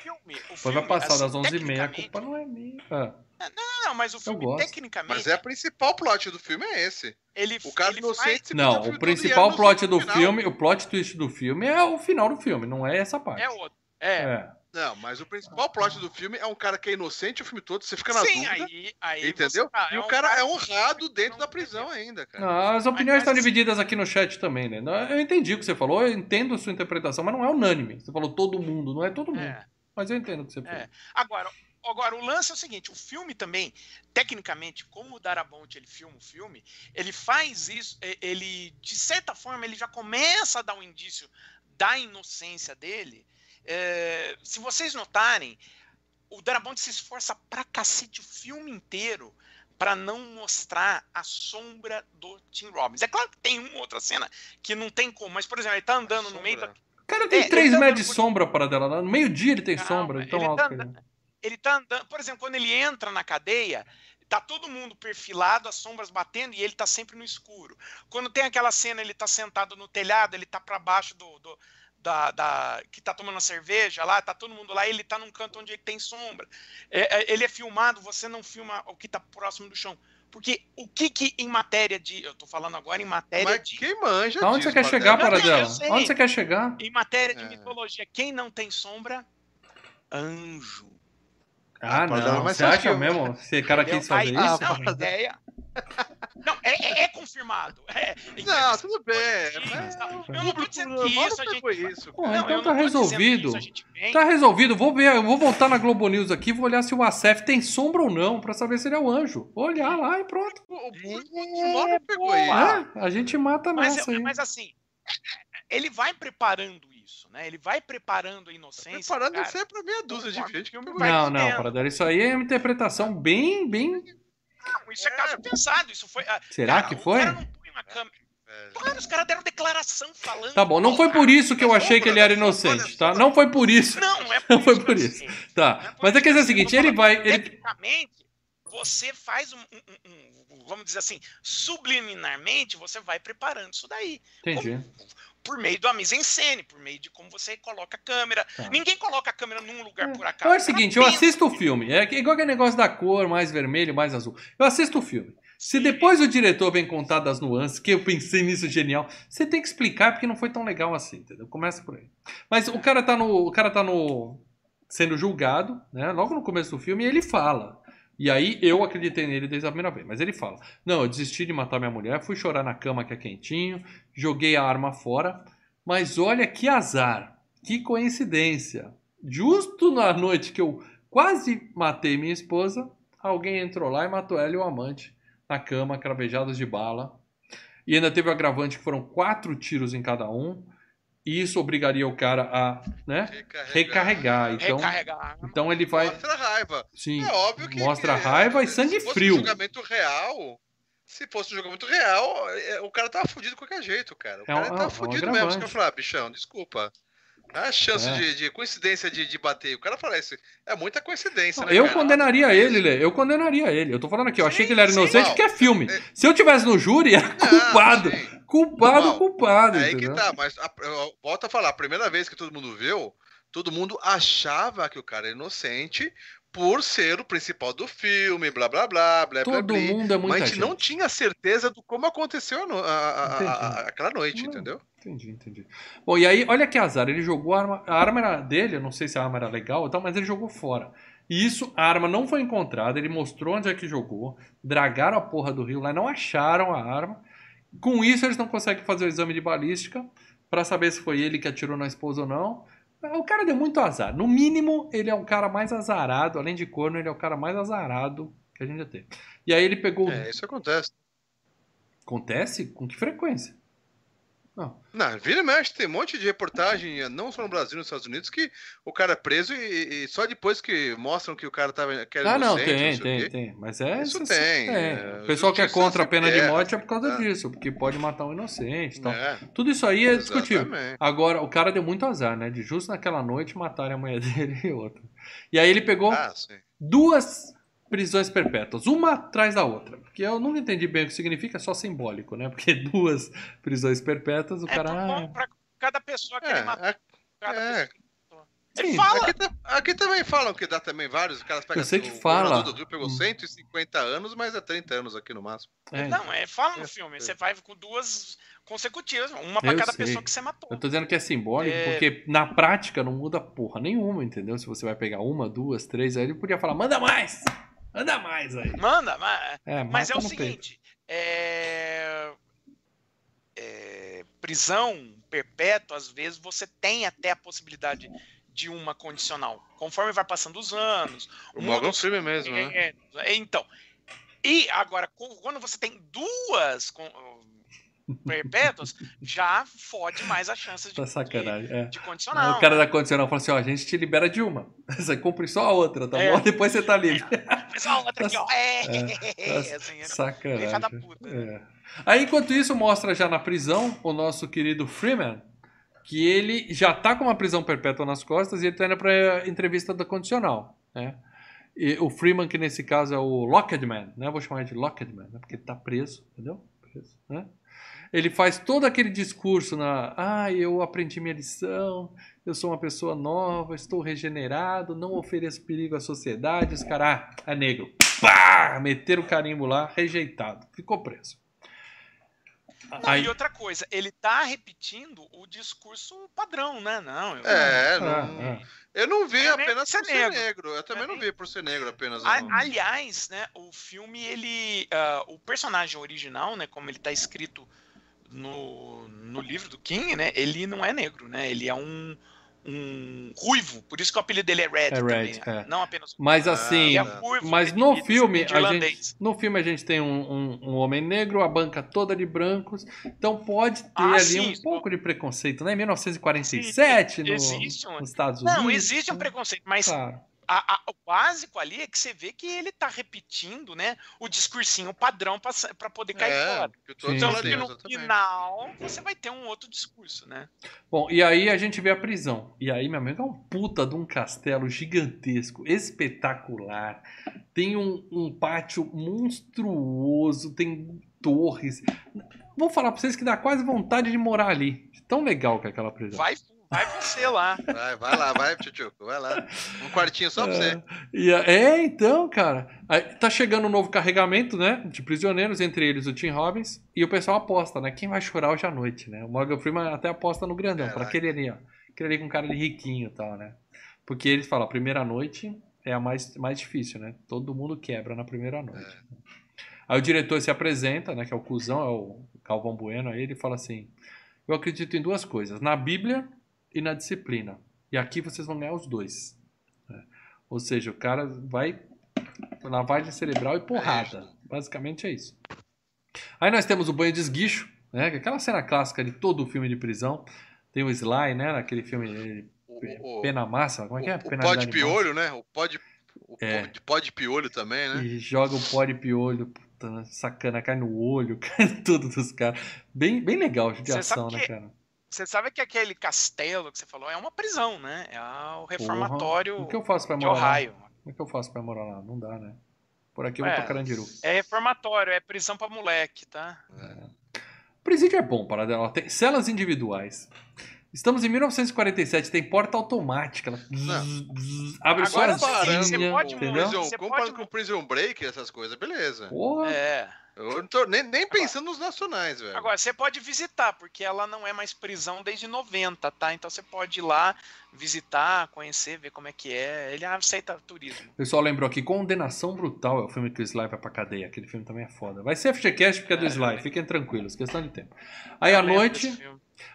filme. O filme vai passar assim, das 11h30, a culpa não é minha. Ah. Não, não, não, mas o filme, tecnicamente. Mas é a principal plot do filme é esse. Ele, o cara inocente faz... Não, o principal plot do final. filme, o plot twist do filme é o final do filme, não é essa parte. É outro. É. é. Não, mas o principal plot do filme é um cara que é inocente o filme todo, você fica na Sim, dúvida. Aí, aí entendeu? Tá, e é o cara, cara é honrado dentro da prisão ainda, cara. Não, as opiniões estão divididas aqui no chat também, né? Eu entendi o que você falou, eu entendo a sua interpretação, mas não é unânime. Você falou todo mundo, não é todo mundo. É. Mas eu entendo o que você. É. Agora, agora, o lance é o seguinte: o filme também, tecnicamente, como o Darabont ele filma o filme, ele faz isso, ele, de certa forma, ele já começa a dar um indício da inocência dele. É, se vocês notarem, o Darabont se esforça pra cacete o filme inteiro para não mostrar a sombra do Tim Robbins. É claro que tem uma outra cena que não tem como, mas, por exemplo, ele tá andando no meio da cara tem é, 3 tá metros de sombra para dela. No meio-dia ele tem Calma, sombra, então ele alto. Tá andando, ele tá andando, por exemplo, quando ele entra na cadeia, tá todo mundo perfilado, as sombras batendo e ele tá sempre no escuro. Quando tem aquela cena, ele tá sentado no telhado, ele tá para baixo do, do da, da, que tá tomando a cerveja lá, tá todo mundo lá, ele tá num canto onde tem sombra. É, é, ele é filmado, você não filma o que tá próximo do chão. Porque o que que em matéria de. Eu tô falando agora em matéria Mas de. Quem manja? Onde você quer chegar, para dela? Onde você quer chegar? Em matéria de é. mitologia, quem não tem sombra? Anjo. Ah, ah não. Você acha mesmo? Esse cara quis fazer Aí, isso? Não, ideia. Não, é, é, é confirmado. É, não, tudo bem. Eu não tô dizendo que isso, a gente... isso. Pô, não, então tá resolvido. Tá resolvido. Vou ver, eu vou voltar na Globo News aqui, vou olhar se o Acef tem sombra ou não, pra saber se ele é o anjo. Olhar lá e pronto. O é, pegou aí. É, a gente mata mas, nessa. Mas assim, ele vai preparando isso, né? Ele vai preparando a inocência. Preparando cara, sempre meia dúzia de gente que eu me Não, não, para isso aí é uma interpretação bem, bem não, isso é, é caso pensado. Isso foi. Ah, Será cara, que foi? O cara não põe uma câmera. Claro, os caras deram declaração falando. Tá bom, não foi por isso que eu achei que ele era inocente, tá? Não foi por isso. Não, não é por, não foi por isso. Tá. Mas é que é o seguinte, ele vai. Ele... Tecnicamente, você faz um, um, um, Vamos dizer assim, subliminarmente, você vai preparando isso daí. Entendi. Como, por meio da mise-en-scène, por meio de como você coloca a câmera. Tá. Ninguém coloca a câmera num lugar é. por acaso. Então é o seguinte, eu assisto o filme. É igual aquele negócio da cor, mais vermelho, mais azul. Eu assisto o filme. Se depois o diretor vem contar das nuances, que eu pensei nisso genial, você tem que explicar porque não foi tão legal assim, entendeu? Começa por aí. Mas o cara tá no. O cara tá no. sendo julgado, né? Logo no começo do filme, e ele fala. E aí eu acreditei nele desde a primeira vez. Mas ele fala: Não, eu desisti de matar minha mulher, fui chorar na cama que é quentinho, joguei a arma fora. Mas olha que azar, que coincidência. justo na noite que eu quase matei minha esposa, alguém entrou lá e matou ela e o amante na cama, cravejados de bala. E ainda teve o agravante que foram quatro tiros em cada um. E isso obrigaria o cara a né, recarregar. recarregar. Então, recarregar. então ele vai. Mostra raiva. Sim. É óbvio que. Mostra que, raiva e sangue se frio. Se fosse um julgamento real. Se fosse um julgamento real, é, o cara tava fudido de qualquer jeito, cara. O é cara é, tava é fudido mesmo. Caras falaram, ah, bichão, desculpa. A chance é. de, de, coincidência de, de bater. O cara fala isso. É muita coincidência, né, Eu cara? condenaria ele, Lê. Eu condenaria ele. Eu tô falando aqui, eu sim, achei que ele era inocente porque é filme. É... Se eu tivesse no júri, era culpado. Não, culpado, Mal. culpado. Aí entendeu? que tá, mas a, volta a falar, a primeira vez que todo mundo viu, todo mundo achava que o cara é inocente por ser o principal do filme, blá blá blá, blá Todo blá, mundo é muita Mas a gente, gente não tinha certeza do como aconteceu a, a, a, aquela noite, não, entendeu? Entendi, entendi. Bom, e aí, olha que azar, ele jogou a arma, a arma era dele, eu não sei se a arma era legal ou tal, mas ele jogou fora. E isso, a arma não foi encontrada, ele mostrou onde é que jogou, dragaram a porra do rio lá, não acharam a arma. Com isso, eles não conseguem fazer o exame de balística para saber se foi ele que atirou na esposa ou não. O cara deu muito azar. No mínimo, ele é o cara mais azarado, além de corno, ele é o cara mais azarado que a gente já teve. E aí ele pegou. É, isso acontece. Acontece? Com que frequência? Não. Não, vira e mexe, tem um monte de reportagem, não só no Brasil, nos Estados Unidos, que o cara é preso e, e só depois que mostram que o cara tava que Ah, não, tem, não tem, tem. Mas é. Isso, isso tem. É. É. O pessoal que é contra a pena de morte é por causa é. disso, porque pode matar um inocente. Tal. É. Tudo isso aí é discutível. Agora, o cara deu muito azar, né? De justo naquela noite matarem a mulher dele e outra. E aí ele pegou ah, duas prisões perpétuas, uma atrás da outra. Porque eu nunca entendi bem o que significa, é só simbólico, né? Porque duas prisões perpétuas, o é cara. É bom pra cada pessoa que é, ele matou. É, cada é. Sim, fala. Aqui, aqui, também falam que dá também vários. Os caras pegam, eu sei que o fala. O Rio pegou 150 hum. anos, mas é 30 anos aqui no máximo. É. Não, é fala no é. filme. Você vai com duas consecutivas, uma para cada sei. pessoa que você matou. Eu tô dizendo que é simbólico, é... porque na prática não muda porra nenhuma, entendeu? Se você vai pegar uma, duas, três, aí ele podia falar, manda mais! Manda mais aí. Manda, mas é, mas é o seguinte: é... É... prisão perpétua, às vezes, você tem até a possibilidade de uma condicional. Conforme vai passando os anos. O Morgan Freeman mesmo, né? É, é, então. E agora, quando você tem duas perpétuas, já fode mais as chances de, tá sacanagem, é. de condicional. O cara da condicional fala assim: ó, a gente te libera de uma. Você cumpre só a outra, tá é. bom? Depois você tá livre. É, só a outra aqui, ó. É, é, assim, sacanagem. Da puta, né? Aí, enquanto isso, mostra já na prisão o nosso querido Freeman, que ele já tá com uma prisão perpétua nas costas e ele tá indo pra entrevista da condicional, né? E o Freeman, que nesse caso é o Lockheedman, né? Eu vou chamar de Lockheedman, né? Porque ele tá preso, entendeu? Preso, né? Ele faz todo aquele discurso na, ah, eu aprendi minha lição, eu sou uma pessoa nova, estou regenerado, não ofereço perigo à sociedade. Os caras, ah, é negro. Pá! Meteram o carimbo lá, rejeitado. Ficou preso. Não, Aí... E outra coisa, ele tá repetindo o discurso padrão, né? Não, eu... É, não, ah, ah. eu não vi é apenas por ser negro. negro. Eu também é não vi por ser negro apenas. A, aliás, né, o filme, ele. Uh, o personagem original, né? Como ele tá escrito no, no livro do King, né? Ele não é negro, né? Ele é um, um ruivo, por isso que o apelido dele é Red, é Red também, é. não apenas Mas assim, é ruivo, mas no filme, a gente, no filme a gente tem um, um, um, homem negro, a banca toda de brancos, então pode ter ah, ali sim, um pouco de preconceito, né? Em 1947, sim, no, um, nos Estados Unidos. Não, existe um preconceito, mas claro a, a, o básico ali é que você vê que ele tá repetindo, né, o discursinho padrão para poder cair é, fora. Então, que no final você vai ter um outro discurso, né? Bom, e aí a gente vê a prisão. E aí, meu amigo, é um puta de um castelo gigantesco, espetacular. Tem um, um pátio monstruoso, tem torres. Vou falar pra vocês que dá quase vontade de morar ali. Tão legal que é aquela prisão. Vai Vai você lá. Vai, vai lá, vai, Tchutchuco, vai lá. Um quartinho só pra você. É, é então, cara. Aí, tá chegando um novo carregamento, né? De prisioneiros, entre eles o Tim Robbins. E o pessoal aposta, né? Quem vai chorar hoje à noite, né? O Morgan Freeman até aposta no grandão, para aquele ali, ó. Aquele ali com cara de riquinho e tal, né? Porque eles falam, a primeira noite é a mais, mais difícil, né? Todo mundo quebra na primeira noite. É. Aí o diretor se apresenta, né? Que é o cuzão, é o Calvão Bueno, aí ele fala assim: Eu acredito em duas coisas, na Bíblia e na disciplina. E aqui vocês vão ganhar os dois. Né? Ou seja, o cara vai lavagem cerebral e porrada. Basicamente é isso. Aí nós temos o banho de esguicho, né? É aquela cena clássica de todo o filme de prisão. Tem o Sly, né? Naquele filme o, Pena Massa, como é que é? O, pó de piolho, né? O pó de, o é. pó de piolho também, né? E joga o pó de piolho, puta, sacana, cai no olho, cai tudo dos caras. Bem, bem legal de ação, né, cara? Você sabe que aquele castelo que você falou é uma prisão, né? É o reformatório Porra. o que eu faço pra morar Ohio. Lá? Como é que eu faço pra morar lá? Não dá, né? Por aqui eu é, vou pra Carandiru. É reformatório, é prisão pra moleque, tá? É. Presídio é bom, para dela. Tem celas individuais. Estamos em 1947, tem porta automática. Ela abre Agora, sozinha, pode, entendeu? Prison, comparado com Prison Break, essas coisas, beleza. Porra. É. Eu não tô nem, nem pensando Agora, nos nacionais, velho. Agora, você pode visitar, porque ela não é mais prisão desde 90, tá? Então você pode ir lá visitar, conhecer, ver como é que é. Ele aceita turismo. O pessoal lembrou aqui, Condenação Brutal é o filme que o Sly vai pra cadeia. Aquele filme também é foda. Vai ser FGCast porque é do Sly, fiquem tranquilos, questão de tempo. Aí à noite,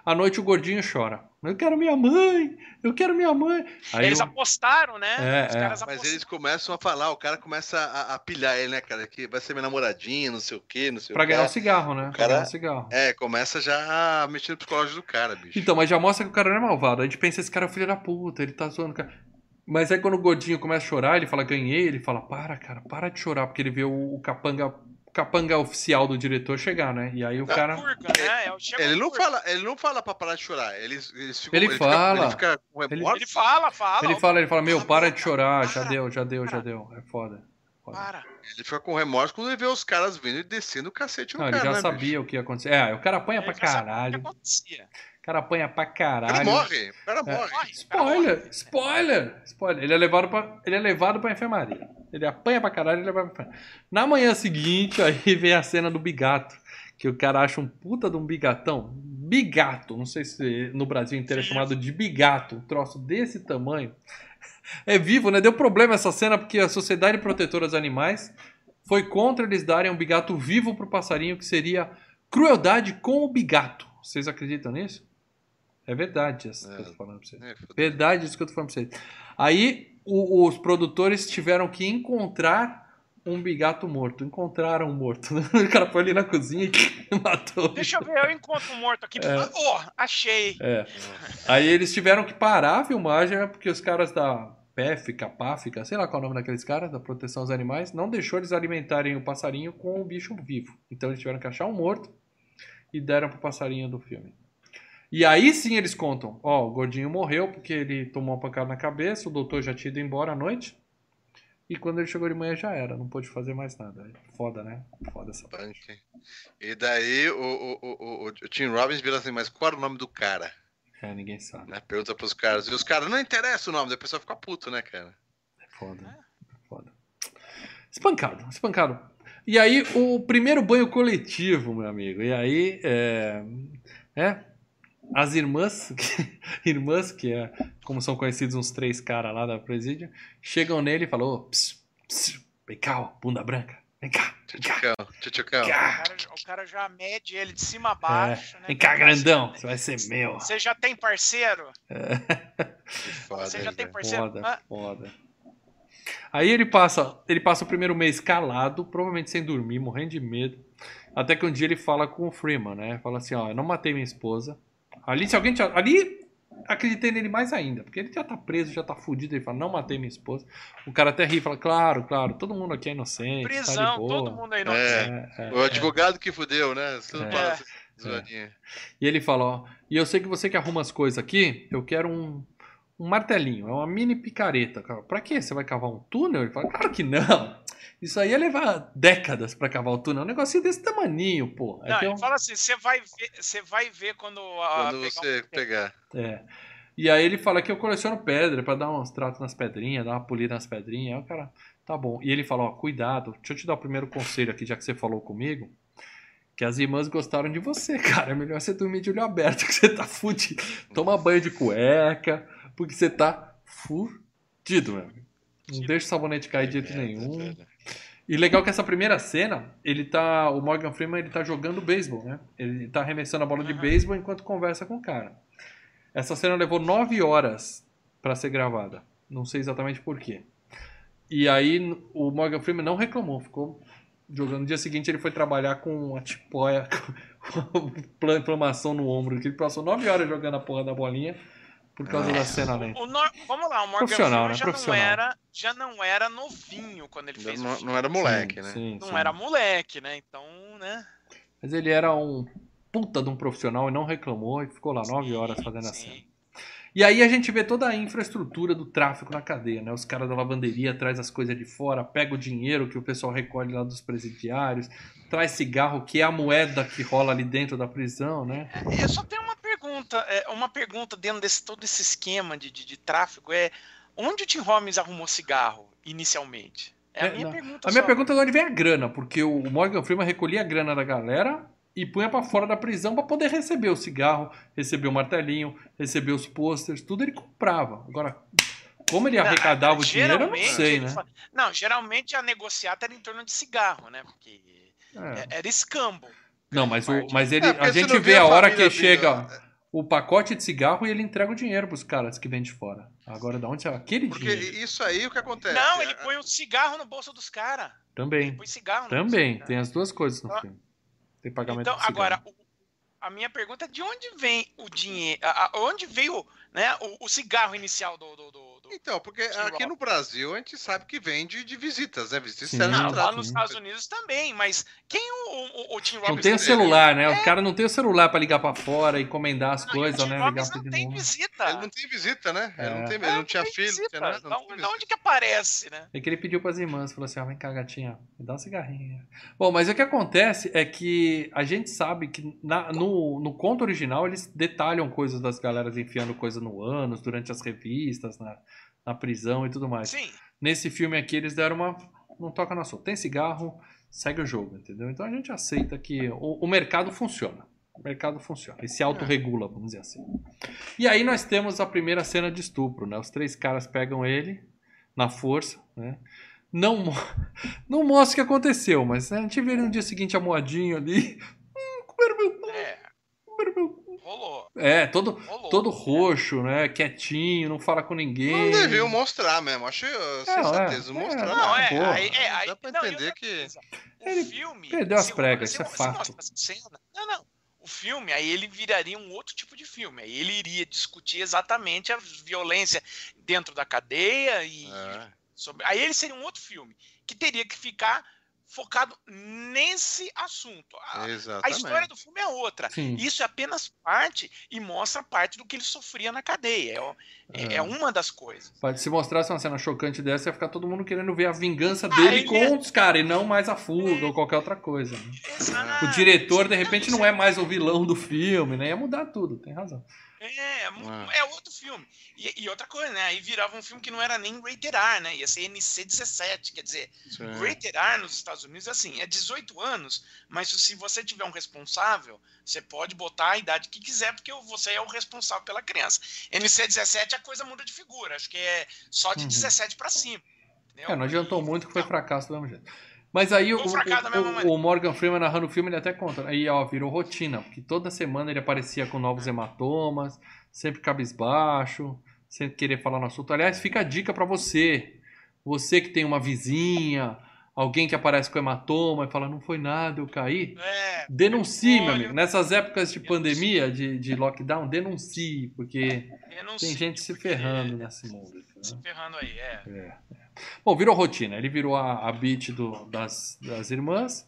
à noite o gordinho chora. Eu quero minha mãe, eu quero minha mãe. Aí eles eu... apostaram, né? É, é. Mas eles começam a falar, o cara começa a, a, pilhar ele, né, cara? Que vai ser minha namoradinha, não sei o quê, não sei pra o quê. Pra ganhar o cigarro, né? O cara, ganhar o cigarro. É, começa já a mexer no psicológico do cara, bicho. Então, mas já mostra que o cara não é malvado. A gente pensa, esse cara é filho da puta, ele tá zoando o cara. Mas aí quando o Godinho começa a chorar, ele fala, ganhei, ele fala, para, cara, para de chorar, porque ele vê o, o capanga capanga oficial do diretor chegar, né? E aí o cara. Purga, né? É ele, não fala, ele não fala pra parar de chorar. Ele, ele, ficam, ele, ele fala. Fica, ele, fica ele, ele, fala, fala. Ele fala, ele fala, meu, para de chorar, já deu, já deu, já deu. É foda. foda. Para. Ele fica com remorso quando ele vê os caras vindo e descendo o cacete no não, cara. Ele já né, sabia bicho? o que ia acontecer. É, o cara apanha pra caralho. O cara apanha pra caralho. Ele morre, o cara é. morre. Spoiler, spoiler, spoiler. Ele é levado pra, ele é levado pra enfermaria. Ele apanha pra caralho e leva pra enfermaria. Na manhã seguinte, aí vem a cena do bigato. Que o cara acha um puta de um bigatão. Bigato, não sei se no Brasil inteiro é chamado de bigato. Um troço desse tamanho. É vivo, né? Deu problema essa cena porque a Sociedade Protetora dos Animais foi contra eles darem um bigato vivo pro passarinho, que seria crueldade com o bigato. Vocês acreditam nisso? É verdade isso é, que eu tô falando pra vocês. É, verdade isso que eu tô falando pra vocês. Aí o, os produtores tiveram que encontrar um bigato morto. Encontraram um morto. O cara foi ali na cozinha e matou. Deixa eu ver, eu encontro um morto aqui. É. Oh, achei. É. Aí eles tiveram que parar a filmagem né, porque os caras da PEFICA, PAFICA, sei lá qual é o nome daqueles caras, da proteção aos animais, não deixou eles alimentarem o passarinho com o bicho vivo. Então eles tiveram que achar um morto e deram pro passarinho do filme. E aí sim eles contam, ó, o gordinho morreu porque ele tomou uma pancada na cabeça, o doutor já tinha ido embora à noite. E quando ele chegou de manhã já era, não pôde fazer mais nada. Foda, né? Foda essa parte. E daí o, o, o, o, Tim Robbins vira assim, mas qual era o nome do cara? É, ninguém sabe. Né? Pergunta pros caras. E os caras, não interessa o nome, daí a pessoa fica puto, né, cara? É foda. É foda. Espancado, espancado. E aí, o primeiro banho coletivo, meu amigo. E aí, é. É, as irmãs, irmãs, que é como são conhecidos uns três caras lá da presídio, chegam nele e falam: oh, pss, pss, vem cá, bunda branca, vem cá. Tchutchucão, tchutchucão. O cara, o cara já mede ele de cima a baixo. É. Né? Vem cá, grandão, você vai ser meu. Você já tem parceiro? É. Foda, você já tem parceiro? Foda, ah. foda. Aí ele passa, ele passa o primeiro mês calado, provavelmente sem dormir, morrendo de medo. Até que um dia ele fala com o Freeman, né? Fala assim, ó, eu não matei minha esposa, Ali, se alguém. Ali acreditei nele mais ainda, porque ele já tá preso, já tá fudido. Ele fala, não matei minha esposa. O cara até ri e fala, claro, claro, todo mundo aqui é inocente. Tá Prisão, tá todo mundo é inocente. É, é, o advogado é. que fudeu, né? É. é. E ele fala, ó, e eu sei que você que arruma as coisas aqui, eu quero um, um martelinho, é uma mini picareta. Pra quê? Você vai cavar um túnel? Ele fala, claro que não. Isso aí ia levar décadas para cavar o túnel. É um negocinho desse tamaninho, pô. É não, ele um... fala assim: você vai ver, você vai ver quando, a, quando pegar você um... pegar. É. E aí ele fala que eu coleciono pedra para dar uns tratos nas pedrinhas, dar uma polida nas pedrinhas. Aí o cara, tá bom. E ele fala: ó, cuidado, deixa eu te dar o primeiro conselho aqui, já que você falou comigo. Que as irmãs gostaram de você, cara. É melhor você dormir de olho aberto, que você tá fudido. Toma banho de cueca, porque você tá fudido, meu amigo. Não deixa o sabonete cair de jeito nenhum. E legal que essa primeira cena, ele tá. O Morgan Freeman ele tá jogando beisebol, né? Ele tá arremessando a bola de beisebol enquanto conversa com o cara. Essa cena levou nove horas para ser gravada. Não sei exatamente por quê. E aí o Morgan Freeman não reclamou, ficou jogando. No dia seguinte ele foi trabalhar com uma tipóia, com inflamação no ombro, que ele passou nove horas jogando a porra da bolinha por causa é. da cena lenta. O, o, vamos lá, o Morgan Freeman né? já, não era, já não era novinho quando ele fez não, o filme. Não era moleque, sim, né? Sim, não sim. era moleque, né? Então, né? Mas ele era um puta de um profissional e não reclamou e ficou lá nove horas fazendo a cena. E aí a gente vê toda a infraestrutura do tráfico na cadeia, né? Os caras da lavanderia traz as coisas de fora, pega o dinheiro que o pessoal recolhe lá dos presidiários, traz cigarro, que é a moeda que rola ali dentro da prisão, né? Eu só tenho uma pergunta, é, uma pergunta dentro desse todo esse esquema de, de, de tráfico é onde o Tim Robbins arrumou cigarro inicialmente? É a é, minha não. pergunta. A minha pergunta é de onde vem a grana, porque o Morgan Freeman recolhia a grana da galera e punha para fora da prisão para poder receber o cigarro, receber o martelinho, receber os posters, tudo ele comprava. Agora, como ele arrecadava não, o dinheiro, eu não sei, né? Fala... Não, geralmente a negociata era em torno de cigarro, né? Porque é. era escambo. Não, mas, o, mas ele, é, a gente vê a hora que chega o pacote de cigarro e ele entrega o dinheiro pros caras que vêm de fora. Agora, da onde é aquele Porque dinheiro? Porque isso aí, o que acontece? Não, ele põe o um cigarro no bolso dos caras. Também. Ele põe cigarro no Também, tem as duas coisas no então, filme. Tem pagamento Então, agora, a minha pergunta é de onde vem o dinheiro? Onde veio né, o, o cigarro inicial do, do, do, Então, porque aqui no Brasil a gente sabe que vende de visitas, né? Visitas sim, não, lá nos Estados Unidos também, mas quem o, o, o Tim Robbins... Não tem o celular, né? É... O cara não tem o celular para ligar para fora e encomendar as não, coisas, né? Ligar não tem visita. Ele não tem visita, né? É. Ele não, tem, ele não tinha filho, não tinha nada. Não então, onde que aparece, né? É que ele pediu para as irmãs, falou assim, ah, vem cá, gatinha, me dá um cigarrinho. Bom, mas o que acontece é que a gente sabe que na, no, no conto original eles detalham coisas das galeras enfiando coisa no ânus durante as revistas, na, na prisão e tudo mais. Sim. Nesse filme aqui eles deram uma. Não toca na sua. Tem cigarro, segue o jogo, entendeu? Então a gente aceita que o, o mercado funciona. O mercado funciona. E se autorregula, vamos dizer assim. E aí nós temos a primeira cena de estupro, né? Os três caras pegam ele na força, né? Não, não mostra o que aconteceu, mas a gente vê ele no dia seguinte amoadinho ali. Hum, comeram meu. É. Comeram meu rolou. É, todo, rolou. todo roxo, né? Quietinho, não fala com ninguém. Não deviam mostrar mesmo. Achei uh, é, sensatez é, mostrar. É, não, é, aí, é, aí, Dá pra não, entender que. O ele filme. Perdeu as pregas, isso é fato. Não, não. O filme, aí ele viraria um outro tipo de filme. Aí ele iria discutir exatamente a violência dentro da cadeia e. É. Sobre... Aí ele seria um outro filme que teria que ficar focado nesse assunto. A, a, história do filme é outra. Sim. Isso é apenas parte e mostra parte do que ele sofria na cadeia. É, é. é uma das coisas. Se mostrasse uma cena chocante dessa, ia ficar todo mundo querendo ver a vingança ah, dele com é... os caras e não mais a fuga é... ou qualquer outra coisa. Né? O diretor, de repente, não é mais o vilão do filme, né? Ia mudar tudo, tem razão. É, é, é outro filme. E, e, outra coisa, né? Aí virava um filme que não era nem rated R, né? Ia ser NC-17. Quer dizer, Sim. rated R nos Estados Unidos é assim, é 18 anos, mas se você tiver um responsável, você pode botar a idade que quiser, porque você é o responsável pela criança. NC-17 a coisa muda de figura. Acho que é só de uhum. 17 para cima. É, não adiantou muito que foi fracasso do mesmo jeito. Mas aí o, o, o, Morgan Freeman narrando o filme, ele até conta. Aí, ó, virou rotina, porque toda semana ele aparecia com novos hematomas, sempre cabisbaixo, sempre querer falar no assunto. Aliás, fica a dica para você. Você que tem uma vizinha, alguém que aparece com hematoma e fala, não foi nada, eu caí. É, denuncie, meu amigo. Nessas épocas de pandemia, de, de lockdown, denuncie, porque denuncie, tem gente se ferrando nesse mundo. Se ferrando aí, é. é. Bom, virou rotina. Ele virou a, a beat do, das, das irmãs.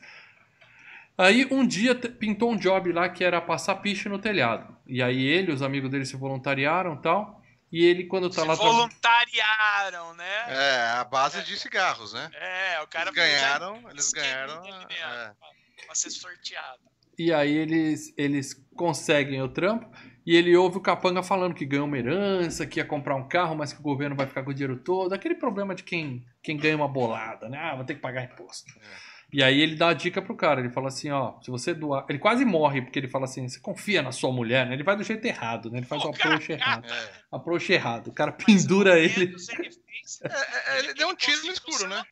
Aí um dia pintou um job lá que era passar piche no telhado. E aí ele, os amigos dele se voluntariaram tal. E ele, quando tá se lá. Voluntariaram, né? É, a base é. de cigarros, né? É, o cara eles ganharam. Eles ganharam. É. Pra ser sorteado. E aí eles, eles conseguem o trampo. E ele ouve o capanga falando que ganhou uma herança, que ia comprar um carro, mas que o governo vai ficar com o dinheiro todo. Aquele problema de quem, quem ganha uma bolada, né? Ah, vou ter que pagar imposto. É. E aí ele dá a dica pro cara, ele fala assim, ó, se você doar... Ele quase morre, porque ele fala assim, você confia na sua mulher, né? Ele vai do jeito errado, né? Ele faz o approach errado. É. Approach errado. O cara pendura ele. É, é, ele deu um tiro no escuro, né?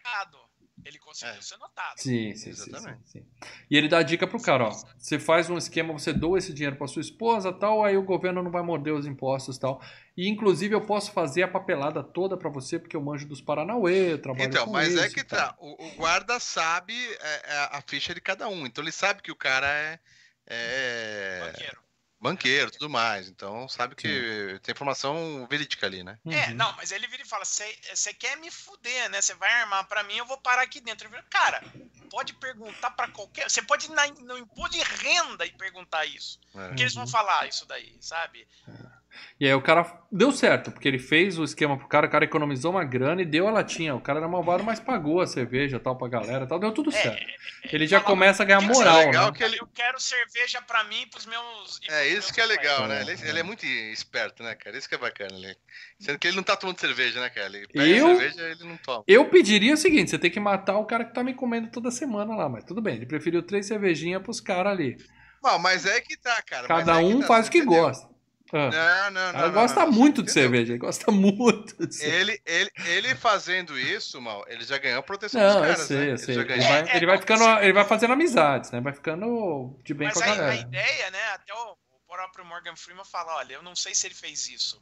Ele conseguiu é. ser notado. Sim, sim, Exatamente. Sim, sim, E ele dá a dica pro cara, ó. Você faz um esquema, você doa esse dinheiro para sua esposa, tal, aí o governo não vai morder os impostos, tal. E inclusive eu posso fazer a papelada toda para você porque eu manjo dos Paranauê, eu trabalho Então, com mas isso, é que tá. O, o, guarda sabe é, é, a ficha de cada um, então ele sabe que o cara é, é... banqueiro banqueiro, tudo mais. Então, sabe que Sim. tem informação verídica ali, né? É, uhum. não, mas ele vira e fala: você quer me fuder, né? Você vai armar para mim, eu vou parar aqui dentro. Vira, cara, pode perguntar para qualquer. Você pode ir na, no imposto de renda e perguntar isso. É. Porque eles vão uhum. falar isso daí, sabe? É. E aí o cara deu certo, porque ele fez o esquema pro cara, o cara economizou uma grana e deu a latinha. O cara era malvado, mas pagou a cerveja tal pra galera tal, deu tudo é, certo. É, ele já fala, começa a ganhar moral. É legal né? que ele... Eu quero cerveja pra mim e pros meus. É, isso que é legal, né? Ele, ele, é muito esperto, né, cara? Isso que é bacana. Ele... Sendo que ele não tá tomando cerveja, né, cara? Ele pega eu... cerveja ele não toma. Eu pediria o seguinte: você tem que matar o cara que tá me comendo toda semana lá, mas tudo bem. Ele preferiu três cervejinhas pros caras ali. Não, mas é que tá, cara. Cada um tá, faz o que entendeu? gosta. Ah. Não, não, não. Ela gosta não, muito de cerveja, ele gosta muito de cerveja. Ele, ele, ele fazendo isso, mal, ele já ganhou a proteção não, dos caras, eu sei, né? Eu sei. Ele, ele, vai, ele vai ficando, ele vai fazendo amizades, né? Vai ficando de bem Mas com a, a galera. a ideia, né? Até o, o próprio Morgan Freeman fala, olha, eu não sei se ele fez isso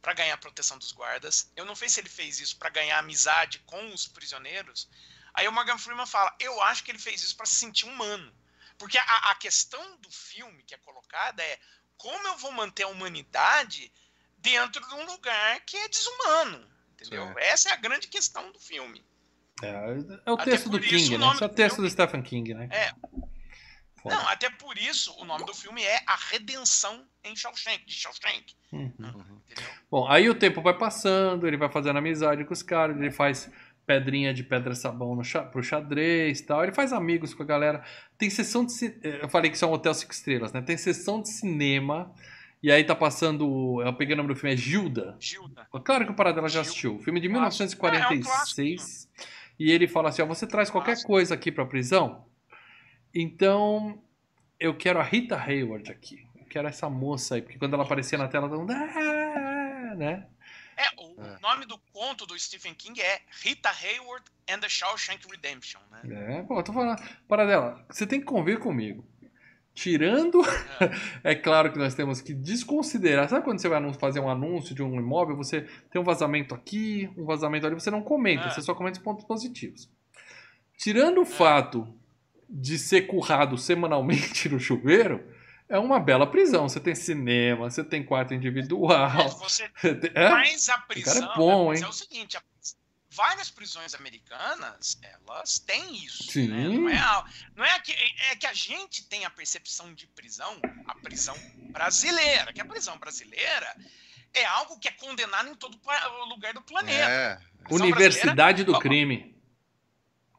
para ganhar a proteção dos guardas, eu não sei se ele fez isso para ganhar amizade com os prisioneiros. Aí o Morgan Freeman fala, eu acho que ele fez isso para se sentir humano. Porque a, a questão do filme que é colocada é como eu vou manter a humanidade dentro de um lugar que é desumano? Entendeu? Sim. Essa é a grande questão do filme. É, é o texto do King, né? Isso é o texto do Stephen King, né? É. Foda. Não, até por isso o nome do filme é A Redenção em Shawshank, de Shawshank. Uhum. Uhum. Bom, aí o tempo vai passando, ele vai fazendo amizade com os caras, ele faz pedrinha de pedra-sabão no pro xadrez tal. Ele faz amigos com a galera. Tem sessão de. Eu falei que isso é um hotel cinco estrelas, né? Tem sessão de cinema. E aí tá passando. Eu peguei o nome do filme, é Gilda. Gilda. Claro que o Paradela já assistiu. Filme de 1946. É, é um e ele fala assim: ó, você traz qualquer coisa aqui pra prisão? Então. Eu quero a Rita Hayward aqui. Eu quero essa moça aí. Porque quando ela aparecia na tela, todo mundo. Ah", né? É, o é. nome do conto do Stephen King é Rita Hayward and the Shawshank Redemption, né? É, pô, tô falando. Para dela, você tem que convir comigo. Tirando, é. é. claro que nós temos que desconsiderar. Sabe quando você vai fazer um anúncio de um imóvel, você tem um vazamento aqui, um vazamento ali, você não comenta, é. você só comenta os pontos positivos. Tirando o é. fato de ser currado semanalmente no chuveiro, é uma bela prisão. Você tem cinema, você tem quarto individual. Você é? Mas a prisão é, bom, hein? é o seguinte: a, várias prisões americanas elas têm isso. Sim. Né? Não, é, não é, que, é que a gente tem a percepção de prisão, a prisão brasileira, que a prisão brasileira é algo que é condenado em todo lugar do planeta. É. Universidade do crime.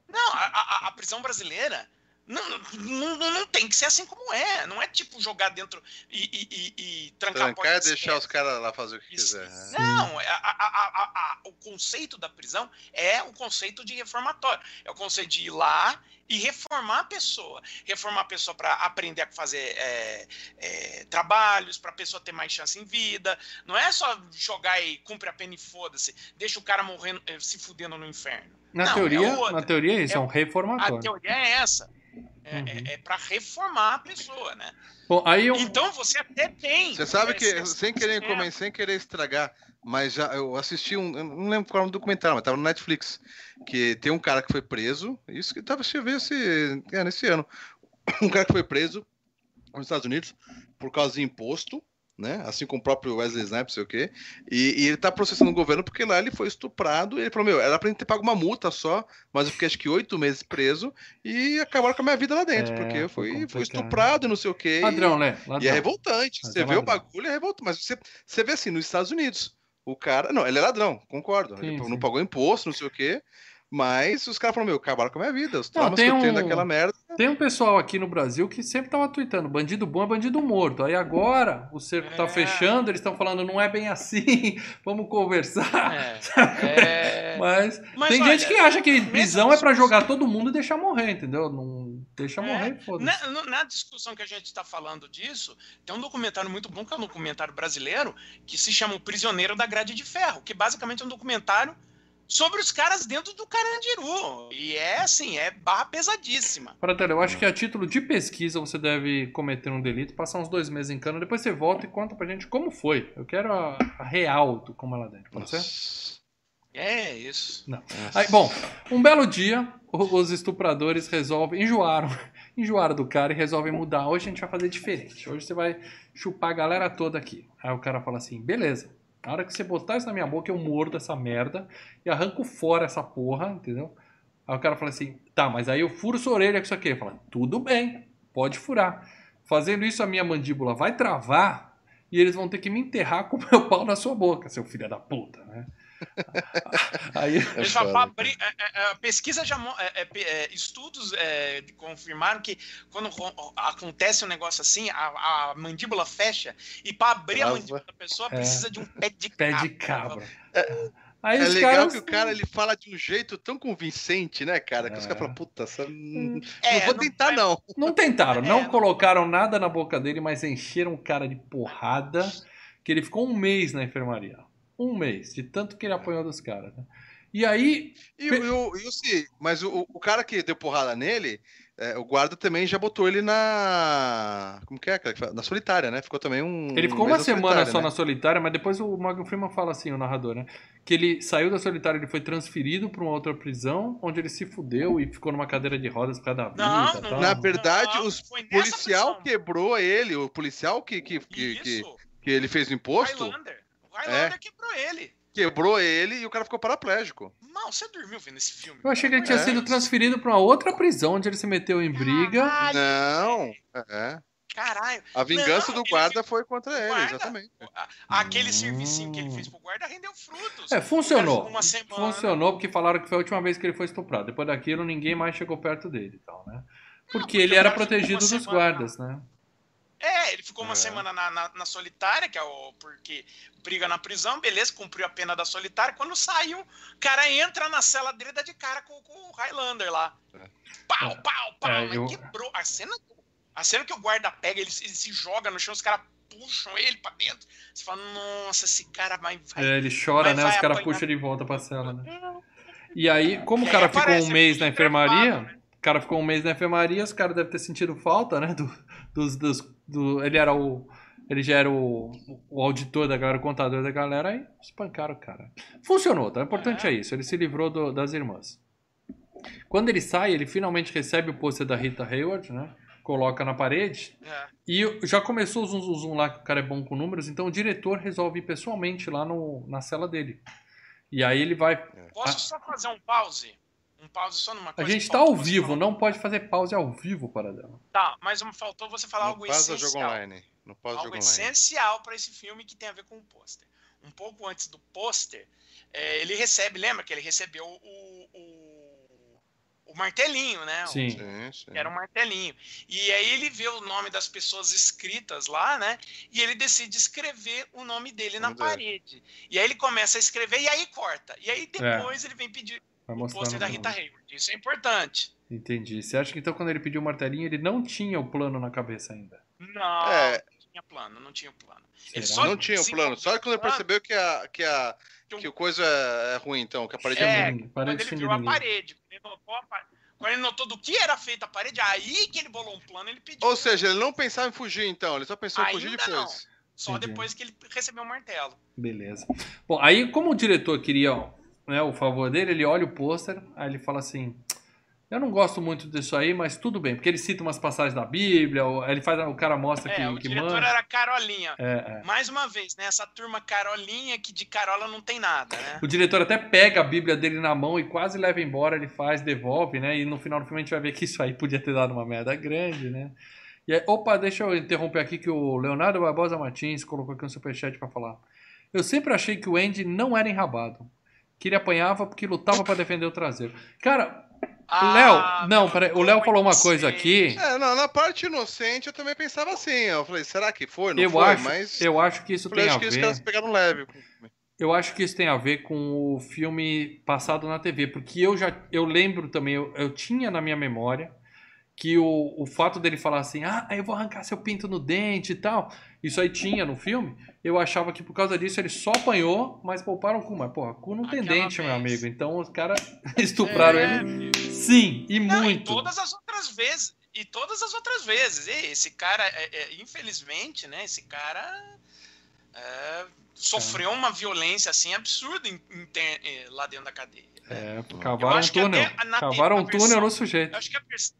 Não, a, a, a prisão brasileira não, não, não, tem que ser assim como é. Não é tipo jogar dentro e, e, e, e trancar, trancar a porta. e deixar os caras lá fazer o que Isso. quiser. Né? Não, a, a, o conceito da prisão é o conceito de reformatório. É o conceito de ir lá e reformar a pessoa. Reformar a pessoa para aprender a fazer é, é, trabalhos, para a pessoa ter mais chance em vida. Não é só jogar e cumprir a pena e foda-se. Deixa o cara morrendo, eh, se fudendo no inferno. Na, não, teoria, é na teoria é isso, é, um reformatório. A teoria é essa. É, uhum. é, é para reformar a pessoa, né? Bom, aí eu... Então você até tem. Você sabe que, sem querer, comer, sem querer estragar, mas já eu assisti um. Eu não lembro qual era o documentário, mas tava no Netflix. Que tem um cara que foi preso. Isso que tava, deixa eu ver se. É, nesse ano. Um cara que foi preso nos Estados Unidos por causa de imposto né? Assim como o próprio Wesley Snipes, sei o quê. E, e, ele tá processando o governo porque lá ele foi estuprado. E ele falou: Meu, era pra ele ter pago uma multa só, mas eu fiquei acho que oito meses preso e acabaram com a minha vida lá dentro, é, porque eu fui, fui estuprado e não sei o quê. Ladrão, né? Ladrão. E é revoltante. Mas você é vê ladrão. o bagulho, é revoltante. Mas você, você vê assim, nos Estados Unidos. O cara. Não, ele é ladrão, concordo. Sim, ele sim. não pagou imposto, não sei o quê. Mas os caras falaram, meu, acabaram com a minha vida. Os traumas que eu tenho daquela merda. Tem um pessoal aqui no Brasil que sempre tava tweetando, bandido bom é bandido morto. Aí agora o cerco tá é... tá fechando, eles estão falando, não é bem assim, vamos conversar. É... É... Mas, Mas, tem olha, gente que acha que prisão é para jogar todo mundo e deixar morrer, entendeu? Não deixa é. morrer, foda na, na, discussão que a gente está falando disso, tem um documentário muito bom, que é um documentário brasileiro, que se chama O Prisioneiro da Grade de Ferro, que basicamente é um documentário sobre os caras dentro do Carandiru. E é assim, é barra pesadíssima. Pratela, eu acho que a título de pesquisa você deve cometer um delito, passar uns dois meses em cana, depois você volta e conta pra gente como foi. Eu quero a, a real do como ela dentro, pode ser? É, isso. Não. Aí, bom, um belo dia, os estupradores resolvem, enjoaram, enjoaram do cara e resolvem mudar. Hoje a gente vai fazer diferente. Hoje você vai chupar a galera toda aqui. Aí o cara fala assim, beleza, na hora que você botar isso na minha boca, eu mordo essa merda e arranco fora essa porra, entendeu? Aí o cara fala assim, tá, mas aí eu furo sua orelha com isso aqui. Ele fala, tudo bem, pode furar. Fazendo isso, a minha mandíbula vai travar e eles vão ter que me enterrar com o meu pau na sua boca, seu filho da puta, né? Aí, é é, é, é, pesquisa já é, é, estudos confirmaram que quando acontece um negócio assim, a, a mandíbula fecha e para abrir a mandíbula da pessoa precisa de um pé de pé cabra. De cabra. Aí é legal caras... que o cara ele fala de um jeito tão convincente, né, cara? Que os caras falam, puta, essa... não vou tentar, não. Não tentaram, não colocaram nada na boca dele, mas encheram o cara de porrada, que ele ficou um mês na enfermaria. Um mês, de tanto que ele apanhou dos caras. Né? E aí. E, pe... eu, eu, sim, mas o, o cara que deu porrada nele, é, o guarda também já botou ele na. Como que é? Na solitária, né? Ficou também um. Ele ficou uma semana só né? na solitária, mas depois o Morgan Freeman fala assim, o narrador, né? Que ele saiu da solitária, ele foi transferido para uma outra prisão, onde ele se fudeu e ficou numa cadeira de rodas por causa da vida. Não, não, na verdade, o policial quebrou ele, o policial que, que, que, que, que ele fez o imposto. Highlander. O Highlander é. quebrou ele. Quebrou ele e o cara ficou paraplégico. Mal, você dormiu vendo esse filme? Eu achei que ele tinha é. sido transferido pra uma outra prisão onde ele se meteu em briga. Caralho, não, é. Caralho. A vingança não, do guarda foi contra ele, guarda, exatamente. Aquele hum. servicinho que ele fez pro guarda rendeu frutos. É, funcionou. Funcionou porque falaram que foi a última vez que ele foi estuprado. Depois daquilo, ninguém mais chegou perto dele e tal, né? Porque, não, porque ele era protegido dos semana, guardas, né? É, ele ficou uma é. semana na, na, na, solitária, que é o. Porque briga na prisão, beleza, cumpriu a pena da solitária. Quando saiu, o cara entra na cela dele e dá de cara com, com o Highlander lá. É. Pau, pau, pau. É, eu... quebrou. A cena, a cena que o guarda pega, ele, ele se joga no chão, os caras puxam ele pra dentro. Você fala, nossa, esse cara vai. vai é, ele chora, vai, né? Vai os caras puxam ele de volta pra cela, né? E aí, como o cara ficou um mês na enfermaria, né? o cara ficou um mês na enfermaria, os caras devem ter sentido falta, né? Do, dos, dos do, ele era o. Ele já era o, o auditor da galera, o contador da galera, aí espancaram o cara. Funcionou, tá? O importante é isso. Ele se livrou do, das irmãs. Quando ele sai, ele finalmente recebe o pôster da Rita Hayward, né? Coloca na parede. É. E já começou o zoom, zoom, zoom lá, que o cara é bom com números, então o diretor resolve ir pessoalmente lá no, na cela dele. E aí ele vai. Posso só fazer um pause? Um pause só numa coisa. A gente está ao vivo, não pode fazer pause ao vivo para dela. Tá, mas faltou você falar no algo essencial. Jogo online. No algo jogo essencial para esse filme que tem a ver com o pôster. Um pouco antes do pôster, é, ele recebe, lembra que ele recebeu o, o, o martelinho, né? Sim. O, sim, sim. Era um martelinho. E aí ele vê o nome das pessoas escritas lá, né? E ele decide escrever o nome dele na parede. E aí ele começa a escrever e aí corta. E aí depois é. ele vem pedir Vai o pôster da Rita Hayward. Isso é importante. Entendi. Você acha que então quando ele pediu o martelinho, ele não tinha o plano na cabeça ainda? Não, é... não tinha plano, não tinha plano. Ele só não tinha o plano, só quando ele percebeu que a, que a que o coisa é, é ruim, então, que a parede é, é ruim. Quando ele viu a parede, quando ele notou do que era feita a parede, aí que ele bolou um plano, ele pediu. Ou seja, ele não pensava em fugir, então, ele só pensou em fugir depois. Não. Só Entendi. depois que ele recebeu o martelo. Beleza. Bom, aí como o diretor queria né, o favor dele, ele olha o pôster, aí ele fala assim: Eu não gosto muito disso aí, mas tudo bem, porque ele cita umas passagens da Bíblia, ele faz, o cara mostra é, que, o que diretor manda. era Carolinha. É, é. Mais uma vez, né? Essa turma Carolinha que de Carola não tem nada, né? O diretor até pega a Bíblia dele na mão e quase leva embora, ele faz, devolve, né? E no final do filme a gente vai ver que isso aí podia ter dado uma merda grande, né? E aí, opa, deixa eu interromper aqui que o Leonardo Barbosa Martins colocou aqui um superchat para falar. Eu sempre achei que o Andy não era enrabado que ele apanhava porque lutava para defender o traseiro. Cara, ah, Léo, não, peraí, o Léo falou uma coisa aqui. É, não, na parte inocente eu também pensava assim. Eu falei, será que foi? Não eu foi, acho, mas. Eu acho que isso tem a ver. que os pegaram leve. Eu acho que isso tem a ver com o filme passado na TV, porque eu já eu lembro também, eu, eu tinha na minha memória que o, o fato dele falar assim, ah, eu vou arrancar seu pinto no dente e tal, isso aí tinha no filme, eu achava que por causa disso ele só apanhou, mas pouparam o cu. Mas, porra, cu não tem dente, vez. meu amigo. Então os caras estupraram é, ele. Sim, e não, muito. E todas as outras vezes. E todas as outras vezes. E esse cara, é, é, infelizmente, né? Esse cara é, sofreu é. uma violência assim absurda em, em, em, lá dentro da cadeia. É, cavaram um túnel. Cavaram um túnel no sujeito. Eu acho que a versão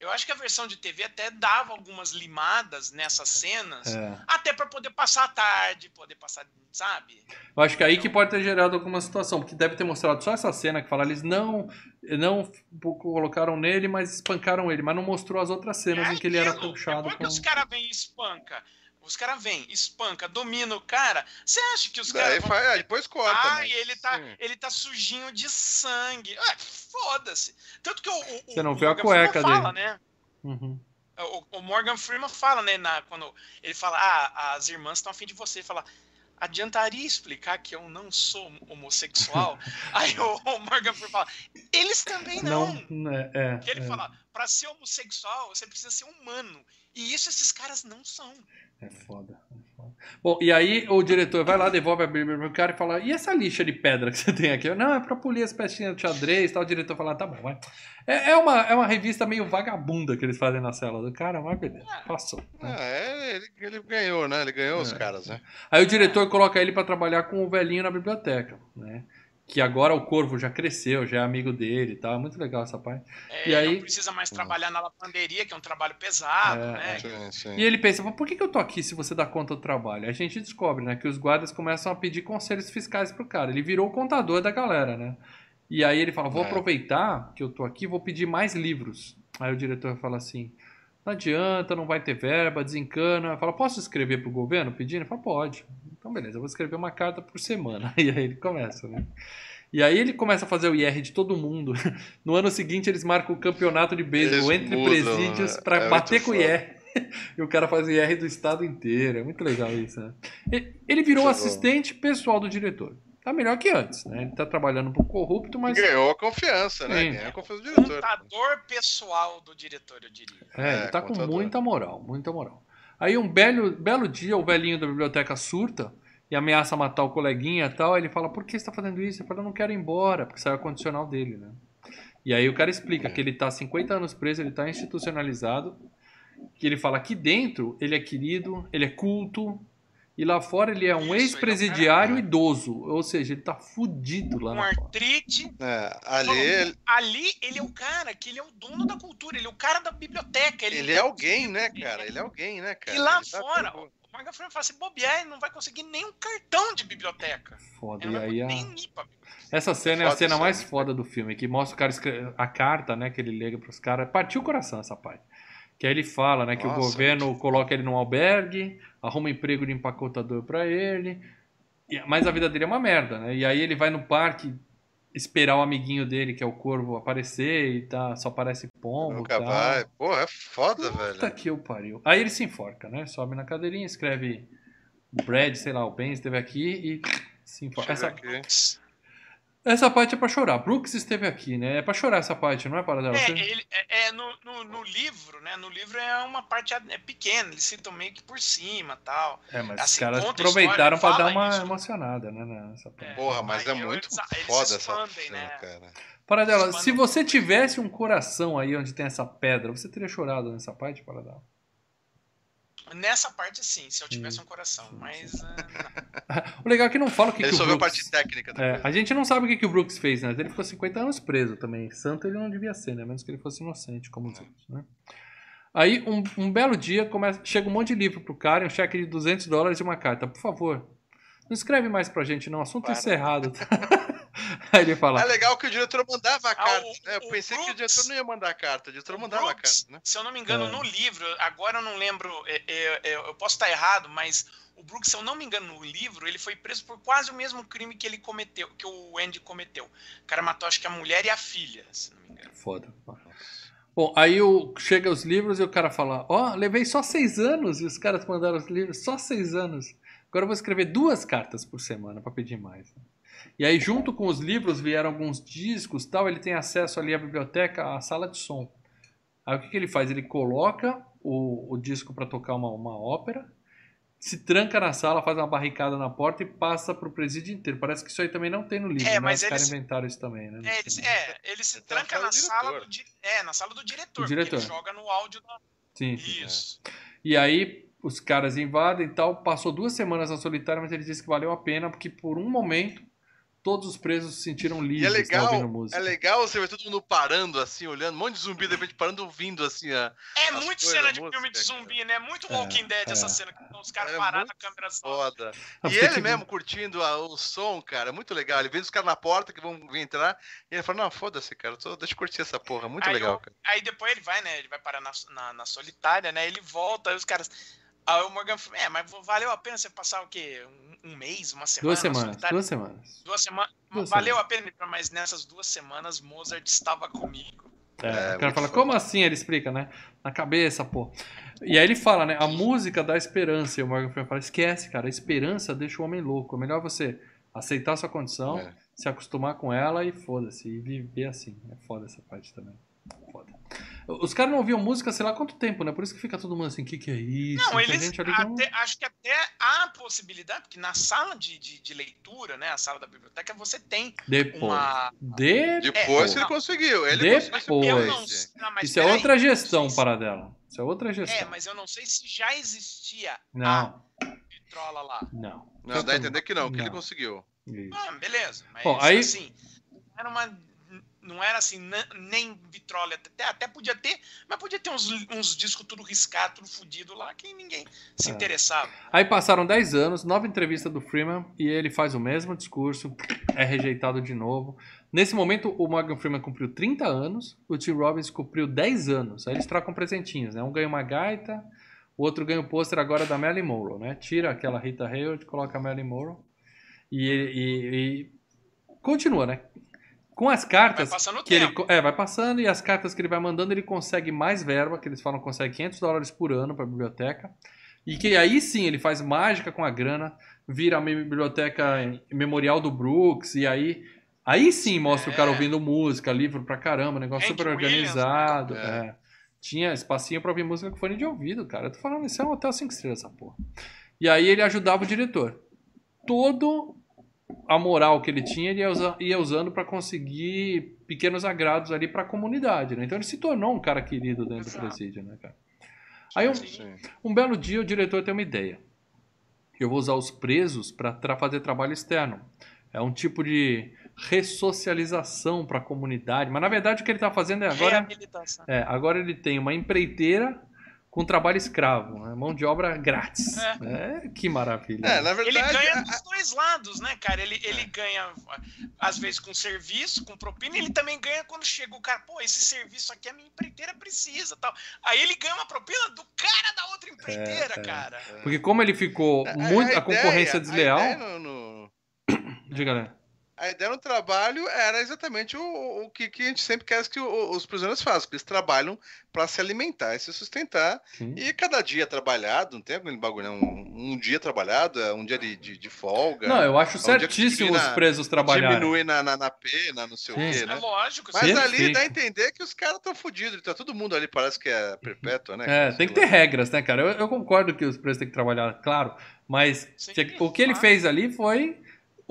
eu acho que a versão de TV até dava algumas limadas nessas cenas, é. até para poder passar a tarde, poder passar, sabe? Eu acho que é aí que pode ter gerado alguma situação, porque deve ter mostrado só essa cena que fala, eles não não colocaram nele, mas espancaram ele, mas não mostrou as outras cenas é em que ele era puxado. Depois com... que os caras vêm e espanca, os caras vêm, espanca, domina o cara. Você acha que os caras. Vão... É, depois corta. Ah, mas... ele tá, ele tá sujinho de sangue. Ah, foda-se. Tanto que o. o Você não viu a cueca fala, dele. Né? Uhum. O, o, Morgan Freeman fala, né? Na, quando ele fala, ah, as irmãs estão afim de você. Ele fala, adiantaria explicar que eu não sou homossexual? Aí o, o, Morgan Freeman fala, eles também não. não é, é, ele é. fala, para ser homossexual, você precisa ser humano. E isso esses caras não são. É foda, é foda. Bom, e aí o diretor vai lá, devolve a Bíblia pro cara e fala: E essa lixa de pedra que você tem aqui? Não, é pra polir as pecinhas do xadrez tal. O diretor fala: Tá bom, vai. É, é, uma, é uma revista meio vagabunda que eles fazem na cela do cara, mas beleza, passou. Né? É, ele, ele, ganhou, né? Ele ganhou é. os caras, né? Aí o diretor coloca ele para trabalhar com o velhinho na biblioteca, né? Que agora o Corvo já cresceu, já é amigo dele e tal. É muito legal essa parte. É, e aí não precisa mais trabalhar na lavanderia, que é um trabalho pesado, é, né? Sim, sim. E ele pensa, por que, que eu tô aqui se você dá conta do trabalho? A gente descobre, né, que os guardas começam a pedir conselhos fiscais pro cara. Ele virou o contador da galera, né? E aí ele fala, vou é. aproveitar que eu tô aqui, vou pedir mais livros. Aí o diretor fala assim, não adianta, não vai ter verba, desencana. Fala, posso escrever pro governo pedindo? Fala, pode. Então, beleza, eu vou escrever uma carta por semana. E aí ele começa, né? E aí ele começa a fazer o IR de todo mundo. No ano seguinte eles marcam o campeonato de beisebol entre mudam, presídios para é bater com o IR. e o cara faz o IR do estado inteiro. É muito legal isso, né? Ele virou assistente pessoal do diretor. Tá melhor que antes, né? Ele tá trabalhando pro corrupto, mas. Ganhou a confiança, né? Ganhou a confiança do diretor. Contador pessoal do diretor, eu diria. É, ele é, tá contador. com muita moral, muita moral. Aí um belo, belo dia, o velhinho da biblioteca surta e ameaça matar o coleguinha e tal. Ele fala, por que você tá fazendo isso? Ele fala, eu não quero ir embora, porque saiu o condicional dele, né? E aí o cara explica que ele tá 50 anos preso, ele tá institucionalizado, que ele fala que dentro ele é querido, ele é culto, e lá fora ele é um ex-presidiário é um idoso. Ou seja, ele tá fudido lá Com artrite. É, ali, ele... ali ele é o cara que ele é o dono da cultura, ele é o cara da biblioteca. Ele, ele é alguém, né, cara? Ele é alguém, né, cara? E lá ele tá fora, tá o Morgan Freeman fala assim, bobear, ele não vai conseguir nem um cartão de biblioteca. Foda, e aí a... Essa cena é a cena mais foda do filme, que mostra o cara escreve... a carta, né, que ele liga pros caras. Partiu o coração essa parte. Que aí ele fala, né, que Nossa, o governo coloca ele num albergue, arruma emprego de empacotador para ele, mas a vida dele é uma merda, né? E aí ele vai no parque esperar o amiguinho dele, que é o corvo, aparecer e tá, só aparece pombo. Nunca tá. vai. Pô, é foda, Puta velho. Puta que eu pariu. Aí ele se enforca, né? Sobe na cadeirinha, escreve Brad, sei lá, o Ben esteve aqui e se enforca. Essa... Essa parte é pra chorar. Brooks esteve aqui, né? É pra chorar essa parte, não é para dela? É, ele, é, é no, no, no, livro, né? No livro é uma parte é pequena, eles citam meio que por cima tal. É, mas assim, os caras aproveitaram pra dar uma isso. emocionada, né? Nessa parte. É, Porra, mas é muito eles, foda eles essa filme, né? cara. Para dela, se você tivesse um coração aí onde tem essa pedra, você teria chorado nessa parte, para dela? Nessa parte, sim, se eu tivesse um coração, mas. Uh, o legal é que não fala o que, ele que o Brooks... a parte técnica é, A gente não sabe o que, que o Brooks fez, né? Ele ficou 50 anos preso também. Santo ele não devia ser, né? Menos que ele fosse inocente, como os é. outros, né? Aí, um, um belo dia, começa, chega um monte de livro pro cara, um cheque de 200 dólares e uma carta. Por favor, não escreve mais pra gente, não. Assunto Para. encerrado. Aí ele fala. É legal que o diretor mandava a ah, carta. Ah, o, eu pensei Brooks, que o diretor não ia mandar a carta. O diretor o mandava Brooks, a carta, né? Se eu não me engano, é. no livro, agora eu não lembro, é, é, é, eu posso estar errado, mas o Brooks, se eu não me engano, no livro, ele foi preso por quase o mesmo crime que ele cometeu, que o Andy cometeu. O cara matou, acho que a mulher e a filha, se não me engano. Foda. Bom, aí o, chega os livros e o cara fala: Ó, oh, levei só seis anos e os caras mandaram os livros, só seis anos. Agora eu vou escrever duas cartas por semana para pedir mais. E aí, junto com os livros, vieram alguns discos tal. Ele tem acesso ali à biblioteca, à sala de som. Aí o que, que ele faz? Ele coloca o, o disco para tocar uma, uma ópera, se tranca na sala, faz uma barricada na porta e passa pro presídio inteiro. Parece que isso aí também não tem no livro, É, né? mas Os caras eles- inventaram isso também, né? É, ele, se- é, ele se tranca na sala do, di- é, na sala do diretor, diretor. ele joga no áudio da... Sim, sim. Isso. E aí os caras invadem e tal. Passou duas semanas na solitária, mas ele disse que valeu a pena, porque por um momento todos os presos se sentiram E livres é né, legal, ouvindo música. é legal você ver todo mundo parando assim, olhando, um monte de zumbi de repente parando, ouvindo assim, a... É As muito coisas, cena de música, filme de cara. zumbi, né? Muito É, Walking Dead é. essa cena, que estão os caras É parados, a câmera só. foda. Ah, E ele tipo, mesmo curtindo a- o som, cara, muito legal. Ele vê os caras na porta que vão vir entrar e ele fala, não, foda-se, cara, só deixa eu curtir essa porra, muito Aí legal, eu- cara. Aí depois ele vai, né? Ele vai parar na, na, na solitária, né? Ele volta, aí os caras. Aí o Morgan Freeman, é, mas valeu a pena você passar o quê? Um, um mês, uma semana? Duas na semanas, duas semanas. Duas semanas. Duas valeu a pena, mas nessas duas semanas Mozart estava comigo. É, É, o cara fala, foda. como assim? Ele explica, né? Na cabeça, pô. E aí ele fala, né? A música dá esperança. E o Morgan Freeman fala, esquece, cara. A esperança deixa o homem louco. É melhor você aceitar a sua condição, É. se acostumar com ela e foda-se. E viver assim. É foda essa parte também. Foda. Os caras não ouviam música, sei lá quanto tempo, né? Por isso que fica todo mundo assim, o que, que é isso? Não, Tem eles. gente ali que não- até- acho que até há a possibilidade, porque na sala de, de, de leitura, né? A sala da biblioteca, você tem Depois. uma. Depois. Depois É, ele não. conseguiu, ele Depois. conseguiu não, não, mas Isso é outra não sei gestão se- para dela. Isso é outra É, gestão. mas eu não sei se já existia a Não, vitrola lá. não. Não, dá a entender que não, que ele conseguiu. Isso. Ah, beleza. Mas Bom, aí- assim, era uma. Não era assim, nem vitrola. Até, até podia ter, mas podia ter uns, uns discos tudo riscado, tudo fudido lá, que ninguém se É. interessava. Aí passaram 10 anos, nova entrevista do Freeman e ele faz o mesmo discurso, é rejeitado de novo. Nesse momento, o Morgan Freeman cumpriu 30 anos, o Tim Robbins cumpriu 10 anos. Aí eles trocam presentinhos, né? Um ganha uma gaita, o outro ganha o pôster agora da Marilyn Monroe, né? Tira aquela Rita Hayworth, coloca a Marilyn Monroe e, e- e continua, né? Com as Vai cartas passando o que ele tempo. é, vai passando e as cartas que ele vai mandando, ele consegue mais verba, que eles falam que consegue 500 dólares por ano para a biblioteca. E que aí sim ele faz mágica com a grana, vira a biblioteca memorial do Brooks, e aí aí sim mostra o cara É. ouvindo música, livro pra caramba, negócio Hank super Williams, organizado. né? é. Tinha espacinho pra ouvir música com fone de ouvido, cara. Eu tô falando, isso é um hotel 5 estrelas, essa porra. E aí ele ajudava o diretor. Todo a moral que ele tinha, ele ia, usa- ia usando pra conseguir pequenos agrados ali pra comunidade, né? Então ele se tornou um cara querido dentro Exato. do presídio, né, cara? Aí um, um belo dia o diretor tem uma ideia. Eu vou usar os presos para fazer trabalho externo. É um tipo de ressocialização para a comunidade. Mas na verdade o que ele está fazendo é agora. É, agora ele tem uma empreiteira com trabalho escravo, né? mão de obra grátis. É, que maravilha. É, na Ele verdade, ganha a- dos dois lados, né, cara? Ele, ele ganha, às vezes, com serviço, com propina, e ele também ganha quando chega o cara, pô, esse serviço aqui a minha empreiteira precisa tal. Aí ele ganha uma propina do cara da outra empreiteira, É, é. cara. Porque como ele ficou a- muito. A, ideia- concorrência desleal. A ideia, no, no- Diga, né? A ideia no trabalho era exatamente o, o que, que a gente sempre quer que o- os prisioneiros façam, porque eles trabalham para se alimentar e se sustentar. Sim. E cada dia trabalhado, não tem aquele bagulho, não. Um, um dia trabalhado, é um dia de, de, de folga. Não, eu acho é que certíssimo os presos trabalharem. Diminui na, na, na pena, não sei Sim. o quê, é né? lógico. Mas sim. ali dá a entender que os caras estão fodidos. Tá todo mundo ali, parece que é perpétua, né? É, tem que ter regras, né, cara? Eu, eu concordo que os presos têm que trabalhar, claro, mas o que ele fez ali foi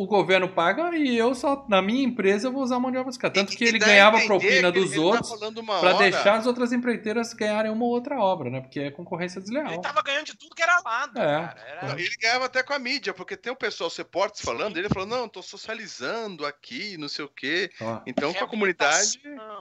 o governo paga e eu só, na minha empresa, eu vou usar a mão de obra caras. Tanto que ele ganhava propina dos ele tá outros pra hora- deixar as outras empreiteiras ganharem uma ou outra obra, né? Porque é concorrência desleal. Ele tava ganhando de tudo que era lado, É. cara. Era... Não, Ele ganhava até com a mídia, porque tem o pessoal, os reportes falando, ele falou, não, tô socializando aqui, não sei o quê. Ó, Então, com a comunidade.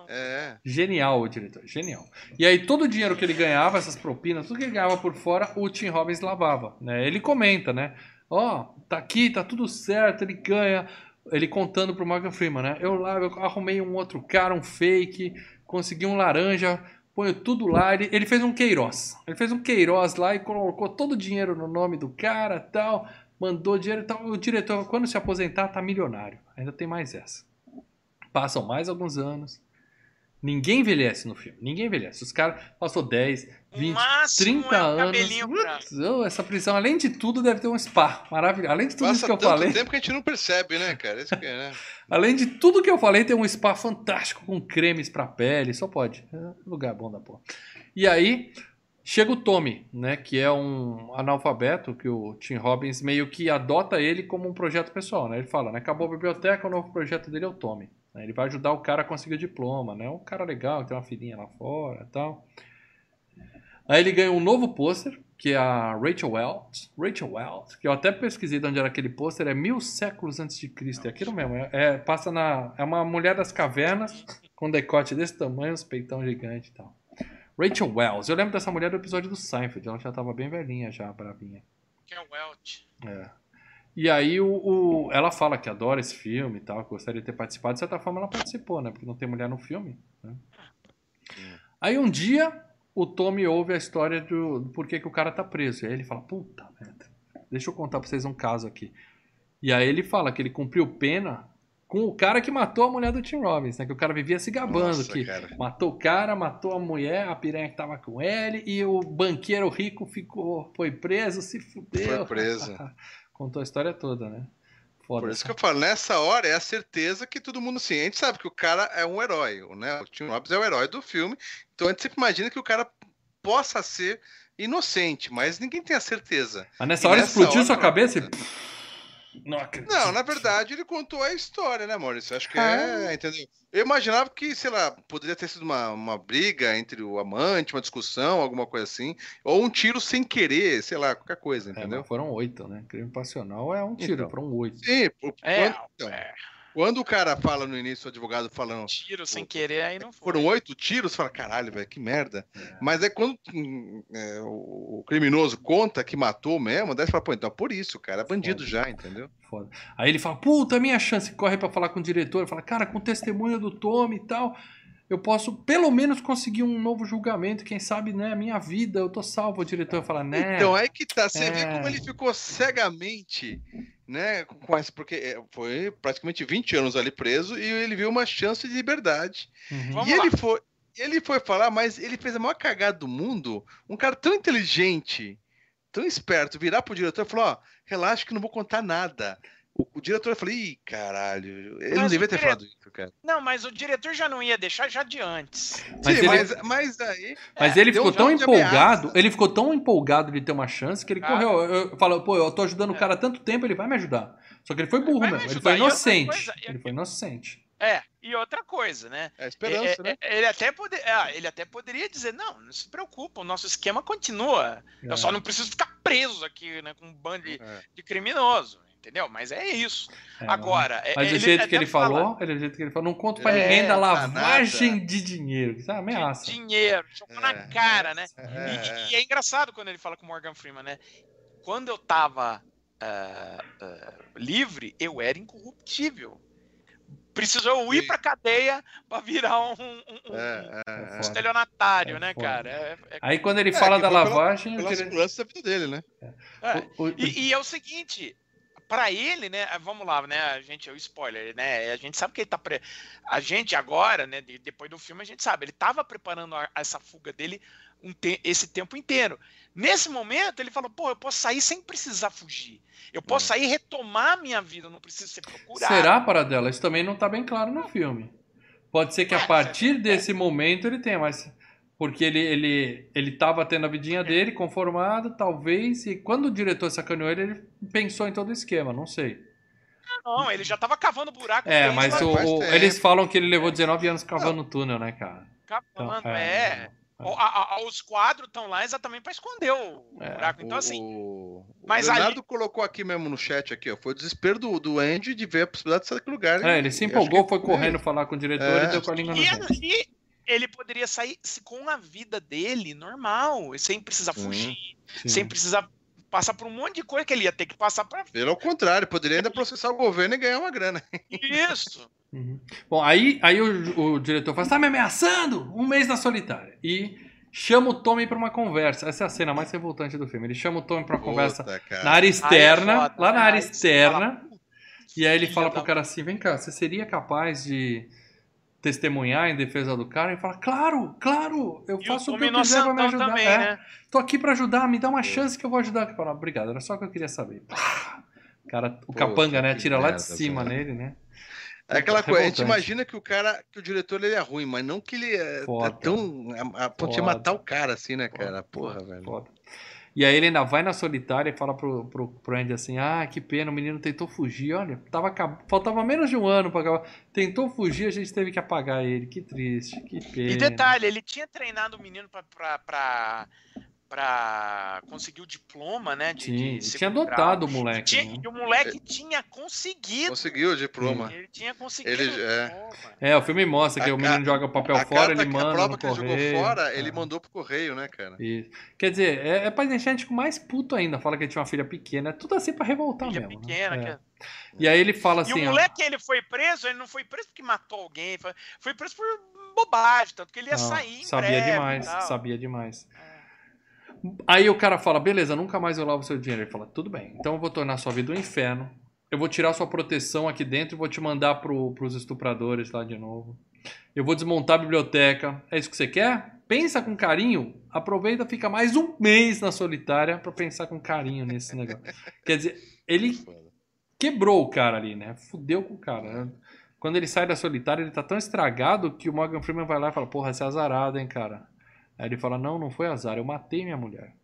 É. Genial o diretor, genial. E aí todo o dinheiro que ele ganhava, essas propinas, tudo que ele ganhava por fora, o Tim Robbins lavava, né? Ele comenta, né? Ó, tá aqui, tá tudo certo, ele ganha. Ele contando pro Morgan Freeman, né? Eu lá, eu arrumei um outro cara, um fake, consegui um laranja, ponho tudo lá. Ele, ele fez um Queiroz. Ele fez um Queiroz lá e colocou todo o dinheiro no nome do cara tal. Mandou dinheiro tal. O diretor, quando se aposentar, tá milionário. Ainda tem mais essa. Passam mais alguns anos. Ninguém envelhece no filme. Ninguém envelhece. Os caras passou 10, 20, máximo 30 é um anos. Pra... essa prisão, além de tudo, deve ter um spa. Maravilhoso. Além de tudo Passa isso que eu falei. tempo que a gente não percebe, né, cara? Isso que é, né? além de tudo que eu falei, tem um spa fantástico com cremes pra pele. Só pode. É lugar bom da porra. E aí, chega o Tommy, né? Que é um analfabeto que o Tim Robbins meio que adota ele como um projeto pessoal, né? Ele fala, né? Acabou a biblioteca, o novo projeto dele é o Tommy. Ele vai ajudar o cara a conseguir o diploma, né? Um cara legal, tem uma filhinha lá fora e tal. Aí ele ganhou um novo pôster, que é a Rachel Welch. Rachel Welch, que eu até pesquisei de onde era aquele pôster, é mil séculos antes de Cristo. É aquilo mesmo. É, é, passa na. É uma mulher das cavernas, com decote desse tamanho, uns peitão gigante e tal. Rachel Wells. Eu lembro dessa mulher do episódio do Seinfeld. Ela já tava bem velhinha já, bravinha. Que é Welch. É. E aí o, o, ela fala que adora esse filme e tal, que gostaria de ter participado. De certa forma ela participou, né? Porque não tem mulher no filme. Né? Aí um dia o Tommy ouve a história do, do porquê que o cara tá preso. E aí ele fala, puta merda, deixa eu contar pra vocês um caso aqui. E aí ele fala que ele cumpriu pena com o cara que matou a mulher do Tim Robbins, né? Que o cara vivia se gabando Nossa, que cara. matou o cara, matou a mulher, a piranha que tava com ele, e o banqueiro rico ficou, foi preso, se fudeu. Foi preso. Contou a história toda, né? Foda. Por isso que eu falo, nessa hora é a certeza que todo mundo sim. A gente sabe que o cara é um herói, né? O Tim Robbins é o herói do filme. Então a gente sempre imagina que o cara possa ser inocente, mas ninguém tem a certeza. Mas nessa e hora nessa explodiu hora, sua cabeça e... Não acredito. Não, na verdade ele contou a história, né, Maurício? Acho que é, é entendeu? Eu imaginava que, sei lá, poderia ter sido uma, uma briga entre o amante, uma discussão, alguma coisa assim. Ou um tiro sem querer, sei lá, qualquer coisa, é, entendeu? É, foram oito, né? Crime passional é um tiro, então, foram oito. Sim, por, é, quando, então, é. Quando o cara fala no início, o advogado falando. Tiro sem querer, aí não foi. Foram oito tiros, fala, caralho, velho, que merda. É. Mas é quando hum, é, o criminoso conta que matou mesmo, daí você fala, pô, então por isso, cara, é bandido Foda. já, entendeu? Foda. Aí ele fala, puta, é minha chance, corre para falar com o diretor, fala, cara, com testemunha do Tommy e tal eu posso pelo menos conseguir um novo julgamento, quem sabe, né, a minha vida, eu tô salvo. O diretor fala, né? Então, aí que tá, você é... vê como ele ficou cegamente, né, com essa, porque é, foi praticamente 20 anos ali preso e ele viu uma chance de liberdade. Uhum. E ele foi, ele foi falar, mas ele fez a maior cagada do mundo, um cara tão inteligente, tão esperto, virar pro diretor e falar, ó, relaxa que não vou contar nada. O, o diretor falou, ih, caralho, ele mas não devia ter dire... falado isso, cara. Não, mas o diretor já não ia deixar já de antes. Mas, Sim, ele... mas, mas aí. Mas é, ele ficou tão empolgado, ele ficou tão empolgado de ter uma chance que ele ah. correu. Eu, eu falo, pô, eu tô ajudando é. o cara há tanto tempo, ele vai me ajudar. Só que ele foi burro, mesmo. Ele foi inocente. Coisa, ele foi inocente. É, e outra coisa, né? É esperança, é, né? É, ele, até pode, é, ele até poderia dizer, não, não se preocupa, o nosso esquema continua. Eu só é. não preciso ficar preso aqui, né, com um bando de, é. de criminoso entendeu? Mas é isso. É, Agora. Mas do jeito que ele falou, ele, do jeito que ele falou, não conta pra é, ninguém da lavagem de dinheiro. Isso é uma ameaça. De dinheiro, jogou na é. cara, né? É. E, e, é engraçado quando ele fala com o Morgan Freeman, né? Quando eu tava uh, uh, livre, eu era incorruptível. Precisou ir pra cadeia pra virar um, um, é, é, um estelionatário, é, né, cara? É, é Aí quando ele fala da lavagem. Pela, pela segurança da vida dele, né? O, o, e, e, é o seguinte: para ele, né? Ah, vamos lá, né? A gente é o spoiler, né? A gente sabe que ele tá pre... a gente agora, né? Depois do filme a gente sabe, ele tava preparando essa fuga dele um te... esse tempo inteiro. Nesse momento ele falou, pô, eu posso sair sem precisar fugir. Eu posso é. sair e retomar a minha vida, não preciso ser procurado. Será para dela? Isso também não tá bem claro no filme. Pode ser que a é, partir é. desse momento ele tenha, mas porque ele, ele, ele tava tendo a vidinha dele, conformado, talvez, e quando o diretor sacaneou ele, ele pensou em todo o esquema, não sei. Não, ele já tava cavando buraco. É, mas o, o, eles falam que ele levou 19 anos cavando não. túnel, né, cara? Cavando, então, é. é. é. A, a, os quadros estão lá exatamente para esconder o é. buraco. Então, assim. O, mas o Leonardo ali... colocou aqui mesmo no chat aqui, ó. Foi o desespero do, do Andy de ver a possibilidade de sair daquele lugar. É, ele se empolgou, foi correndo falar com o diretor e deu com a língua no e, ele poderia sair com a vida dele normal, sem precisar sim, fugir, sim. sem precisar passar por um monte de coisa que ele ia ter que passar para. Pelo contrário, poderia ainda processar o governo e ganhar uma grana. Isso. Uhum. Bom, aí, aí o, o diretor fala: tá me ameaçando? Um mês na solitária. E chama o Tommy para uma conversa. Essa é a cena mais revoltante do filme. Ele chama o Tommy para uma conversa cara. na área externa, é foda, lá na área externa. Fala, e aí ele fala pro cara assim: vem cá, você seria capaz de testemunhar em defesa do cara e fala: Claro, claro, eu faço o, o que eu quiser pra me ajudar. Também, é, né? Tô aqui pra ajudar, me dá uma chance que eu vou ajudar. Fala, obrigado, era só o que eu queria saber. O cara, o Pô, capanga, né? Tira lá de cima nele, né? É aquela coisa, a gente imagina que o cara, que o diretor ele é ruim, mas não que ele é, é tão. A, a de matar o cara assim, né, cara? Porra, velho. Foda. E aí ele ainda vai na solitária e fala pro, pro, pro Andy assim: Ah, que pena, o menino tentou fugir. Olha, tava, faltava menos de um ano pra acabar. Tentou fugir, a gente teve que apagar ele. Que triste, que pena. E detalhe, ele tinha treinado o menino pra, pra, pra para conseguir o diploma, né? De, Sim, de tinha dotado o moleque. Tinha, né? E o moleque tinha conseguido. Conseguiu o diploma. Ele tinha conseguido ele, é. é, o filme mostra que a, o menino joga o papel fora, ele manda. A prova que ele jogou fora, ele mandou pro correio, né, cara? Isso. Quer dizer, é, é pra deixar a gente mais puto ainda. Fala que ele tinha uma filha pequena. É tudo assim pra revoltar filha mesmo. Né? Pequena, né? é. E aí ele fala assim. E o moleque, ó, ele foi preso, ele não foi preso porque matou alguém, foi, foi preso por bobagem, tanto que ele ia não, sair. sabia breve, demais, sabia demais. Aí o cara fala, beleza, nunca mais eu lavo seu dinheiro. Ele fala, tudo bem, então eu vou tornar sua vida um inferno. Eu vou tirar sua proteção aqui dentro e vou te mandar pro, pros estupradores lá de novo. Eu vou desmontar a biblioteca. É isso que você quer? Pensa com carinho. Aproveita, fica mais um mês na solitária para pensar com carinho nesse negócio. Quer dizer, ele quebrou o cara ali, né? Fudeu com o cara. Né? Quando ele sai da solitária, ele tá tão estragado que o Morgan Freeman vai lá e fala: Porra, você é azarado, hein, cara. Aí ele fala: Não, não foi azar, eu matei minha mulher.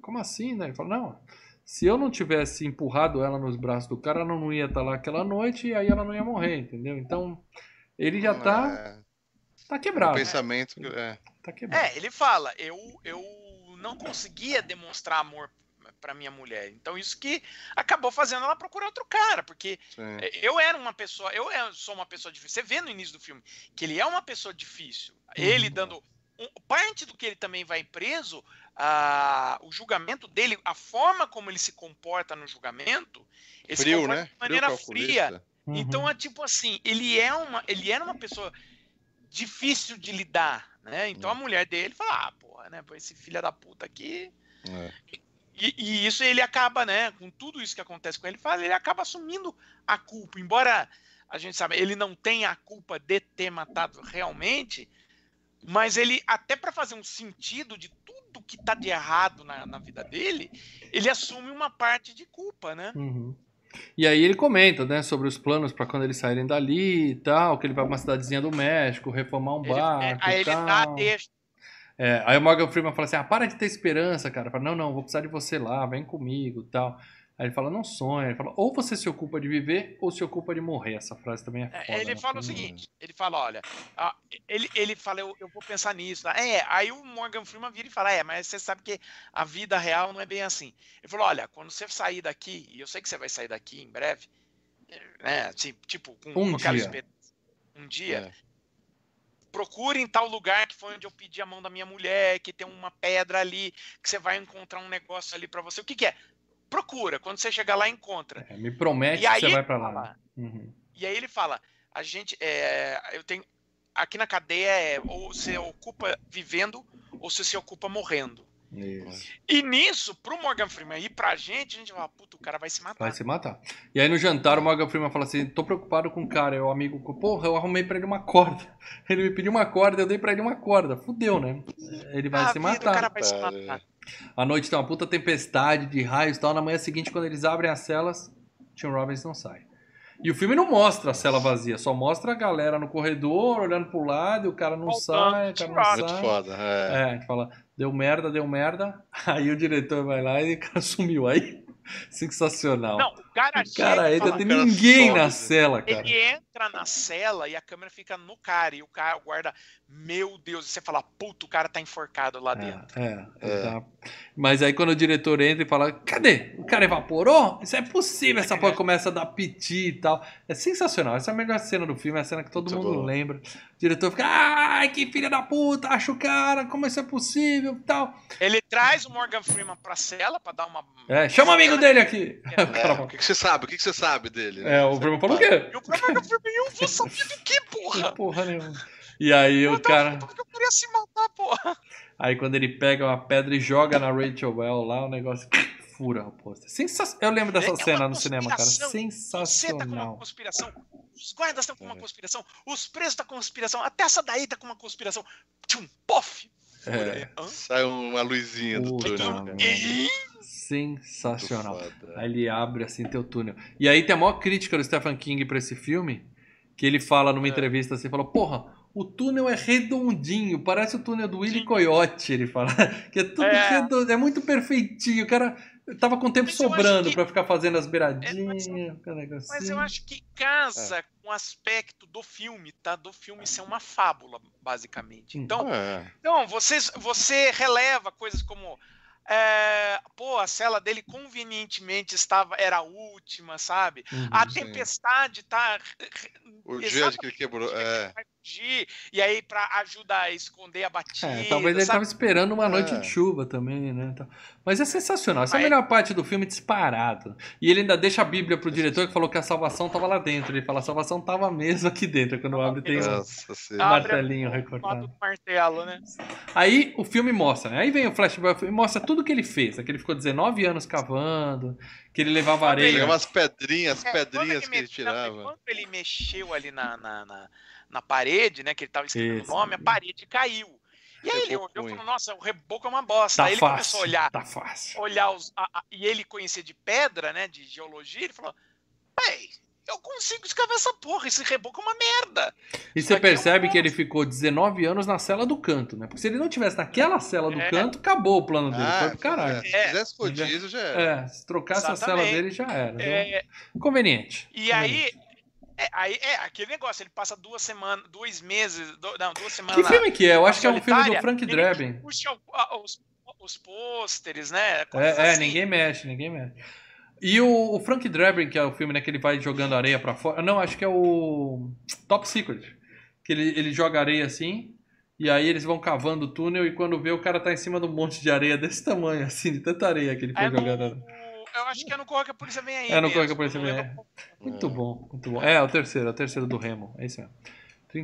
Como assim, né? Ele fala: Não, se eu não tivesse empurrado ela nos braços do cara, ela não ia estar lá aquela noite e aí ela não ia morrer, entendeu? Então, ele já tá. É... Tá quebrado. O pensamento. É. Tá quebrado. É, ele fala: Eu, eu não conseguia demonstrar amor para minha mulher. Então isso que acabou fazendo ela procurar outro cara, porque Sim. eu era uma pessoa, eu sou uma pessoa difícil. Você vê no início do filme que ele é uma pessoa difícil. Ele uhum. dando parte do que ele também vai preso, a, o julgamento dele, a forma como ele se comporta no julgamento, ele Frio, se comporta né? de maneira fria. Uhum. Então é tipo assim, ele é uma, ele era uma pessoa difícil de lidar, né? Então uhum. a mulher dele fala, ah, porra, né? Esse filho da puta aqui. É. E, e, isso ele acaba, né? Com tudo isso que acontece com ele, ele acaba assumindo a culpa, embora a gente sabe, ele não tenha a culpa de ter matado realmente, mas ele, até para fazer um sentido de tudo que tá de errado na, na vida dele, ele assume uma parte de culpa, né? Uhum. E aí ele comenta, né, sobre os planos para quando eles saírem dali e tal, que ele vai pra uma cidadezinha do México, reformar um ele, barco é, aí tal. ele dá deixa. É, aí o Morgan Freeman fala assim, ah, para de ter esperança, cara. Fala, não, não, vou precisar de você lá, vem comigo tal. Aí ele fala, não sonha. Ele fala, ou você se ocupa de viver ou se ocupa de morrer. Essa frase também é, é foda. Ele fala o seguinte, ele fala, olha, ele, ele fala, eu, eu vou pensar nisso. Tá? É, aí o Morgan Freeman vira e fala, é, mas você sabe que a vida real não é bem assim. Ele falou, olha, quando você sair daqui, e eu sei que você vai sair daqui em breve, né, assim, tipo, com, um com dia. um dia, é. procure em tal lugar que foi onde eu pedi a mão da minha mulher, que tem uma pedra ali, que você vai encontrar um negócio ali para você. O que, que é? Procura. Quando você chegar lá, encontra. É, me promete e que você vai para lá. Uhum. E aí ele fala: a gente, é, eu tenho aqui na cadeia é ou você ocupa vivendo ou você se ocupa morrendo. Isso. E nisso, pro Morgan Freeman e pra gente, a gente fala, puta, o cara vai se matar. Vai se matar. E aí no jantar o Morgan Freeman fala assim, tô preocupado com o cara, é o amigo, porra, eu arrumei pra ele uma corda. Ele me pediu uma corda, eu dei pra ele uma corda. Fudeu, né? Ele vai ah, se matar. O cara vai se matar. A noite tem uma puta tempestade de raios e tal. Na manhã seguinte, quando eles abrem as celas, Tim Robbins não sai. E o filme não mostra a cela vazia, só mostra a galera no corredor, olhando pro lado, e o cara não sai, o cara não sai. Muito foda, é. é. a gente fala, deu merda, deu merda. Aí o diretor vai lá e o cara sumiu. Aí Sensacional. Não, cara, cara ainda tem ninguém na cela, cara. Ele entra na cela e a câmera fica no cara e o cara guarda, meu Deus, e você fala, puto, o cara tá enforcado lá é, dentro. É, é, Tá. Mas aí quando o diretor entra e fala, cadê? O cara evaporou? Isso é possível, essa porra começa a dar piti e tal. É sensacional. Essa é a melhor cena do filme, é a cena que todo Muito mundo bom. lembra. O diretor fica, ai, que filha da puta, acho o cara, como isso é possível tal. Ele traz o Morgan Freeman pra cela pra dar uma. É, chama o amigo dele aqui. É, o que, que, você sabe? O que, que você sabe dele? Né? É, o Freeman falou o quê? E o Morgan Freeman, eu vou saber do que, porra? porra nenhuma. E aí eu o cara. Eu queria se matar, porra. Aí quando ele pega uma pedra e joga na Rachel Well lá, o negócio fura o pôster. Sensa... Eu lembro dessa é cena no cinema, cara. Sensacional. Você tá com uma conspiração os guardas estão com uma é. conspiração, os presos estão com uma conspiração, até essa daí tá com uma conspiração. Tchum, pof! É. Sai uma luzinha do túnel. Sensacional. Aí ele abre assim teu túnel. E aí tem a maior crítica do Stephen King pra esse filme, que ele fala numa é. entrevista assim, falou, porra, o túnel é redondinho, parece o túnel do Willy Coyote, ele fala. Que é tudo é. redondo, é muito perfeitinho. O cara tava com tempo mas sobrando que... para ficar fazendo as beiradinhas. É, mas, mas, eu acho que casa é. com o aspecto do filme, tá? Do filme ser uma fábula, basicamente. Então, é. então você, você releva coisas como é, pô, a cela dele convenientemente estava era a última, sabe? Uhum, a tempestade sim. tá o dia que ele quebrou, é. Fugir, e aí para ajudar a esconder a batida. É, talvez ele estava esperando uma noite é. de chuva também, né? Mas é sensacional. Essa é a melhor parte do filme disparado. E ele ainda deixa a Bíblia pro diretor que falou que a salvação estava lá dentro. Ele fala, a salvação estava mesmo aqui dentro. Quando abre tem um martelinho recortado. martelo, né? Aí o filme mostra, né? Aí vem o flashback e mostra tudo que ele fez. Que ele ficou 19 anos cavando, que ele levava areia. Ele umas pedrinhas, é, pedrinhas que ele tirava. Quando ele mexeu ali na, na, na, na parede, né? Que ele tava escrevendo o nome, a parede caiu. E aí ele olhou e falou, nossa, o reboco é uma bosta. Tá aí ele fácil, começou a olhar. Tá fácil. Olhar os. A, a, e ele conhecia de pedra, né? De geologia, ele falou, véi, eu consigo escrever essa porra, esse reboco é uma merda. E você percebe que ele ficou 19 anos na cela do canto, né? Porque se ele não tivesse naquela cela do é. canto, acabou o plano dele. Ah, Foi pro caralho. Se é. fizesse rodízio, já era. É, se trocasse Exatamente. a cela dele, já era. É. Conveniente. E aí, é, aí é aquele negócio, ele passa duas semanas, dois meses, do, não, duas semanas. Que filme que é? Eu acho que é um filme do Frank Drebin. Puxa os, os pôsteres, né? É, é, assim. ninguém mexe, ninguém mexe. E o, o, Frank Drebin, que é o filme né, que ele vai jogando areia para fora. Não, acho que é o Top Secret. Que ele, ele joga areia assim, e aí eles vão cavando o túnel, e quando vê, o cara tá em cima de um monte de areia desse tamanho, assim, de tanta areia que ele foi é jogando. Eu acho que é no Corre que a Polícia Vem Aí. É no Corre que a Polícia Vem Aí. Muito bom, muito bom. É, é o terceiro, é o terceiro do Remo. É isso mesmo.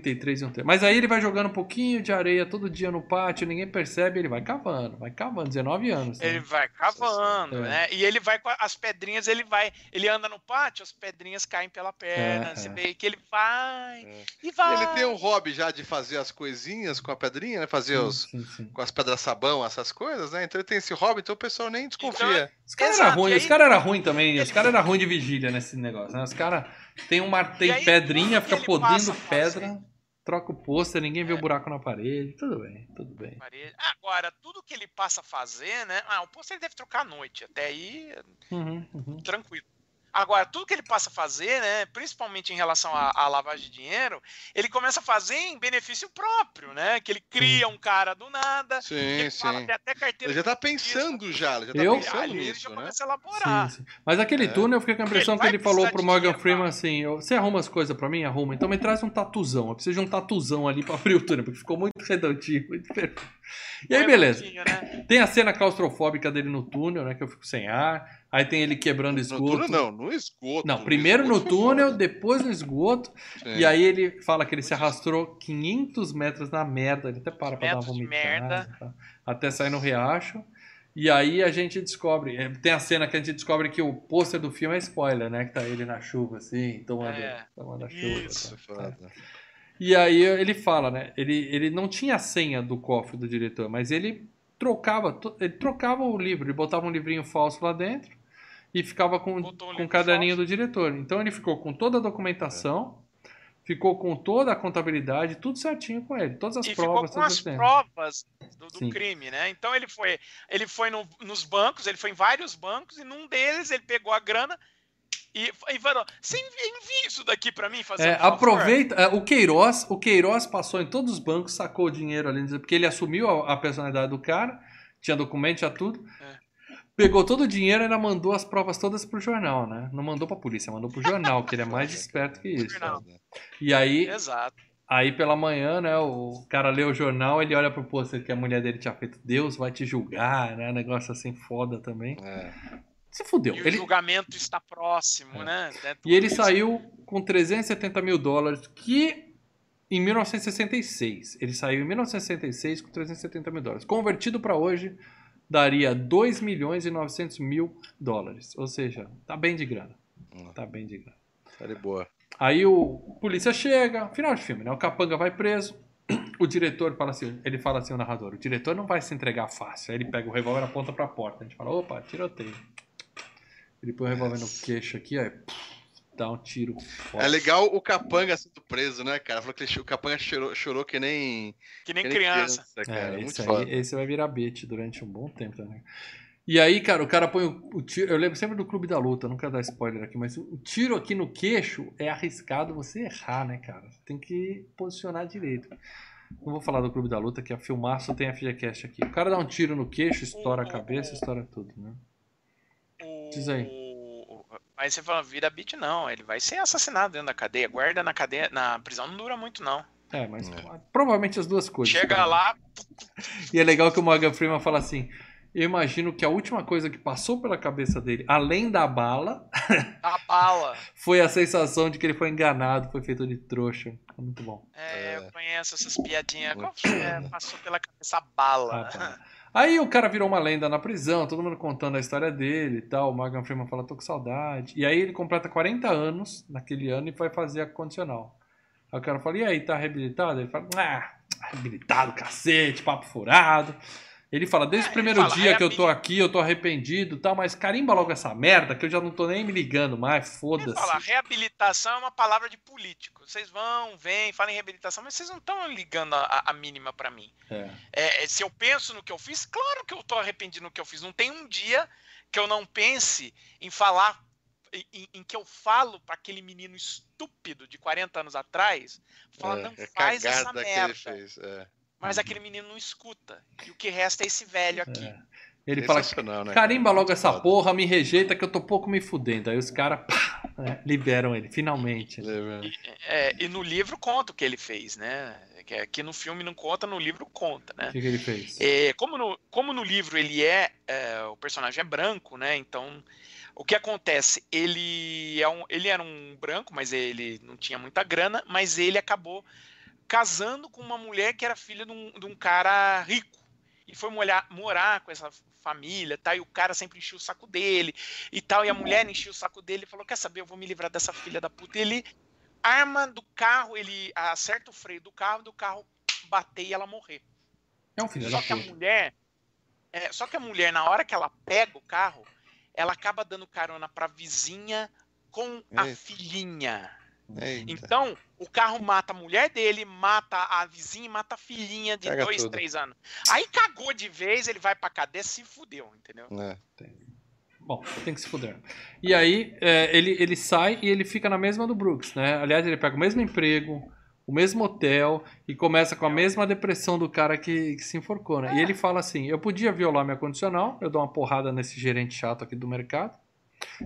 33 e um terço. Mas aí ele vai jogando um pouquinho de areia todo dia no pátio, ninguém percebe, ele vai cavando, vai cavando, 19 anos. Né? Ele vai cavando, é. né? E ele vai com as pedrinhas, ele vai, ele anda no pátio, as pedrinhas caem pela perna, é, você é. vê que ele vai é. e vai. Ele tem um hobby já de fazer as coisinhas com a pedrinha, né? Fazer sim, os sim, sim. com as pedras sabão, essas coisas, né? Então ele tem esse hobby, então o pessoal nem desconfia. Então, os caras eram ruins, os caras eram ruins também, os caras eram ruins de vigília nesse negócio, né? Os caras tem um tem pedrinha, fica podendo pedra troca o pôster, ninguém vê o é. buraco na parede, tudo bem, tudo bem. Agora, tudo que ele passa a fazer, né? Ah, o pôster ele deve trocar à noite, até aí, uhum, uhum. tranquilo. Agora, tudo que ele passa a fazer, né, principalmente em relação à, à, lavagem de dinheiro, ele começa a fazer em benefício próprio, né? Que ele cria um cara do nada, sim, sim. Fala, até carteira. Ele já tá pensando isso, já, ele já tá eu? pensando Ali nisso, ele já né? começa a elaborar. Sim, sim. Mas aquele é. túnel, eu fiquei com a impressão que ele falou pro Morgan Freeman assim, você arruma as coisas pra mim? Arruma. Então me traz um tatuzão, eu preciso de um tatuzão ali pra abrir o túnel, porque ficou muito redondinho, muito perfeito. E aí, beleza. Né? Tem a cena claustrofóbica dele no túnel, né? Que eu fico sem ar. Aí tem ele quebrando esgoto. No túnel não, no esgoto. Não, primeiro no, no túnel, depois no esgoto. Sim. E aí ele fala que ele se arrastou 500 metros na merda. Ele até para pra dar uma vomitada. Merda. Tá? Até sair no riacho. E aí a gente descobre. É, tem a cena que a gente descobre que o pôster do filme é spoiler, né? Que tá ele na chuva, assim, tomando, é, tomando a chuva. Isso, tá, tá. E aí ele fala, né? Ele, ele não tinha a senha do cofre do diretor, mas ele trocava, ele trocava o livro, ele botava um livrinho falso lá dentro e ficava com, com o caderninho falso. do diretor. Então ele ficou com toda a documentação, é. ficou com toda a contabilidade, tudo certinho com ele, todas as e provas. Ficou com as provas do, do crime, né? Então ele foi, ele foi no, nos bancos, ele foi em vários bancos e num deles ele pegou a grana e, e falou, você envia isso daqui para mim fazer é, um Aproveita, é, o Queiroz, o Queiroz passou em todos os bancos, sacou o dinheiro ali, porque ele assumiu a, a personalidade do cara, tinha documento, tinha tudo. É. Pegou todo o dinheiro e ainda mandou as provas todas pro jornal, né? Não mandou pra polícia, mandou pro jornal, que ele é mais esperto que isso. E aí, Exato. aí pela manhã, né, o cara lê o jornal, ele olha pro pôster que a mulher dele tinha feito, Deus vai te julgar, né? Negócio assim foda também. É. Se fudeu. E ele... o julgamento está próximo, é. né? É e ele isso. saiu com 370 mil dólares, que em 1966. Ele saiu em 1966 com 370 mil dólares. Convertido para hoje, daria 2 milhões e 900 mil dólares. Ou seja, tá bem de grana. Hum. Tá bem de grana. Tá de boa. Aí o polícia chega, final de filme, né? O capanga vai preso. O diretor fala assim, ele fala assim, o narrador, o diretor não vai se entregar fácil. Aí ele pega o revólver e aponta pra porta. A gente fala, opa, tiroteio. Ele põe o revólver no queixo aqui, aí dá um tiro. Forte. É legal o capanga sendo preso, né, cara? Falou que o capanga chorou, chorou que nem. Que nem, que nem criança. criança cara. É, esse, aí, esse vai virar beat durante um bom tempo também. E aí, cara, o cara põe o, o, tiro. Eu lembro sempre do Clube da Luta, não quero dar spoiler aqui, mas o tiro aqui no queixo é arriscado você errar, né, cara? Tem que posicionar direito. Não vou falar do Clube da Luta, que a filmaço tem a FGCast aqui. O cara dá um tiro no queixo, estoura a cabeça, estoura tudo, né? Diz aí. Mas você fala, vira beat, não. Ele vai ser assassinado dentro da cadeia. Guarda na cadeia, na prisão não dura muito, não. É, mas é. provavelmente as duas coisas. Chega cara. lá. E é legal que o Morgan Freeman fala assim: eu imagino que a última coisa que passou pela cabeça dele, além da bala, a bala, foi a sensação de que ele foi enganado, foi feito de trouxa. É muito bom. É, eu conheço essas piadinhas. Qual foi? É, passou pela cabeça a bala. Ah, Aí o cara virou uma lenda na prisão, todo mundo contando a história dele e tal. O Morgan Freeman fala, tô com saudade. E aí ele completa 40 anos naquele ano e vai fazer a condicional. Aí o cara fala, e aí, tá reabilitado? Ele fala, ah, reabilitado, cacete, papo furado. Ele fala, desde é, o primeiro fala, dia que eu tô aqui, eu tô arrependido tal, mas carimba logo essa merda que eu já não tô nem me ligando mais, foda-se. Fala, reabilitação é uma palavra de político. Vocês vão, vêm, falam em reabilitação, mas vocês não estão ligando a, a mínima para mim. É. É, se eu penso no que eu fiz, claro que eu tô arrependido no que eu fiz. Não tem um dia que eu não pense em falar, em, em que eu falo para aquele menino estúpido de 40 anos atrás, fala, é, não é faz essa merda. Fez, é. Mas aquele menino não escuta. E o que resta é esse velho aqui. É. Ele fala, né? carimba logo essa porra, me rejeita que eu tô pouco me fudendo. Aí os caras né, liberam ele, finalmente. E, é, e, no livro conta o que ele fez, né? Que aqui no filme não conta, no livro conta, né? O que, que ele fez? É, como, no, como no livro ele é, é, o personagem é branco, né? Então o que acontece? Ele, é um, ele era um branco, mas ele não tinha muita grana, mas ele acabou casando com uma mulher que era filha de um, de um cara rico. E foi molhar, morar com essa família, tá? E o cara sempre enchia o saco dele e tal. E a mulher enchia o saco dele e falou: Quer saber, eu vou me livrar dessa filha da puta. E ele arma do carro, ele acerta o freio do carro, do carro bater e ela morrer. É um filho só da que puta. a mulher. É, só que a mulher, na hora que ela pega o carro, ela acaba dando carona pra vizinha com a filhinha. Eita. Então, o carro mata a mulher dele, mata a vizinha, mata a filhinha de Caga dois, tudo. três anos. Aí cagou de vez, ele vai pra cadeia se fudeu, entendeu? É. Bom, tem que se fuder. E aí, é, ele, ele sai e ele fica na mesma do Brooks, né? Aliás, ele pega o mesmo emprego, o mesmo hotel e começa com a mesma depressão do cara que, que se enforcou, né? É. E ele fala assim: eu podia violar minha condicional, eu dou uma porrada nesse gerente chato aqui do mercado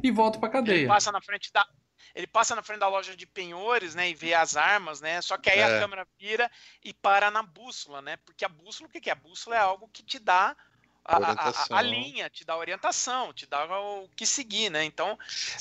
e volto pra cadeia. Ele passa na frente da ele passa na frente da loja de penhores, né, e vê as armas, né? Só que aí é. a câmera vira e para na bússola, né? Porque a bússola, o que é? A bússola é algo que te dá a, a, a, linha, te dá orientação, te dá o que seguir, né? Então.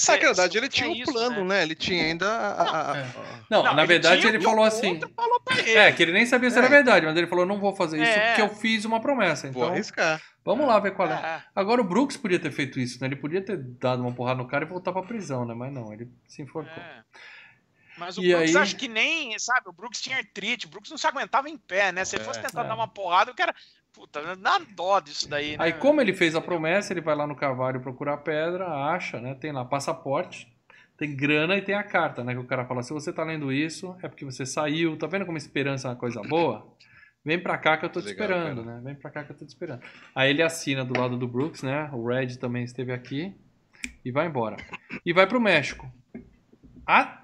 Na verdade, ele tinha um isso, plano, né? né? Ele tinha ainda. A, é. não, não, na ele verdade, ele falou assim. Falou é, que ele nem sabia se era é. verdade, mas ele falou: não vou fazer isso é. porque eu fiz uma promessa. Então, vou arriscar. Vamos lá ver qual é. é. Agora o Brooks podia ter feito isso, né? Ele podia ter dado uma porrada no cara e voltar pra prisão, né? Mas não, ele se enforcou. É. Mas o e Brooks aí... acho que nem, sabe, o Brooks tinha artrite, o Brooks não se aguentava em pé, né? Se ele fosse é, tentar é. dar uma porrada, o cara. Puta, dá dó disso daí, né? Aí, como ele fez a promessa, ele vai lá no cavalo procurar pedra, acha, né? Tem lá passaporte, tem grana e tem a carta, né? Que o cara fala: se você tá lendo isso, é porque você saiu. Tá vendo como esperança é uma coisa boa? Vem pra cá que eu tô te Legal, esperando, cara. né? Vem pra cá que eu tô te esperando. Aí ele assina do lado do Brooks, né? O Red também esteve aqui. E vai embora. E vai pro México. A,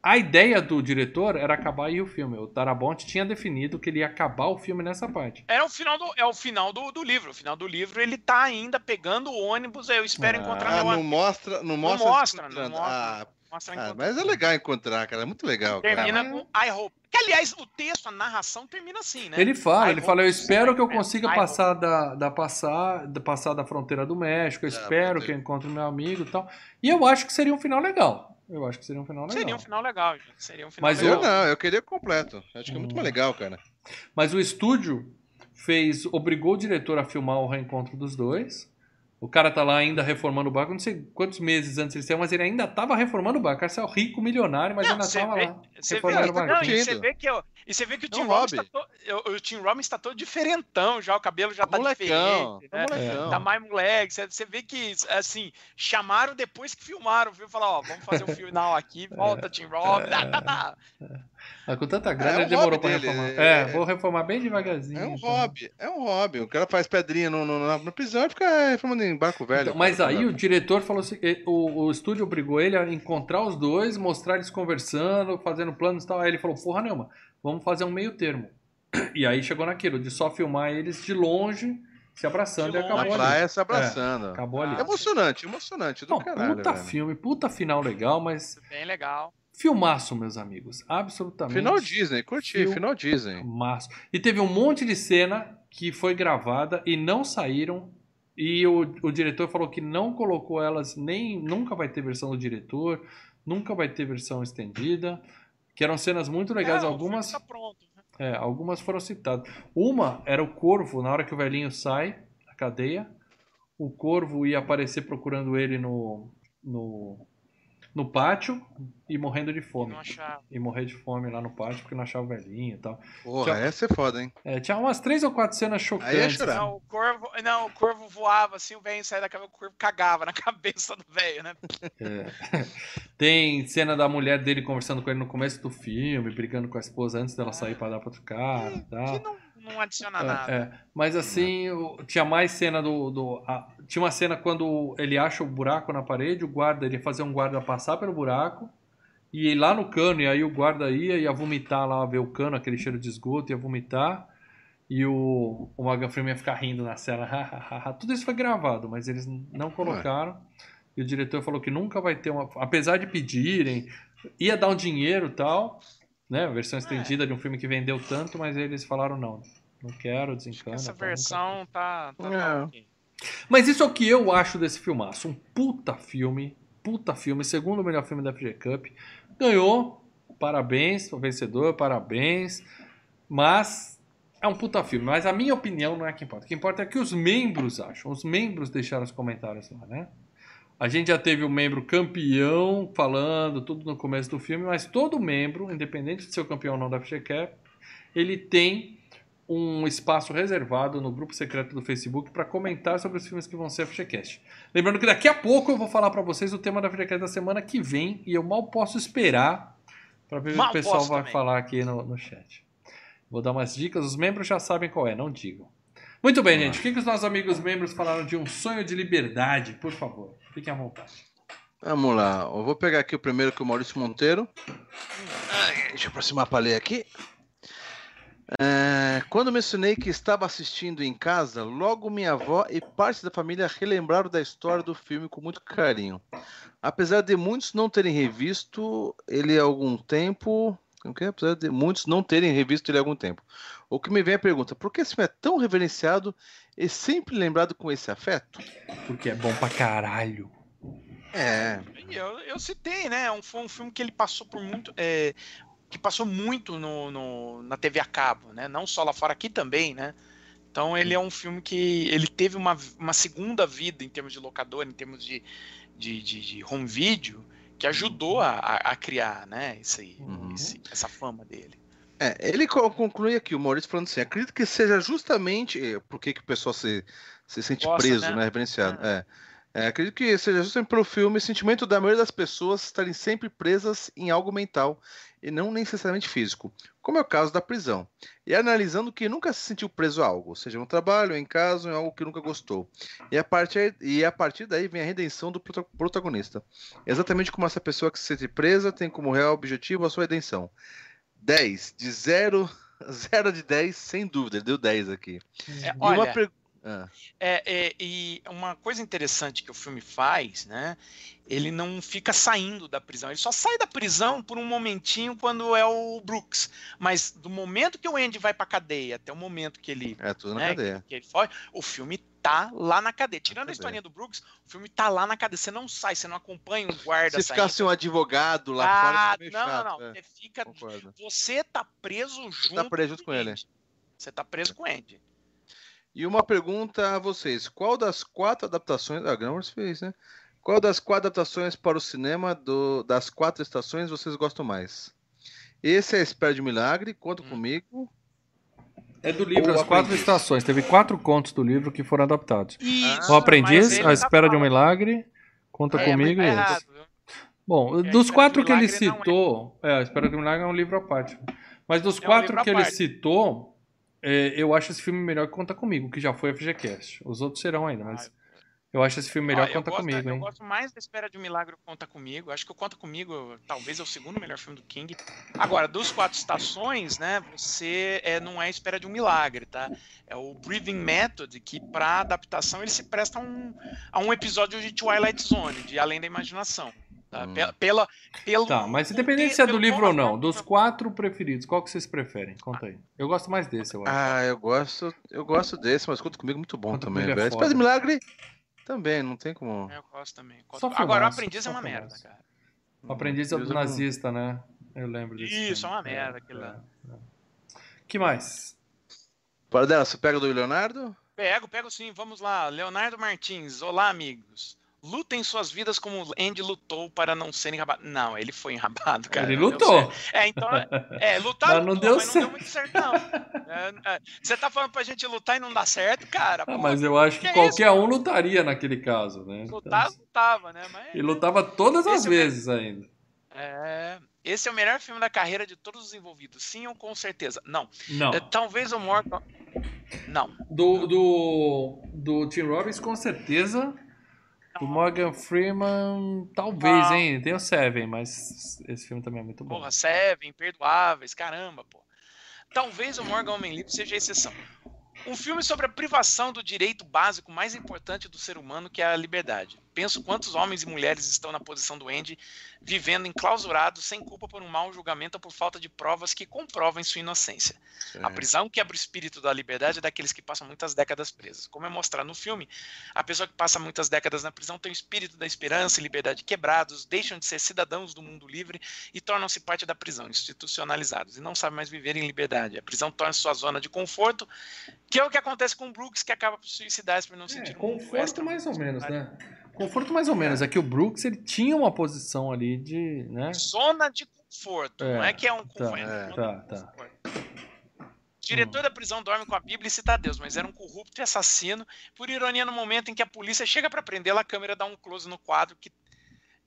a ideia do diretor era acabar aí o filme. O Tarabont tinha definido que ele ia acabar o filme nessa parte. É o final do, é o final do, do livro. O final do livro ele tá ainda pegando o ônibus. Eu espero ah, encontrar meu não mostra, não mostra. Não mostra, não mostra. Ah, ah, mas é legal encontrar, cara. É muito legal. Termina cara. com I hope. Que, aliás, o texto, a narração termina assim, né? Ele fala, I ele fala, eu espero que eu consiga passar da, da, passar, da passar da fronteira do México, eu é, espero que eu encontre meu amigo e tal. E eu acho que seria um final legal. Eu acho que seria um final legal. Seria um final legal, gente. Seria um final Mas legal. eu não, eu queria completo. Acho que é muito mais legal, cara. Mas o estúdio fez, obrigou o diretor a filmar o reencontro dos dois. O cara tá lá ainda reformando o barco, não sei quantos meses antes ele saiu, mas ele ainda tava reformando o barco. O cara saiu rico, milionário, mas não, ainda tava vê, lá. Você vê, não, e você vê que, eu, e você vê que o Tim, Robbins tá o Tim Robbins tá todo diferentão já, o cabelo já tá molecão, diferente. Né? Molecão. Tá mais moleque. Você, você vê que, assim, chamaram depois que filmaram, viu? Falaram, ó, vamos fazer um final aqui, volta Tim Robbins. É. Mas com tanta grana, é um demorou pra dele. reformar. É, é, vou reformar bem devagarzinho. É um então. hobby, é um hobby. O cara faz pedrinha no, no, na prisão e fica reformando em barco velho. Então, mas aí o diretor falou assim: o, o estúdio obrigou ele a encontrar os dois, mostrar eles conversando, fazendo planos e tal. Aí ele falou: porra, nenhuma, vamos fazer um meio termo. E aí chegou naquilo, de só filmar eles de longe se abraçando e acabou ali. praia se abraçando. É, acabou ali. É emocionante, emocionante do Não, caralho. Puta velho. filme, puta final legal, mas... Bem legal. Filmaço, meus amigos. Absolutamente. Final Disney, curti, final Disney. Filmaço. E teve um monte de cena que foi gravada e não saíram. E o, o diretor falou que não colocou elas, nem nunca vai ter versão do diretor, nunca vai ter versão estendida. Que eram cenas muito legais. É, algumas. Tá pronto, né? É, algumas foram citadas. Uma era o corvo, na hora que o velhinho sai da cadeia. O corvo ia aparecer procurando ele no, no no pátio e morrendo de fome. E, morrer de fome lá no pátio porque não achava o velhinho e tal. Porra, tinha, essa é foda, hein? É, tinha umas três ou quatro cenas chocantes. Aí é não, o corvo, não, o corvo voava assim, o velho saía da cabeça, o corvo cagava na cabeça do velho, né? É. Tem cena da mulher dele conversando com ele no começo do filme, brigando com a esposa antes dela sair pra dar pra outro cara e tal. Que não, não adiciona é, nada. É. Mas assim, tinha mais cena do. do a, tinha uma cena quando ele acha o buraco na parede, o guarda, ele ia fazer um guarda passar pelo buraco e ir lá no cano, e aí o guarda ia, ia vomitar lá, ver o cano, aquele cheiro de esgoto, ia vomitar. E o, o Morgan Freeman ia ficar rindo na cena. Tudo isso foi gravado, mas eles não colocaram. E o diretor falou que nunca vai ter uma. Apesar de pedirem, ia dar um dinheiro tal, né? A versão estendida é. de um filme que vendeu tanto, mas eles falaram não. Não quero, desencana. Essa tá, versão tá, tá, tá é. Mas isso é o que eu acho desse filmaço. Um puta filme. Puta filme. Segundo o melhor filme da FG Cup. Ganhou. Parabéns o vencedor. Parabéns. Mas é um puta filme. Mas a minha opinião não é que importa. O que importa é que os membros acham. Os membros deixaram os comentários lá, né? A gente já teve o um membro campeão falando tudo no começo do filme, mas todo membro, independente de ser o campeão ou não da FG Cup, ele tem um espaço reservado no grupo secreto do Facebook para comentar sobre os filmes que vão ser a FGCast. Lembrando que daqui a pouco eu vou falar para vocês o tema da FGCast da semana que vem e eu mal posso esperar para ver o que o pessoal vai também. falar aqui no, no chat. Vou dar umas dicas, os membros já sabem qual é, não digam. Muito bem, gente. O que, que os nossos amigos membros falaram de um sonho de liberdade? Por favor, fiquem à vontade. Vamos lá, eu vou pegar aqui o primeiro que o Maurício Monteiro. deixa eu aproximar para ler aqui. É, quando mencionei que estava assistindo em casa, logo minha avó e parte da família relembraram da história do filme com muito carinho. Apesar de muitos não terem revisto ele há algum tempo. Okay? Apesar de muitos não terem revisto ele há algum tempo. O que me vem a pergunta: por que esse filme é tão reverenciado e sempre lembrado com esse afeto? Porque é bom pra caralho. É. Eu, eu citei, né? Um, foi um filme que ele passou por muito. É, que passou muito no, no, na TV a cabo, né? Não só lá fora, aqui também, né? Então ele é um filme que ele teve uma, uma segunda vida em termos de locador, em termos de, de, de, de home video, que ajudou a, a criar, né? Esse, uhum. esse, essa fama dele. É, ele conclui aqui, o Maurício falando assim, acredito que seja justamente eh, porque que o pessoal se, se sente Gosta, preso, né? né reverenciado. É. É, acredito que seja justamente pelo filme o sentimento da maioria das pessoas estarem sempre presas em algo mental e não necessariamente físico, como é o caso da prisão. E analisando que nunca se sentiu preso a algo, seja no trabalho, em casa, em algo que nunca gostou. E a partir, e a partir daí vem a redenção do protagonista. Exatamente como essa pessoa que se sente presa tem como real objetivo a sua redenção. 10, de 0, 0 de 10, sem dúvida, ele deu 10 aqui. É, olha, uma ah. É, é, e uma coisa interessante que o filme faz, né? Ele não fica saindo da prisão. Ele só sai da prisão por um momentinho quando é o Brooks. Mas do momento que o Andy vai pra cadeia até o momento que ele. É tudo na né, cadeia. Que, que, ele foge, o filme tá lá na cadeia. Tirando a historinha do Brooks, o filme tá lá na cadeia. Você não sai, você não acompanha os guardas. Se ficasse um advogado lá ah, fora, não, chato, não, não, é. Você fica. Concordo. Você tá preso junto. Você tá preso com ele. Você tá preso com o Andy. E uma pergunta a vocês: qual das quatro adaptações. A Grammars fez, né? Qual das quatro adaptações para o cinema do, das quatro estações vocês gostam mais? Esse é a Espera de Milagre, conta hum. comigo. É do livro As Quatro Estações. Teve quatro contos do livro que foram adaptados. Isso, o Aprendiz, A Espera tá de um Milagre, Conta é, Comigo e tá esse. Bom, é, dos quatro que ele é. citou. É, A Espera de um Milagre é um livro à parte. Mas dos é quatro um que ele citou, é, eu acho esse filme melhor que Conta Comigo, que já foi FGCast. Os outros serão ainda, mas. Ah, eu acho esse filme melhor, Conta gosto, Comigo, hein? Eu gosto mais da Espera de um Milagre Conta Comigo. Acho que o Conta Comigo talvez é o segundo melhor filme do King. Agora, dos Quatro Estações, né, você é, não é Espera de um Milagre, tá? É o Breathing Method, que para adaptação ele se presta a um, a um episódio de Twilight Zone, de Além da Imaginação. Tá? Hum. Pela, pelo, tá, mas independente se é do livro ou não, dos quatro preferidos, qual que vocês preferem? Conta aí. Eu gosto mais desse, eu acho. Ah, eu gosto, eu gosto desse, mas conta comigo muito bom conta também, é velho. Espera de Milagre também, não tem como. Eu gosto também. Só Agora, o aprendiz é uma merda, cara. O aprendiz é do nazista, né? Eu lembro disso. Isso, é uma merda aquilo lá. É, é. que mais? Para dela, você pega do Leonardo? Pego, pego sim. Vamos lá. Leonardo Martins. Olá, amigos. Lutem suas vidas como Andy lutou para não serem enrabados. Não, ele foi enrabado, cara. Ele lutou. É, então. É, lutar mas não, lutou, deu, mas não deu muito certo, não. É, é, você tá falando pra gente lutar e não dar certo, cara? Ah, mas eu acho que, que qualquer isso, um lutaria naquele caso, né? Lutar, então, lutava, né? Mas, e lutava todas as é vezes ainda. É. Esse é o melhor filme da carreira de todos os envolvidos. Sim ou com certeza? Não. Não. É, talvez o Morgan. Não. Do, do, do Tim Robbins, com certeza. O Morgan Freeman, talvez, ah. hein? Tem o Seven, mas esse filme também é muito bom. Porra, Seven, Perdoáveis, caramba, pô. Talvez o Morgan Homem Livre seja a exceção. Um filme sobre a privação do direito básico mais importante do ser humano, que é a liberdade. Penso quantos homens e mulheres estão na posição do Andy, vivendo enclausurados, sem culpa por um mau julgamento ou por falta de provas que comprovem sua inocência. Sim. A prisão quebra o espírito da liberdade daqueles que passam muitas décadas presos. Como é mostrado no filme, a pessoa que passa muitas décadas na prisão tem o espírito da esperança e liberdade quebrados, deixam de ser cidadãos do mundo livre e tornam-se parte da prisão, institucionalizados, e não sabem mais viver em liberdade. A prisão torna-se sua zona de conforto, que é o que acontece com o Brooks, que acaba por suicidar por não é, sentir conforto mais ou menos, né? Conforto mais ou menos. É que o Brooks ele tinha uma posição ali de. Né? Zona de conforto. É, não é que é um tá, conforto. É, tá, tá. O diretor hum. da prisão dorme com a Bíblia e cita Deus, mas era um corrupto e assassino. Por ironia, no momento em que a polícia chega para prendê-lo, a câmera dá um close no quadro que,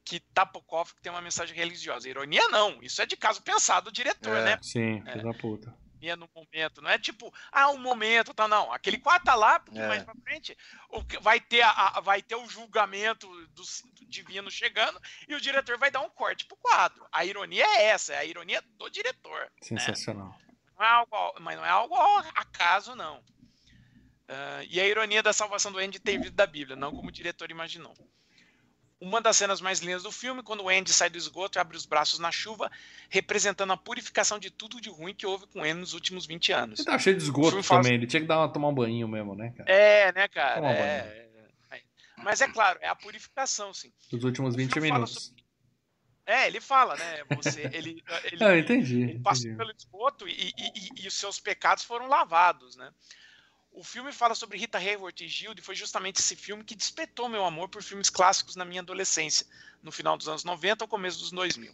que tapa o cofre que tem uma mensagem religiosa. Ironia não, isso é de caso pensado do diretor, é, né? Sim, é. da puta no momento. Não é tipo, ah, um momento, tá? Não. Aquele quadro tá lá, porque é. mais pra frente vai ter, a, vai ter o julgamento do, do, divino chegando e o diretor vai dar um corte pro quadro. A ironia é essa, é a ironia do diretor. Né? Sensacional. Né? Não é algo, mas não é algo ao acaso, não. Uh, e a ironia da salvação do Andy ter vindo da Bíblia, não como o diretor imaginou. Uma das cenas mais lindas do filme, quando o Andy sai do esgoto e abre os braços na chuva, representando a purificação de tudo de ruim que houve com ele nos últimos 20 anos. Ele tá cheio de esgoto também, fala... ele tinha que dar uma, tomar um banho mesmo, né, cara? É, né, cara? É... é, é. Mas é claro, é a purificação, sim. Dos últimos 20 minutos. Sobre... É, ele fala, né? Você, ele, ele, ah, entendi, ele passou entendi. pelo esgoto e, e, e, e os seus pecados foram lavados, né? O filme fala sobre Rita Hayworth e Gilde, foi justamente esse filme que despertou meu amor por filmes clássicos na minha adolescência, no final dos anos 90 ao começo dos 2000.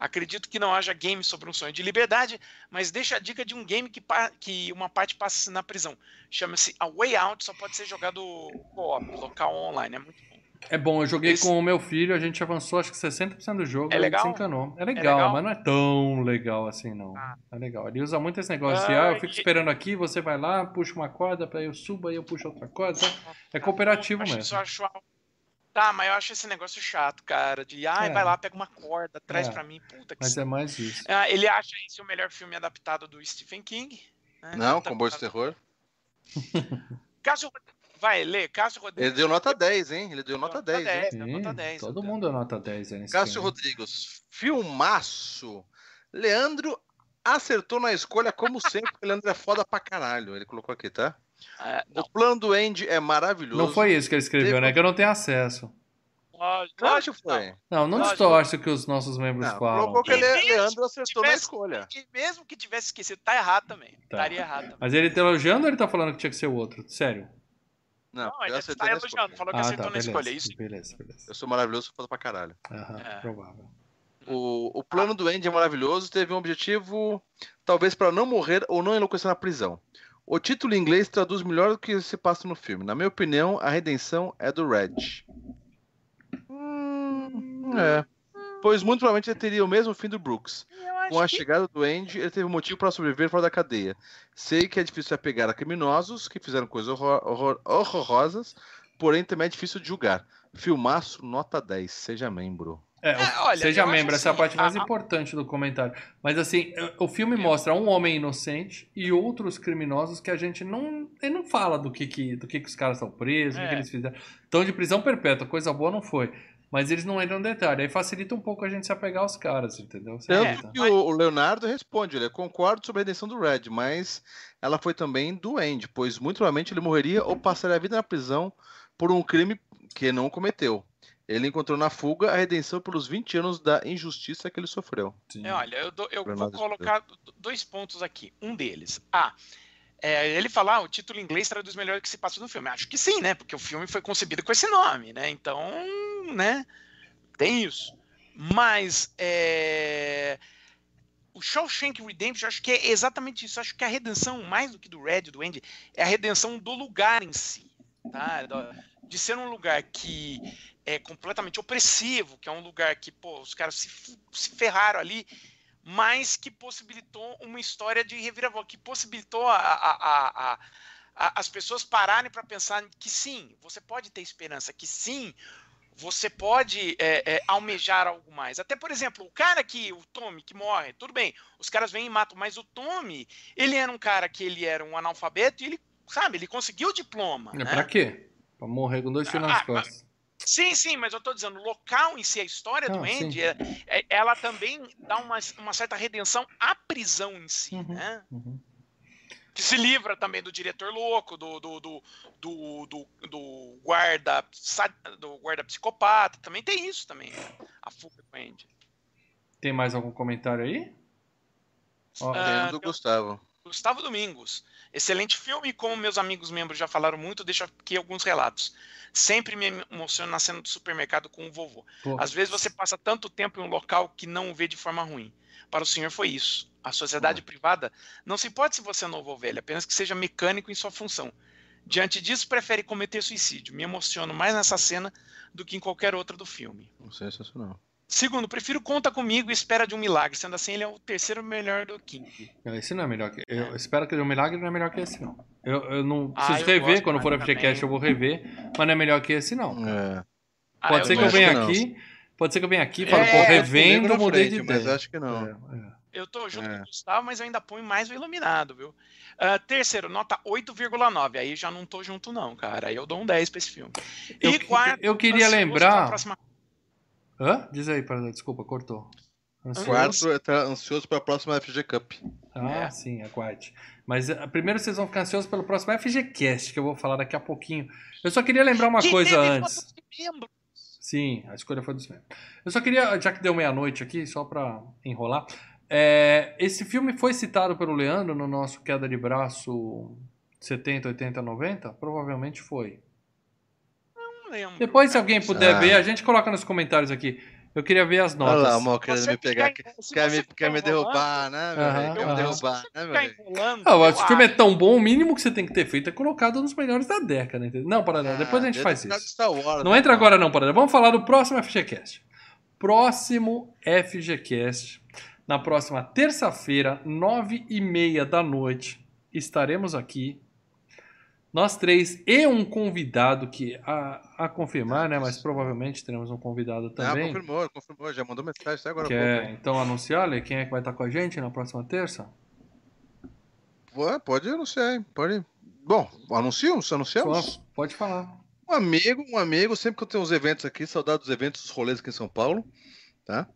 Acredito que não haja game sobre um sonho de liberdade, mas deixa a dica de um game que, que uma parte passa na prisão. Chama-se A Way Out, só pode ser jogado co-op, local online. É muito é bom, eu joguei Esse... com o meu filho, a gente avançou acho que 60% do jogo, é legal? se encanou. É legal, é legal, mas não é tão legal assim, não. Ah. É legal. Ele usa muito esse negócio ah, de, ah, eu fico e... esperando aqui, você vai lá, puxa uma corda, para eu subo, aí eu puxo outra corda. É cooperativo mesmo. Só acho... Tá, mas eu acho esse negócio chato, cara. De, ah, é. vai lá, pega uma corda, traz é. pra mim. Puta que Mas é mais isso. Ah, ele acha esse o melhor filme adaptado do Stephen King. Né? Não, com de terror. Caso Vai, lê, Cássio Rodrigues. Ele deu nota 10, hein? Ele deu nota 10, 10 hein? Sim, nota 10. Todo mundo deu nota 10 aí Cássio filme. Rodrigues, filmaço. Leandro acertou na escolha, como sempre. o Leandro é foda pra caralho. Ele colocou aqui, tá? É, o plano do Andy é maravilhoso. Não foi isso que ele escreveu, Teve... né? Que eu não tenho acesso. Claro que foi. Não, não distorce o que os nossos membros Não, falam. colocou que ele, Leandro acertou na tivesse- escolha. E mesmo que tivesse esquecido, tá errado também. Tá. Estaria errado também. Mas ele tá elogiando ou ele tá falando que tinha que ser o outro? Sério? Não, Não, ele eu está na elogiando, falou que Ah, acertou tá, na beleza. escolha. Isso Beleza, beleza. Eu sou maravilhoso, foda pra caralho. Aham, É. provável. O, o plano do Andy é maravilhoso, teve um objetivo, talvez para não morrer ou não enlouquecer na prisão. O título em inglês traduz melhor do que se passa no filme. Na minha opinião, a redenção é do Red. Hum, é. Pois muito provavelmente ele teria o mesmo fim do Brooks. Com a que- chegada do Andy, ele teve um motivo para sobreviver fora da cadeia. Sei que é difícil se apegar a criminosos que fizeram coisas horror- horror- horrorosas, porém também é difícil de julgar. Filmaço, nota 10, seja membro. É, É, olha, seja membro, essa é a assim, parte mais a- importante do comentário. Mas assim, o filme mostra um homem inocente e outros criminosos que a gente não. Ele não fala do que, que, do que, que os caras estão presos, do que, É. que eles fizeram. Estão de prisão perpétua, coisa boa não foi. Mas eles não entram no detalhe. Aí facilita um pouco a gente se apegar aos caras, entendeu? Tanto evita. que o, o Leonardo responde, ele concordo sobre a redenção do Red, mas ela foi também do Andy, pois muito provavelmente ele morreria ou passaria a vida na prisão por um crime que não cometeu. Ele encontrou na fuga a redenção pelos 20 anos da injustiça que ele sofreu. Sim. É, olha, eu, dou- eu vou colocar dois pontos aqui. Um deles. Ah, é, ele fala, ah, o título em inglês traduz melhor o que se passa no filme. Acho que sim, né? Porque o filme foi concebido com esse nome, né? Então, né? Tem isso. Mas é, o Shawshank Redemption, acho que é exatamente isso. Acho que a redenção, mais do que do Red, do Andy, é a redenção do lugar em si. Tá? De ser um lugar que é completamente opressivo, que é um lugar que, pô, os caras se, se ferraram ali, mas que possibilitou uma história de reviravolta, que possibilitou a, a- a- a- as pessoas pararem para pensar que sim, você pode ter esperança, que sim, você pode é, é, almejar algo mais. Até, por exemplo, o cara que, o Tommy, que morre, tudo bem, os caras vêm e matam, mas o Tommy, ele era um cara que ele era um analfabeto e ele, sabe, ele conseguiu o diploma. É, né? Pra quê? Pra morrer com dois tiros nas Ah, costas. Sim, sim, mas eu tô dizendo, o local em si, a história do Ah, sim. Andy, é- é- ela também dá uma, uma certa redenção à prisão em si, Uhum. né? Uhum. Que se livra também do diretor louco, do, do, do, do, do- do guarda do guarda psicopata, também tem isso também, né? a fuga do Andy. Tem mais algum comentário aí? Ó, Ah, Tem o do Gustavo. Gustavo Domingos. Excelente filme, como meus amigos membros já falaram muito, deixo aqui alguns relatos. Sempre me emociono na cena do supermercado com o vovô. pô, Às vezes você passa tanto tempo em um local que não o vê de forma ruim. Para o senhor foi isso. A sociedade privada não se importa se você é novo ou velho, apenas que seja mecânico em sua função. Diante disso, prefere cometer suicídio. Me emociono mais nessa cena do que em qualquer outra do filme. Sensacional. Segundo, prefiro Conta Comigo e Espera de um Milagre. Sendo assim, ele é o terceiro melhor do King. Esse não é melhor que. Eu espero que o milagre não é melhor que esse, não. Eu, eu não Ah, preciso eu rever, gosto quando for mais FGCast eu vou rever, mas não é melhor que esse, não. É. Ah, Pode ser que eu venha aqui. Pode ser que eu venha aqui e fale, É, pô, revendo, mudei de ideia. Mas acho que não. É, é. Eu tô junto É. com o Gustavo, mas eu ainda ponho mais o Iluminado, viu? Ah, terceiro, nota 8,9. Aí já não tô junto, não, cara. Aí eu dou um 10 pra esse filme. Eu, e quarto, eu queria lembrar. Hã? Diz aí, para desculpa, cortou. Ansioso? Quarto, tá ansioso para a próxima FG Cup. Ah, É. sim, aguarde. Mas eh, primeiro vocês vão ficar ansiosos pelo próximo FGCast, que eu vou falar daqui a pouquinho. Eu só queria lembrar uma Que coisa antes. Sim, a escolha foi dos membros. Eu só queria, já que deu meia-noite aqui, só pra enrolar. é, esse filme foi citado pelo Leandro no nosso Queda de Braço 70, 80, 90? Provavelmente foi. Não lembro. Depois, se alguém puder Ah. ver, a gente coloca nos comentários aqui. Eu queria ver as Olha notas. lá, o mal querendo Você me pegar. se Quer você me, quer me derrubar, né, meu velho? Quer me derrubar, né, meu velho? Ah, eu esse filme é tão bom, o mínimo que você tem que ter feito é colocado nos melhores da década, entendeu? Não, Paradela, depois a gente Ah, faz isso. Não né, entra cara? agora não, Paradela. Vamos falar do próximo FGCast. Próximo FGCast. Na próxima terça-feira, nove e meia da noite, estaremos aqui. Nós três e um convidado que a, a confirmar, né? Mas provavelmente teremos um convidado Ah, também. confirmou, confirmou. Já mandou mensagem até agora. Quer então anunciar, Ale, quem é que vai estar com a gente na próxima terça? Pô, Pode anunciar, hein? Pode. Bom, anunciamos? Anunciamos? Só, pode falar. Um amigo, um amigo, sempre que eu tenho uns eventos aqui, saudade dos eventos, dos rolês aqui em São Paulo, tá?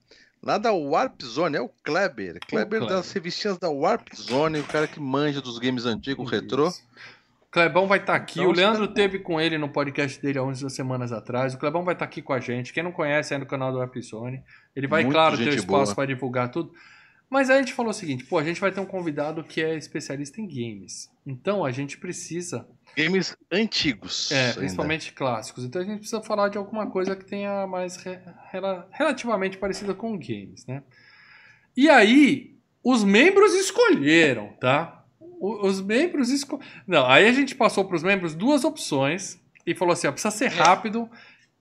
Lá da Warp Zone, é o Kleber. Kleber Kleber. das revistinhas da Warp Zone, o cara que manja dos games antigos, retrô. Clebão vai estar tá aqui. Então, o Leandro tá... teve com ele no podcast dele há 11 semanas atrás. O Clebão vai estar tá aqui com a gente. Quem não conhece é no canal do Episone. Ele vai, Muito claro, ter o espaço para divulgar tudo. Mas aí a gente falou o seguinte: pô, a gente vai ter um convidado que é especialista em games. Então a gente precisa. Games antigos. É, ainda. principalmente clássicos. Então a gente precisa falar de alguma coisa que tenha mais re... relativamente parecida com games, né? E aí, os membros escolheram, tá? Os membros. Esco... Não, aí a gente passou para os membros duas opções e falou assim: ó, precisa ser rápido.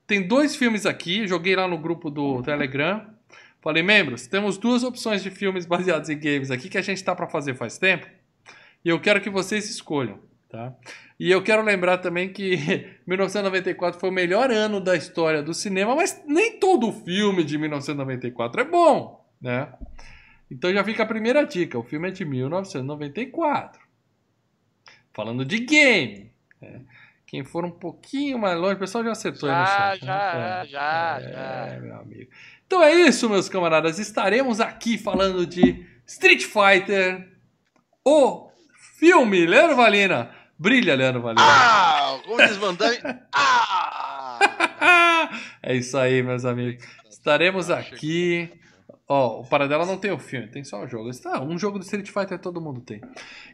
Tem dois filmes aqui, joguei lá no grupo do Telegram. Falei, membros, temos duas opções de filmes baseados em games aqui que a gente está para fazer faz tempo. E eu quero que vocês escolham, tá? E eu quero lembrar também que 1994 foi o melhor ano da história do cinema, mas nem todo filme de 1994 é bom, né? Então já fica a primeira dica: o filme é de 1994. Falando de game. Né? Quem for um pouquinho mais longe, o pessoal já acertou já, aí no chat. Já, né? já, é, já. meu amigo. Então é isso, meus camaradas. Estaremos aqui falando de Street Fighter, o filme. Leandro Valina. Brilha, Leandro Valina. Ah, como diz Ah! é isso aí, meus amigos. Estaremos aqui Ó, o Paradela não tem o filme, tem só o jogo. Está, um jogo do Street Fighter todo mundo tem.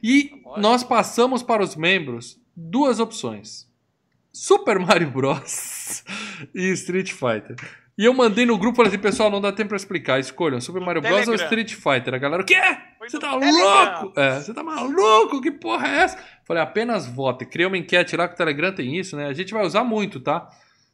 E nós passamos para os membros duas opções: Super Mario Bros. e Street Fighter. E eu mandei no grupo, falei assim, pessoal, não dá tempo pra explicar. Escolham Super Mario Bros. Telegram. ou Street Fighter. A galera, o quê? Você tá louco? É, você tá maluco? Que porra é essa? Falei, apenas vote. Criei uma enquete lá que o Telegram tem isso, né? A gente vai usar muito, tá?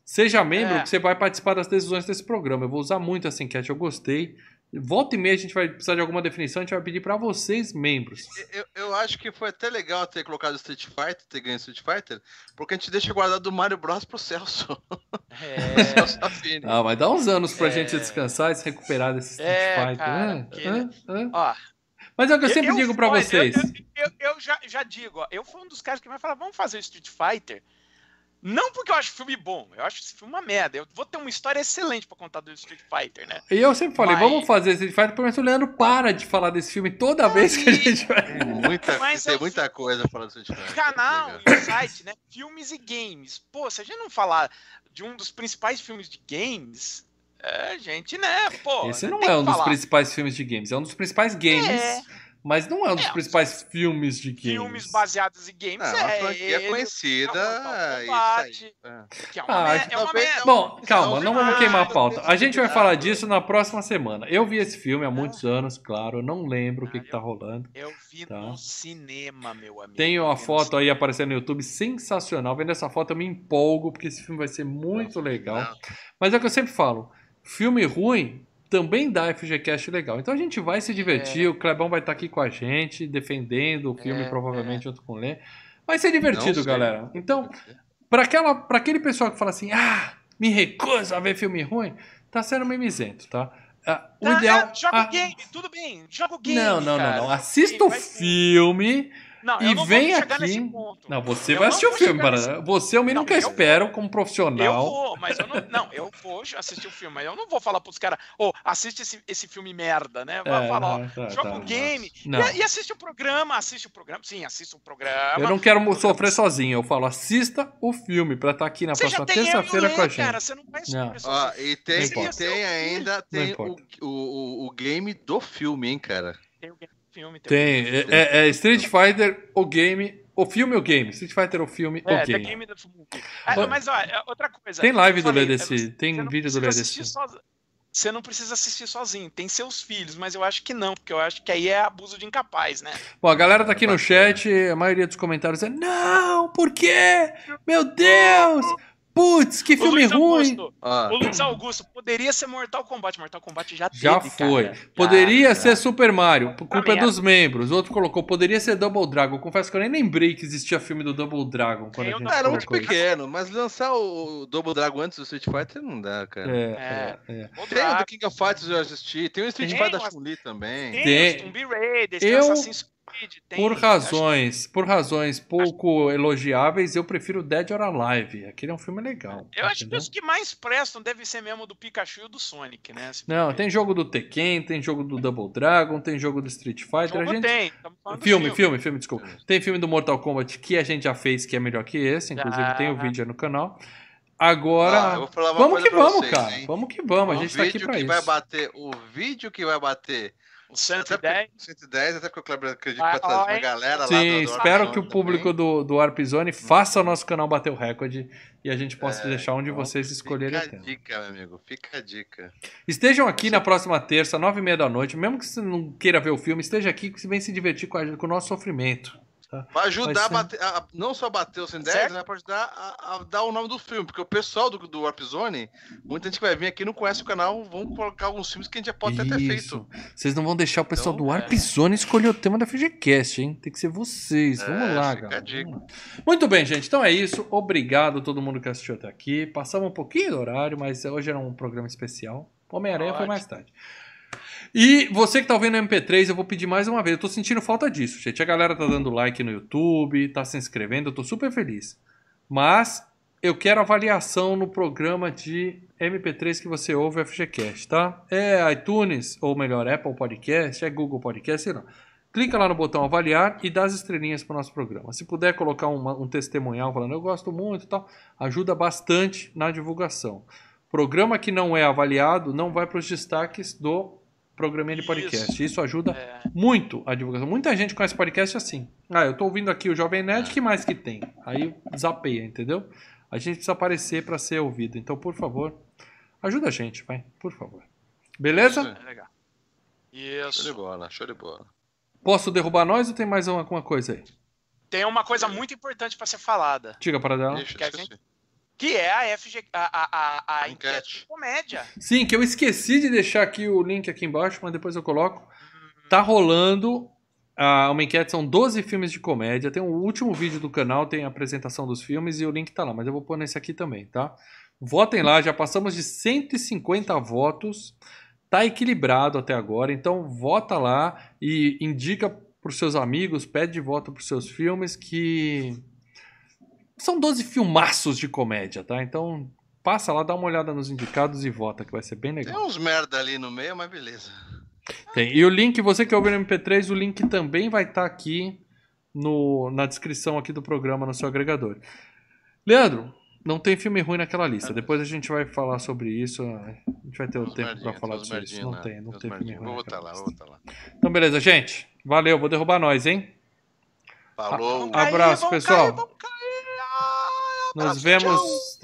Seja membro, é. que você vai participar das decisões desse programa. Eu vou usar muito essa enquete, eu gostei. Volta e meia a gente vai precisar de alguma definição, a gente vai pedir para vocês, membros. Eu, eu, acho que foi até legal ter colocado Street Fighter, ter ganho Street Fighter, porque a gente deixa guardado o Mario Bros pro Celso. É. Celso ah, mas dá uns anos pra é. gente descansar e se recuperar desse Street é, Fighter. Cara, né? que... Ó, mas é o que eu sempre eu, digo para vocês. Eu, eu, já, já digo, ó, eu fui um dos caras que vai falar, vamos fazer o Street Fighter não porque eu acho o filme bom, eu acho esse filme uma merda. Eu vou ter uma história excelente para contar do Street Fighter, né? E eu sempre falei, Mas... vamos fazer Street Fighter, mas o Leandro para de falar desse filme toda vez que a gente vai. Tem muita, Mas tem muita coisa falando do Street Fighter. Canal e site, né? Filmes e games. Pô, se a gente não falar de um dos principais filmes de games, é, gente, né? Pô. Esse não é um dos principais filmes de games, é um dos principais games. É mas não é um dos é, principais filmes de games. Filmes baseados em games. Não, é, a franquia é conhecida. É é. Que é uma, ah, é uma merda. Bom, calma, não vamos queimar a pauta. A gente vai falar disso na próxima semana. Eu vi esse filme há muitos anos, claro. Eu não lembro o que, que tá rolando. Eu vi tá. no cinema, meu amigo. Tenho a foto aí aparecendo no YouTube, sensacional. Vendo essa foto eu me empolgo, porque esse filme vai ser muito legal. Mas é o que eu sempre falo: filme ruim também dá FGCast legal. Então a gente vai se divertir, é. o Clebão vai estar aqui com a gente, defendendo o filme, é, provavelmente, é. junto com o Lê. Vai ser divertido, galera. Então, para aquele pessoal que fala assim, ah, me recuso a ver filme ruim, tá sendo mimizento, tá? Ah, o ah, ideal. joga ah, game, tudo bem, joga o game. Não, não, cara. não, não. Assista o filme. Não, e vem aqui. Não, você eu vai assistir o filme, para. Você é o mínimo que eu espero como profissional. Eu vou, mas eu não. Não, eu vou assistir o filme, mas eu não vou falar pros caras, ô, oh, assiste esse, esse filme merda, né? Vai é, falar, ó, tá, joga tá, o game e, e, assiste o programa, assiste o programa. Sim, assiste o programa. Eu não quero sofrer sozinho, eu falo, assista o filme pra estar tá aqui na você próxima terça-feira com a gente. Cara, você não vai não. Ó, e tem, e tem ainda tem o, o, o game do filme, hein, cara. Tem o game filme. Tem. tem. É, é, Street Fighter, o game. O filme ou o game? Street Fighter, o filme ou é, game? game do... ah, mas, ó, é outra coisa. Tem live do LDC. Tem vídeo do LDC. Você não precisa assistir sozinho, tem seus filhos, mas eu acho que não, porque eu acho que aí é abuso de incapaz, né? Bom, a galera tá aqui no chat, a maioria dos comentários é: Não, por quê? Meu Deus! Putz, que filme ruim! Ah. O Luiz Augusto poderia ser Mortal Kombat. Mortal Kombat já teve, Já foi. Cara. Poderia já, ser já. Super Mario, por culpa dos membros. O outro colocou, poderia ser Double Dragon. Confesso que eu nem lembrei que existia filme do Double Dragon. Quando eu a gente era muito pequeno, mas lançar o Double Dragon antes do Street Fighter não dá, cara. É, é, é. é. Tem o do King of Fighters eu assisti. Tem o Street Fighter da Chun-Li também. Tem, tem. os Tomb Raiders, eu... Assassin's Tem, por razões, que... por razões pouco acho... elogiáveis, eu prefiro Dead or Alive. Aquele é um filme legal. Eu acho que os que mais prestam devem ser mesmo do Pikachu e do Sonic, né? Não, tem jogo do Tekken, tem jogo do Double Dragon, tem jogo do Street Fighter. Jogo a gente... tem. Filme, filme, filme, filme, desculpa. Tem filme do Mortal Kombat que a gente já fez que é melhor que esse, inclusive tem o vídeo no canal. Agora, ah, vamos que vamos, vocês, cara. Hein? Vamos que vamos. O a gente tá aqui pra isso. Vai bater, o vídeo que vai bater o 110. 110, até porque o Kleber acredita que vai trazer uma galera Sim, lá. Sim, espero que o público do, do Arpzone faça o nosso canal bater o recorde e a gente possa é, deixar onde vocês escolherem. Fica a dica, meu amigo, fica a dica. Estejam aqui na próxima terça, nove e meia da noite, mesmo que você não queira ver o filme, esteja aqui que você vem se divertir com, a, com o nosso sofrimento. Tá? Vai ajudar ser... a bater, a, não só bater o 110, mas vai ajudar a, a, dar o nome do filme, porque o pessoal do, do Warp Zone, muita gente que vai vir aqui não conhece o canal, vão colocar alguns filmes que a gente já pode até ter feito. Vocês não vão deixar o pessoal então, do Warp é. Zone escolher o tema da FGCast, hein? Tem que ser vocês. É, Vamos lá, galera. Muito bem, gente. Então é isso. Obrigado a todo mundo que assistiu até aqui. Passamos um pouquinho do horário, mas hoje era um programa especial. Homem-Aranha foi mais tarde. E você que tá ouvindo MP3, eu vou pedir mais uma vez. Eu tô sentindo falta disso, gente. A galera tá dando like no YouTube, tá se inscrevendo, eu tô super feliz. Mas eu quero avaliação no programa de MP3 que você ouve o FGCast, tá? É iTunes, ou melhor, Apple Podcast, é Google Podcast, sei lá. Clica lá no botão avaliar e dá as estrelinhas para o nosso programa. Se puder colocar uma, um testemunhal falando eu gosto muito e tal, ajuda bastante na divulgação. Programa que não é avaliado não vai para os destaques do programinha de podcast. Isso, Isso ajuda é. muito a divulgação. Muita gente conhece podcast assim. Ah, eu tô ouvindo aqui o Jovem Nerd, que mais que tem? Aí zapeia, entendeu? A gente precisa aparecer para ser ouvido. Então, por favor, ajuda a gente, vai, por favor. Beleza? É legal. Isso. Show de bola, show de bola. Posso derrubar nós ou tem mais alguma coisa aí? Tem uma coisa muito importante para ser falada. Diga para dela. Deixa, que a gente que é a FG, a, a, a, a enquete de comédia. Sim, que eu esqueci de deixar aqui o link aqui embaixo, mas depois eu coloco. Tá rolando a, uma enquete, são 12 filmes de comédia. Tem o um último vídeo do canal, tem a apresentação dos filmes e o link tá lá, mas eu vou pôr nesse aqui também, tá? Votem lá, já passamos de 150 votos. Tá equilibrado até agora, então vota lá e indica para os seus amigos, pede voto para os seus filmes que são 12 filmaços de comédia, tá? Então passa lá, dá uma olhada nos indicados e vota, que vai ser bem legal. Tem uns merda ali no meio, mas beleza. Tem. E o link, você que ouviu no MP3, o link também vai estar tá aqui no, na descrição aqui do programa no seu agregador. Leandro, não tem filme ruim naquela lista. Depois a gente vai falar sobre isso. A gente vai ter o tempo para falar sobre isso. Não né? tem, não tem filme ruim. Vou botar lá, vou botar lá. Então, beleza, gente. Valeu, vou derrubar nós, hein? Falou. A, abraço, cair, pessoal. Cair, nos vemos.